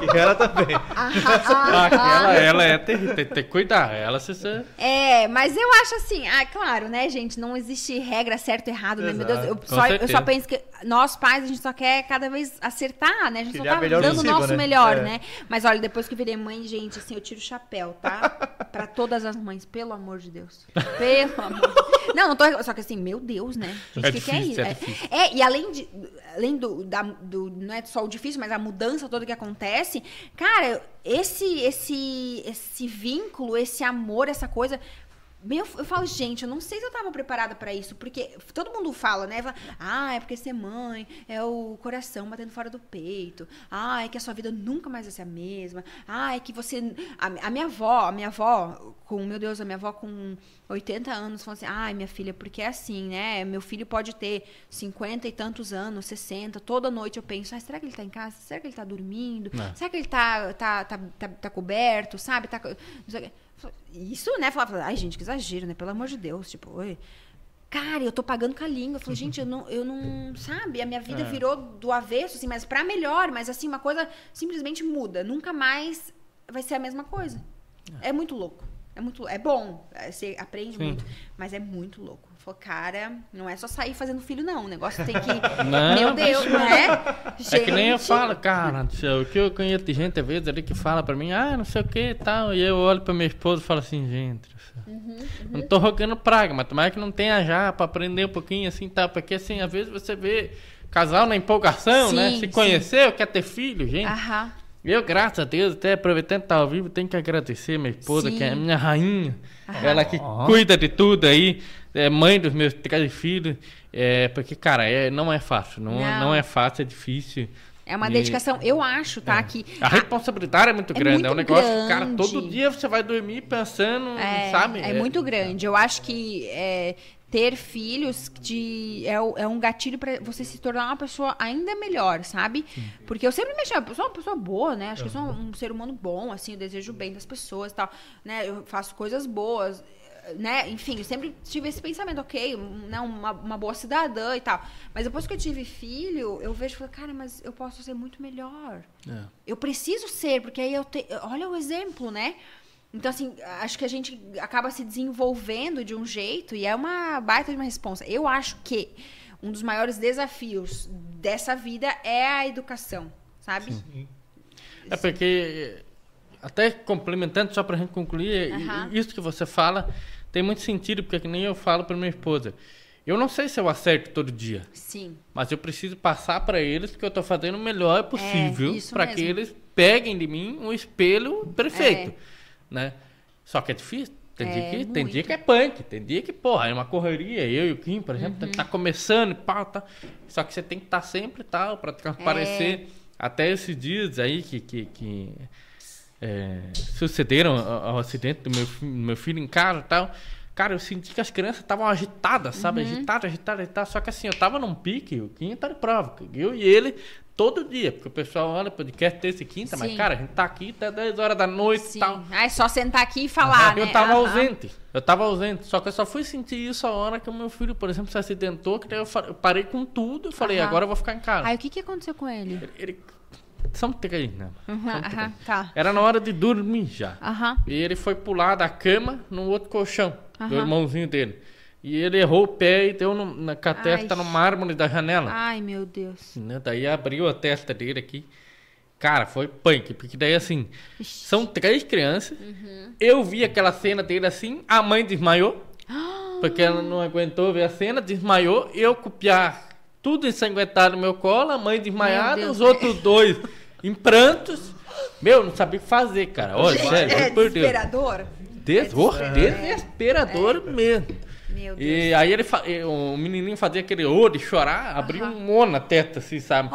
E ela também. Ah, <laughs> ela, ela é terrível. Tem, que cuidar. Ela se. É, mas eu acho assim, ah, claro, né, gente, não existe regra certo ou errado, né, meu Deus, eu Exato. Só, eu só penso que nós pais, a gente só quer cada vez acertar, né, a gente Criar só tá melhor dando o nosso né? melhor, É. né, mas olha, depois que virei mãe, gente, assim, eu tiro o chapéu, tá, <laughs> pra todas as mães, pelo amor de Deus, pelo amor Não, não tô, só que assim, meu Deus, né, gente, É o que, que é isso? é É, é, e além, de, além do, da, do, não é só o difícil, mas a mudança toda que acontece, cara, esse, esse, esse vínculo, esse amor, essa coisa. Meu, eu falo, gente, eu não sei se eu tava preparada pra isso, porque todo mundo fala, né? Ah, é porque ser mãe é o coração batendo fora do peito. Ah, é que a sua vida nunca mais vai ser a mesma. Ah, é que você. A, a minha avó, a minha avó, com, meu Deus, a minha avó com 80 anos, falou assim: ai, minha filha, porque é assim, né? Meu filho pode ter 50 e tantos anos, 60. Toda noite eu penso, ah, será que ele tá em casa? Será que ele tá dormindo? É. Será que ele tá, tá, tá, tá, tá coberto, sabe? Tá, não sei o. isso, né? Falava, ai, gente, que exagero, né? Pelo amor de Deus, tipo, oi. Cara, eu tô pagando com a língua. Eu falei, gente, eu não, eu não. Sabe? A minha vida É. virou do avesso, assim, mas pra melhor. Mas, assim, uma coisa simplesmente muda. Nunca mais vai ser a mesma coisa. É, muito louco. É muito, é bom, é, você aprende Sim. muito, mas é muito louco. Falou, cara, não é só sair fazendo filho, não. O negócio tem que. <laughs> Não, Meu Deus, não é? É que nem eu Gente, falo, cara, do céu, o que eu conheço de gente às vezes ali que fala pra mim, ah, não sei o que e tal, e eu olho pra minha esposa e falo assim, gente, céu, Uhum, não tô rogando praga, mas tomara que não tenha já pra aprender um pouquinho assim, tá, porque assim, às vezes você vê casal na empolgação, né, Sim, se sim. conheceu, quer ter filho, gente, Aham. eu, graças a Deus, até aproveitando que tá ao vivo, tenho que agradecer minha esposa, Sim. que é a minha rainha. Aham. Ela que cuida de tudo aí, é mãe dos meus três filhos. É, porque, cara, é, não é fácil. Não, Não. não é fácil, é difícil. É uma E- dedicação. Eu acho, tá? Que A responsabilidade é muito É grande. é um muito negócio que, cara, grande. todo dia você vai dormir pensando, É, sabe? é muito grande. Eu acho que é, ter filhos de, é, é um gatilho pra você se tornar uma pessoa ainda melhor, sabe? Porque eu sempre me achava, eu sou uma pessoa boa, né? Acho que eu sou um ser humano bom, assim, eu desejo o bem das pessoas e tal, né? Eu faço coisas boas, né? Enfim, eu sempre tive esse pensamento, ok, né? uma, uma boa cidadã e tal. Mas depois que eu tive filho, eu vejo e falo, cara, mas eu posso ser muito melhor. É. Eu preciso ser, porque aí eu te... olha o exemplo, né? Então, assim, acho que a gente acaba se desenvolvendo de um jeito e é uma baita de uma responsa. Eu acho que um dos maiores desafios dessa vida é a educação, sabe? É porque, até complementando, só pra gente concluir, Aham. isso que você fala tem muito sentido, porque que nem eu falo pra minha esposa. Eu não sei se eu acerto todo dia. Sim. Mas eu preciso passar para eles que eu tô fazendo o melhor possível É, para que eles peguem de mim um espelho perfeito, né? Só que é difícil. Tem, É, dia que, tem dia que é punk, tem dia que, porra, é uma correria. Eu e o Kim, por exemplo, Uhum. tá começando e pau, tá. Só que você tem que estar sempre tal para transparecer. É. Até esses dias aí que, que, que, é, sucederam ao, acidente do meu, fi- meu filho em casa e tal. Cara, eu senti que as crianças estavam agitadas, sabe? Uhum. Agitadas, agitadas, agitadas. Só que assim, eu tava num pique, o Quinta tá de prova. Eu e ele, todo dia. Porque o pessoal olha podcast terça e quinta, mas Sim. cara, a gente tá aqui até 10 horas da noite e tal. Ah, é só sentar aqui e falar, <laughs> né? Eu tava Aham. ausente. Eu tava ausente. Só que eu só fui sentir isso a hora que o meu filho, por exemplo, se acidentou, que daí eu, parei com tudo e falei, agora eu vou ficar em casa. Aí o que, que aconteceu com ele? Ele, ele- São três, né? Aham, São três. tá. Era na hora de dormir já. Aham. E ele foi pular da cama no outro colchão do irmãozinho dele. E ele errou o pé e deu no, na, com a testa Ai. no mármore da janela. Ai, meu Deus. Né? Daí abriu a testa dele aqui. Cara, foi punk. Porque daí assim, são três crianças. Uhum. Eu vi aquela cena dele assim, a mãe desmaiou. <gasps> Porque ela não aguentou ver a cena, desmaiou. Eu copiar tudo ensanguentado no meu colo, a mãe desmaiada, Deus. os outros dois em prantos. Meu, não sabia o que fazer, cara. Olha, sério, é por Deus. desesperador? Des... oh, desesperador mesmo. Meu Deus. E aí ele o menininho fazia aquele ô de chorar, abria um mo na testa, assim, sabe?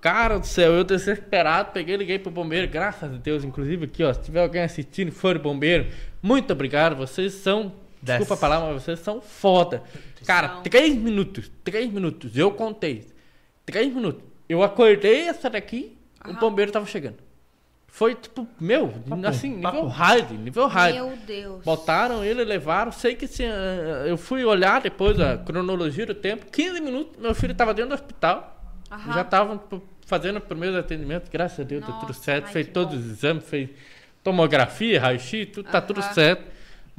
Cara do céu, eu desesperado, peguei e liguei pro bombeiro, graças a Deus, inclusive aqui, ó, se tiver alguém assistindo e for bombeiro, muito obrigado, vocês são, desculpa a palavra, mas vocês são foda. Cara, três minutos, três minutos, eu contei, três minutos. Eu acordei essa daqui, o bombeiro tava chegando. Foi tipo, meu, assim, nível papo. hard, nível hard. Meu Deus. Botaram ele, levaram. Sei que assim, eh, eu fui olhar depois a cronologia do tempo. 15 minutos, meu filho estava dentro do hospital. Aham. Já estavam p- fazendo os primeiros atendimentos. Graças a Deus, tá tudo Nossa, certo. ai, fez todos bom. os exames, fez tomografia, raio-x, tudo, tá tudo Aham. certo.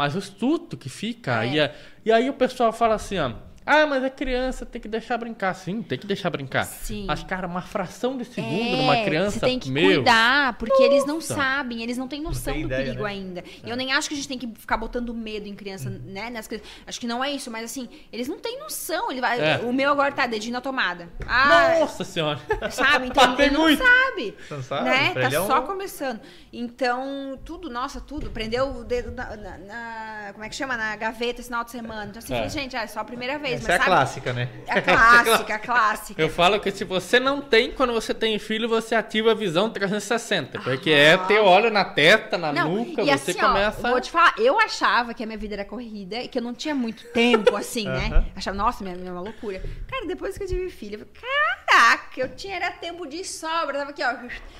Mas o susto que fica. É. E, e aí o pessoal fala assim, ó. Ah, mas a criança tem que deixar brincar. Sim, tem que deixar brincar. Sim. Mas, cara, uma fração de segundo É, numa criança. Você tem que meu, cuidar, porque eles não sabem, eles não têm noção tem do ideia, perigo né? ainda. E eu nem acho que a gente tem que ficar botando medo em criança, né? Nas crianças. Acho que não é isso, mas assim, eles não têm noção. Ele vai, É. O meu agora tá dedinho na tomada. Ah, Nossa senhora. sabe? Então ele não muito. sabe. Não sabe? Né? Tá ele é um- só começando. Então, tudo, nossa, tudo. Prendeu o dedo na, na- na- Como é que chama? Na gaveta esse final de semana. Então, assim, É. gente, é só a primeira vez. Essa é a sabe? clássica, né? A <laughs> clássica, a clássica. Eu falo que se você não tem, quando você tem filho, você ativa a visão 360. Porque é ter olho na testa, na Não, nuca, você assim, começa. ó, vou te falar, eu achava que a minha vida era corrida e que eu não tinha muito tempo, assim, né? Achava, nossa, minha, minha é uma loucura. Cara, depois que eu tive filho, eu falei, caraca, eu tinha era tempo de sobra, tava aqui, ó,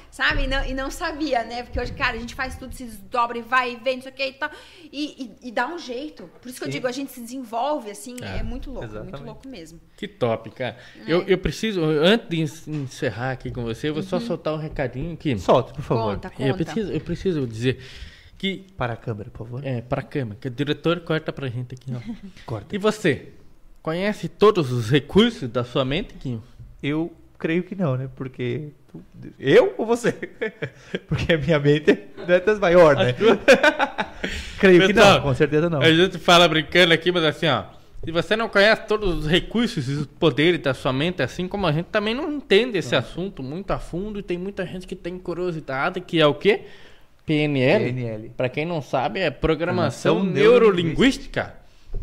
sabe? E não, e não sabia, né? Porque hoje, cara, a gente faz tudo, se desdobra e vai e vem, não sei o que e tal. E, e, e dá um jeito. Por isso que eu Sim. digo, a gente se desenvolve, assim, é, É, muito louco, muito exatamente. louco mesmo. Que top, cara. É. Eu, eu preciso, antes de en- encerrar aqui com você, eu vou só soltar um recadinho aqui. Solta, por favor. Conta, Eu conta. preciso, eu preciso dizer que Para a câmera, por favor. é para câmera, que o diretor corta pra gente aqui, ó. <laughs> Corta. E você? Conhece todos os recursos da sua mente, Quinho? Eu creio que não, né? Porque. tu- Eu ou você? <laughs> Porque a minha mente não é das maior, né? <laughs> creio que Pessoal, não, com certeza não. A gente fala brincando aqui, mas assim, ó. Se você não conhece todos os recursos e os poderes da sua mente, assim como a gente também não entende esse assunto muito a fundo e tem muita gente que tem curiosidade, que é o quê? PNL. PNL. Para quem não sabe, é programação Programação neurolinguística.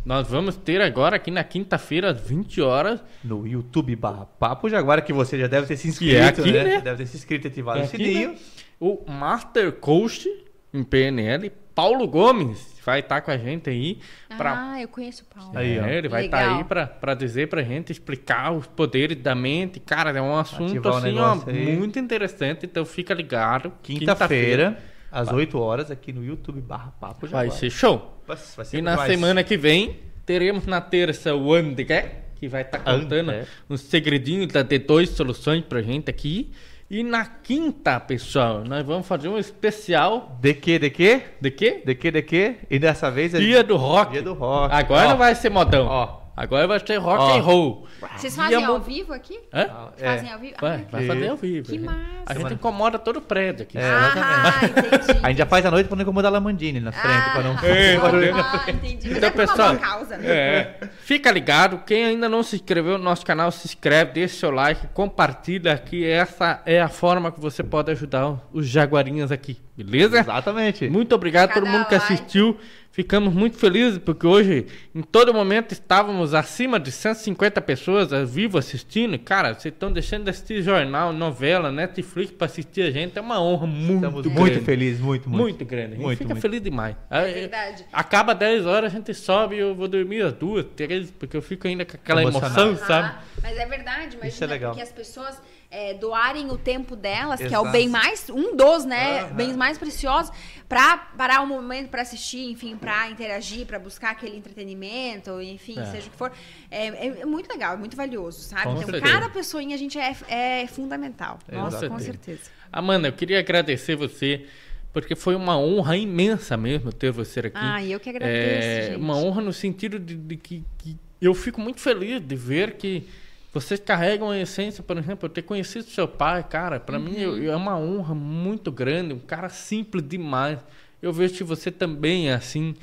Nós vamos ter agora aqui na quinta-feira às 20 horas. No YouTube barra Papo Jaguar, que você já deve ter se inscrito, Que é aqui, né? né? Deve ter se inscrito e ativado É o sininho. né? O Master Coach em PNL, Paulo Gomes, vai estar com a gente aí para Ah, eu conheço o Paulo. Aí. É, ele vai estar Legal. aí pra, pra dizer pra gente, explicar os poderes da mente. Cara, é um assunto assim, ó, muito interessante. Então fica ligado. Quinta-feira, às 8 horas, aqui no YouTube barra Papo Jaguar. vai ser show. Vai vai ser E na demais. semana que vem, teremos na terça o André, que vai estar contando André. uns segredinhos da D2 Soluções pra gente aqui. E na quinta, pessoal, nós vamos fazer um especial De que, de que? de quê? De que, de que? E dessa vez é Dia do rock. Dia do rock. Agora Ó, vai ser modão. Ó. Agora vai ser rock Ó. and roll. Vocês fazem ao vivo aqui? Hã? É. Fazem ao vivo? Vai, Ah, vai Que- fazer ao vivo. que massa. A gente incomoda todo o prédio aqui. É, Ah, entendi. A gente já faz à noite pra não incomodar a Lamandini na frente, ah, pra não É, fazer barulho. ah, entendi. Mas Então, é uma pessoal, causa, né? É. Fica ligado, quem ainda não se inscreveu no nosso canal, se inscreve, deixa seu like, compartilha aqui. Essa é a forma que você pode ajudar os jaguarinhas aqui, beleza? Exatamente. Muito obrigado a todo mundo que like. assistiu. Ficamos muito felizes porque hoje, em todo momento, estávamos acima de 150 pessoas ao vivo assistindo. E, Cara, vocês estão deixando de assistir jornal, novela, Netflix para assistir a gente. É uma honra muito Estamos grande. muito felizes, muito, muito. Muito grande. A gente Muito, fica muito. feliz demais. É verdade. Acaba 10 horas, a gente sobe e eu vou dormir às duas, três, porque eu fico ainda com aquela Emocionado. emoção, sabe? Ah, mas é verdade, imagina Isso é legal. que as pessoas é, doarem o tempo delas, que é o Exato. bem mais, um dos, né, Aham. bens mais preciosos, pra parar um momento pra assistir, enfim, pra interagir, pra buscar aquele entretenimento, enfim, É. seja o que for. É, é- é muito legal, é muito valioso, sabe? Com então, certeza. cada pessoinha a gente é, é fundamental. Nossa, com certeza. Amanda, eu queria agradecer você, porque foi uma honra imensa mesmo ter você aqui. Ah, eu que agradeço, É, gente. uma honra no sentido de, de que, que eu fico muito feliz de ver que vocês carregam a essência, por exemplo, eu ter conhecido seu pai, cara, para mim Uhum. eu- é uma honra muito grande, um cara simples demais. Eu vejo que você também é assim.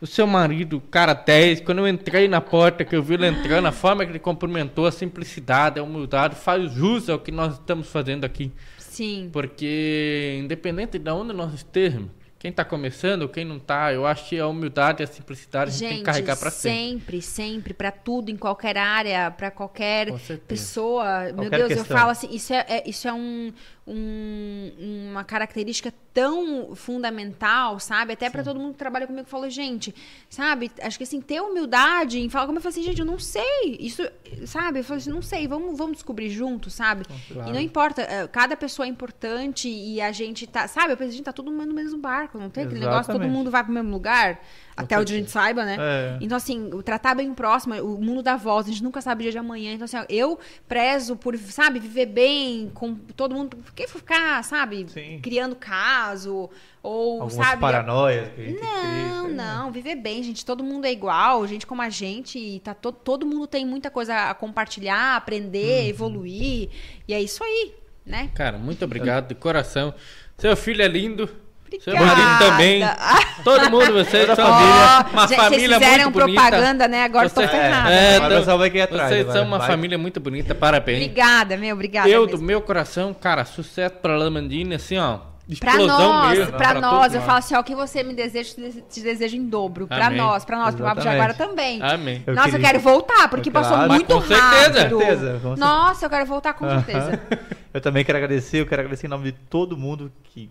O seu marido, cara 10, quando eu entrei na porta, que eu vi ele entrando, a forma que ele cumprimentou, a simplicidade, a humildade, faz jus ao que nós estamos fazendo aqui. Sim. Porque, independente de onde nós estejamos, quem está começando, quem não está, eu acho que a humildade e a simplicidade a gente, tem que Gente, carregar para sempre. sempre, sempre, pra tudo, em qualquer área, pra qualquer pessoa. Meu Qualquer Deus, eu questão. falo assim, isso é, é- isso é um, um- uma característica tão fundamental, sabe? Até pra todo mundo que trabalha comigo, falou, gente, sabe? Acho que assim, ter humildade em falar como eu falo assim, gente, eu não sei. Isso, sabe? Eu falo assim, não sei, vamos, vamos descobrir juntos, sabe? E não importa, eh, cada pessoa é importante e a gente tá, sabe? Eu penso, a gente tá todo mundo no mesmo barco, não tem aquele negócio, todo Exatamente. mundo vai pro mesmo lugar, até onde a gente saiba, né? É. Então, assim, o tratar bem próximo, o mundo dá volta, a gente nunca sabe o dia de amanhã. Então, assim, eu prezo por, sabe, viver bem com todo mundo. Por que ficar, sabe, Sim. criando caso? Ou, Algumas sabe. paranoias que a gente Não, cria. não, viver bem, gente. Todo mundo é igual, gente como a gente. E tá to todo mundo tem muita coisa a compartilhar, Uhum. aprender, evoluir. E é isso aí, né? Cara, muito obrigado de coração. Seu filho é lindo. Seu marido também. Todo mundo, vocês são Ó, uma gente, família vocês fizeram muito bonita. propaganda, né? Agora Você- tô ferrada. É, Agora então, vai aqui atrás, Vocês agora. são uma Vai. família muito bonita, parabéns. Obrigada, meu, obrigada. Eu, mesmo. do meu coração, cara, sucesso pra Lamandine, assim, ó. Pra Explosão nós, mesmo. pra nós, todos eu falo assim, ó, o que você me deseja, te te desejo em dobro. Pra Amém. nós, pra nós, pro Papo de Exatamente. Jaguara também. Amém. Eu Nossa, queria- eu quero voltar, porque Claro. passou Mas muito com certeza. rápido. Com certeza, com certeza. Nossa, eu quero voltar com certeza. Eu também quero agradecer, eu quero agradecer em nome de todo mundo que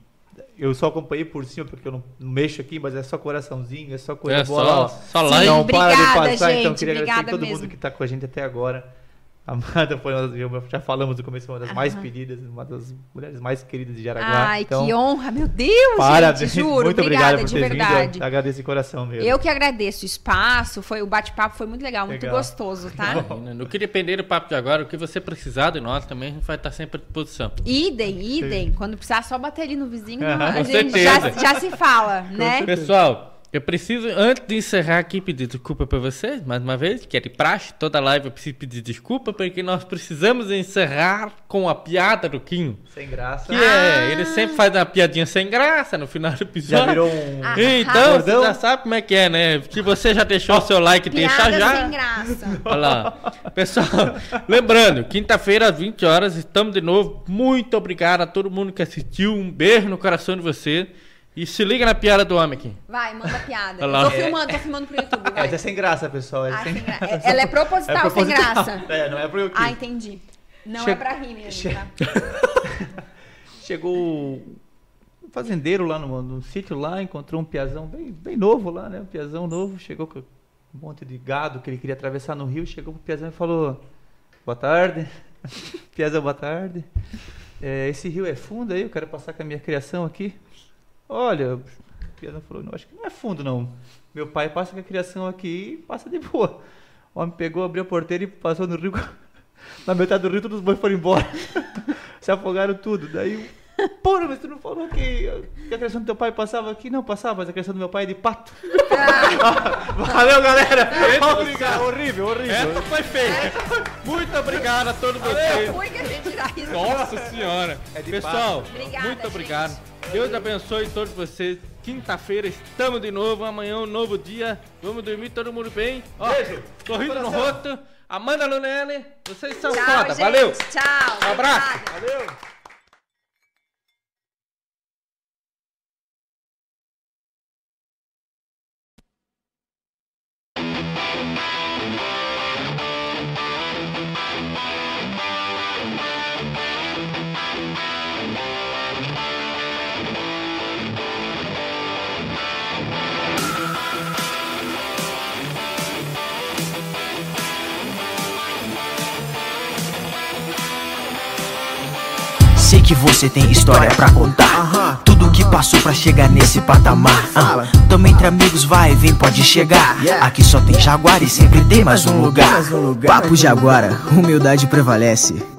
eu só acompanhei por cima porque eu não, não mexo aqui, mas é só coraçãozinho, é só coisa É boa só- só Sim, like. Não para de obrigada, passar, então gente, queria agradecer obrigada todo mesmo. mundo que tá com a gente até agora. A <laughs> Amanda foi uma das, já falamos no começo, uma das mais pedidas, uma das mulheres mais queridas de Jaraguá. Ai, Então, que honra, meu Deus, Parabéns, gente, juro. muito obrigada, obrigado por de ter verdade. vindo. Agradeço de coração mesmo. Eu que agradeço o espaço, foi o bate-papo foi muito legal, muito Legal. gostoso, tá? No que depender do papo de agora, o que você precisar de nós também, a gente vai estar sempre à disposição. Idem, <laughs> idem. Quando precisar, só bater ali no vizinho, <laughs> a Com gente já, já se fala, né? Pessoal, eu preciso, antes de encerrar aqui, pedir desculpa pra vocês, mais uma vez, que é de praxe, toda live eu preciso pedir desculpa, porque nós precisamos encerrar com a piada do Quinho. Sem graça. Que é, ele sempre faz uma piadinha sem graça no final do episódio. Já virou um... Ah. Então, você já sabe como é que é, né? Que você já deixou o seu like, deixa Piada já. sem graça. <laughs> Olha lá. Pessoal, lembrando, quinta-feira às 20 horas estamos de novo. Muito obrigado a todo mundo que assistiu. Um beijo no coração de você. E se liga na piada do homem aqui. Vai, manda piada. Eu tô filmando, tô filmando pro YouTube, vai. Mas é sem graça, pessoal. É Ah, sem... gra- é- Ela é proposital, sem graça. <laughs> É, não é pro eu Ah, entendi. Não é Che- pra rir mesmo, che- tá? <laughs> Chegou um fazendeiro lá no, no sítio lá, encontrou um piazão bem, bem novo lá, né? Um piazão novo, chegou com um monte de gado que ele queria atravessar no rio, chegou pro piazão e falou, boa tarde, <laughs> piazão, boa tarde, É, esse rio é fundo aí, eu quero passar com a minha criação aqui. Olha, o piazão falou, não, acho que não é fundo não, meu pai passa com a criação aqui e passa de boa. O homem pegou, abriu a porteira e passou no rio, <laughs> na metade do rio todos os bois foram embora. <laughs> Se afogaram tudo. Daí, porra, mas tu não falou que, que a criação do teu pai passava aqui? Não, passava, mas a criação do meu pai é de pato. <laughs> Valeu, galera. Obrigado. Horrível, horrível. Essa foi feia. Muito obrigado a todos vocês. Fui que a gente tirar isso. Nossa senhora. É de Pessoal, Obrigada, muito gente. obrigado. Deus abençoe todos vocês. Quinta-feira estamos de novo. Amanhã um novo dia. Vamos dormir todo mundo bem. Ó, Beijo. Sorriso no rosto. Amanda Lunelli. Vocês são Tchau, foda. gente. Valeu. Tchau. Um abraço. obrigada. Valeu. Que você tem história pra contar. Tudo que passou pra chegar nesse patamar. Ah, Tamo entre amigos, vai, vem, pode chegar. Aqui só tem Jaguar e sempre tem mais um lugar. Papo Jaguara, humildade prevalece.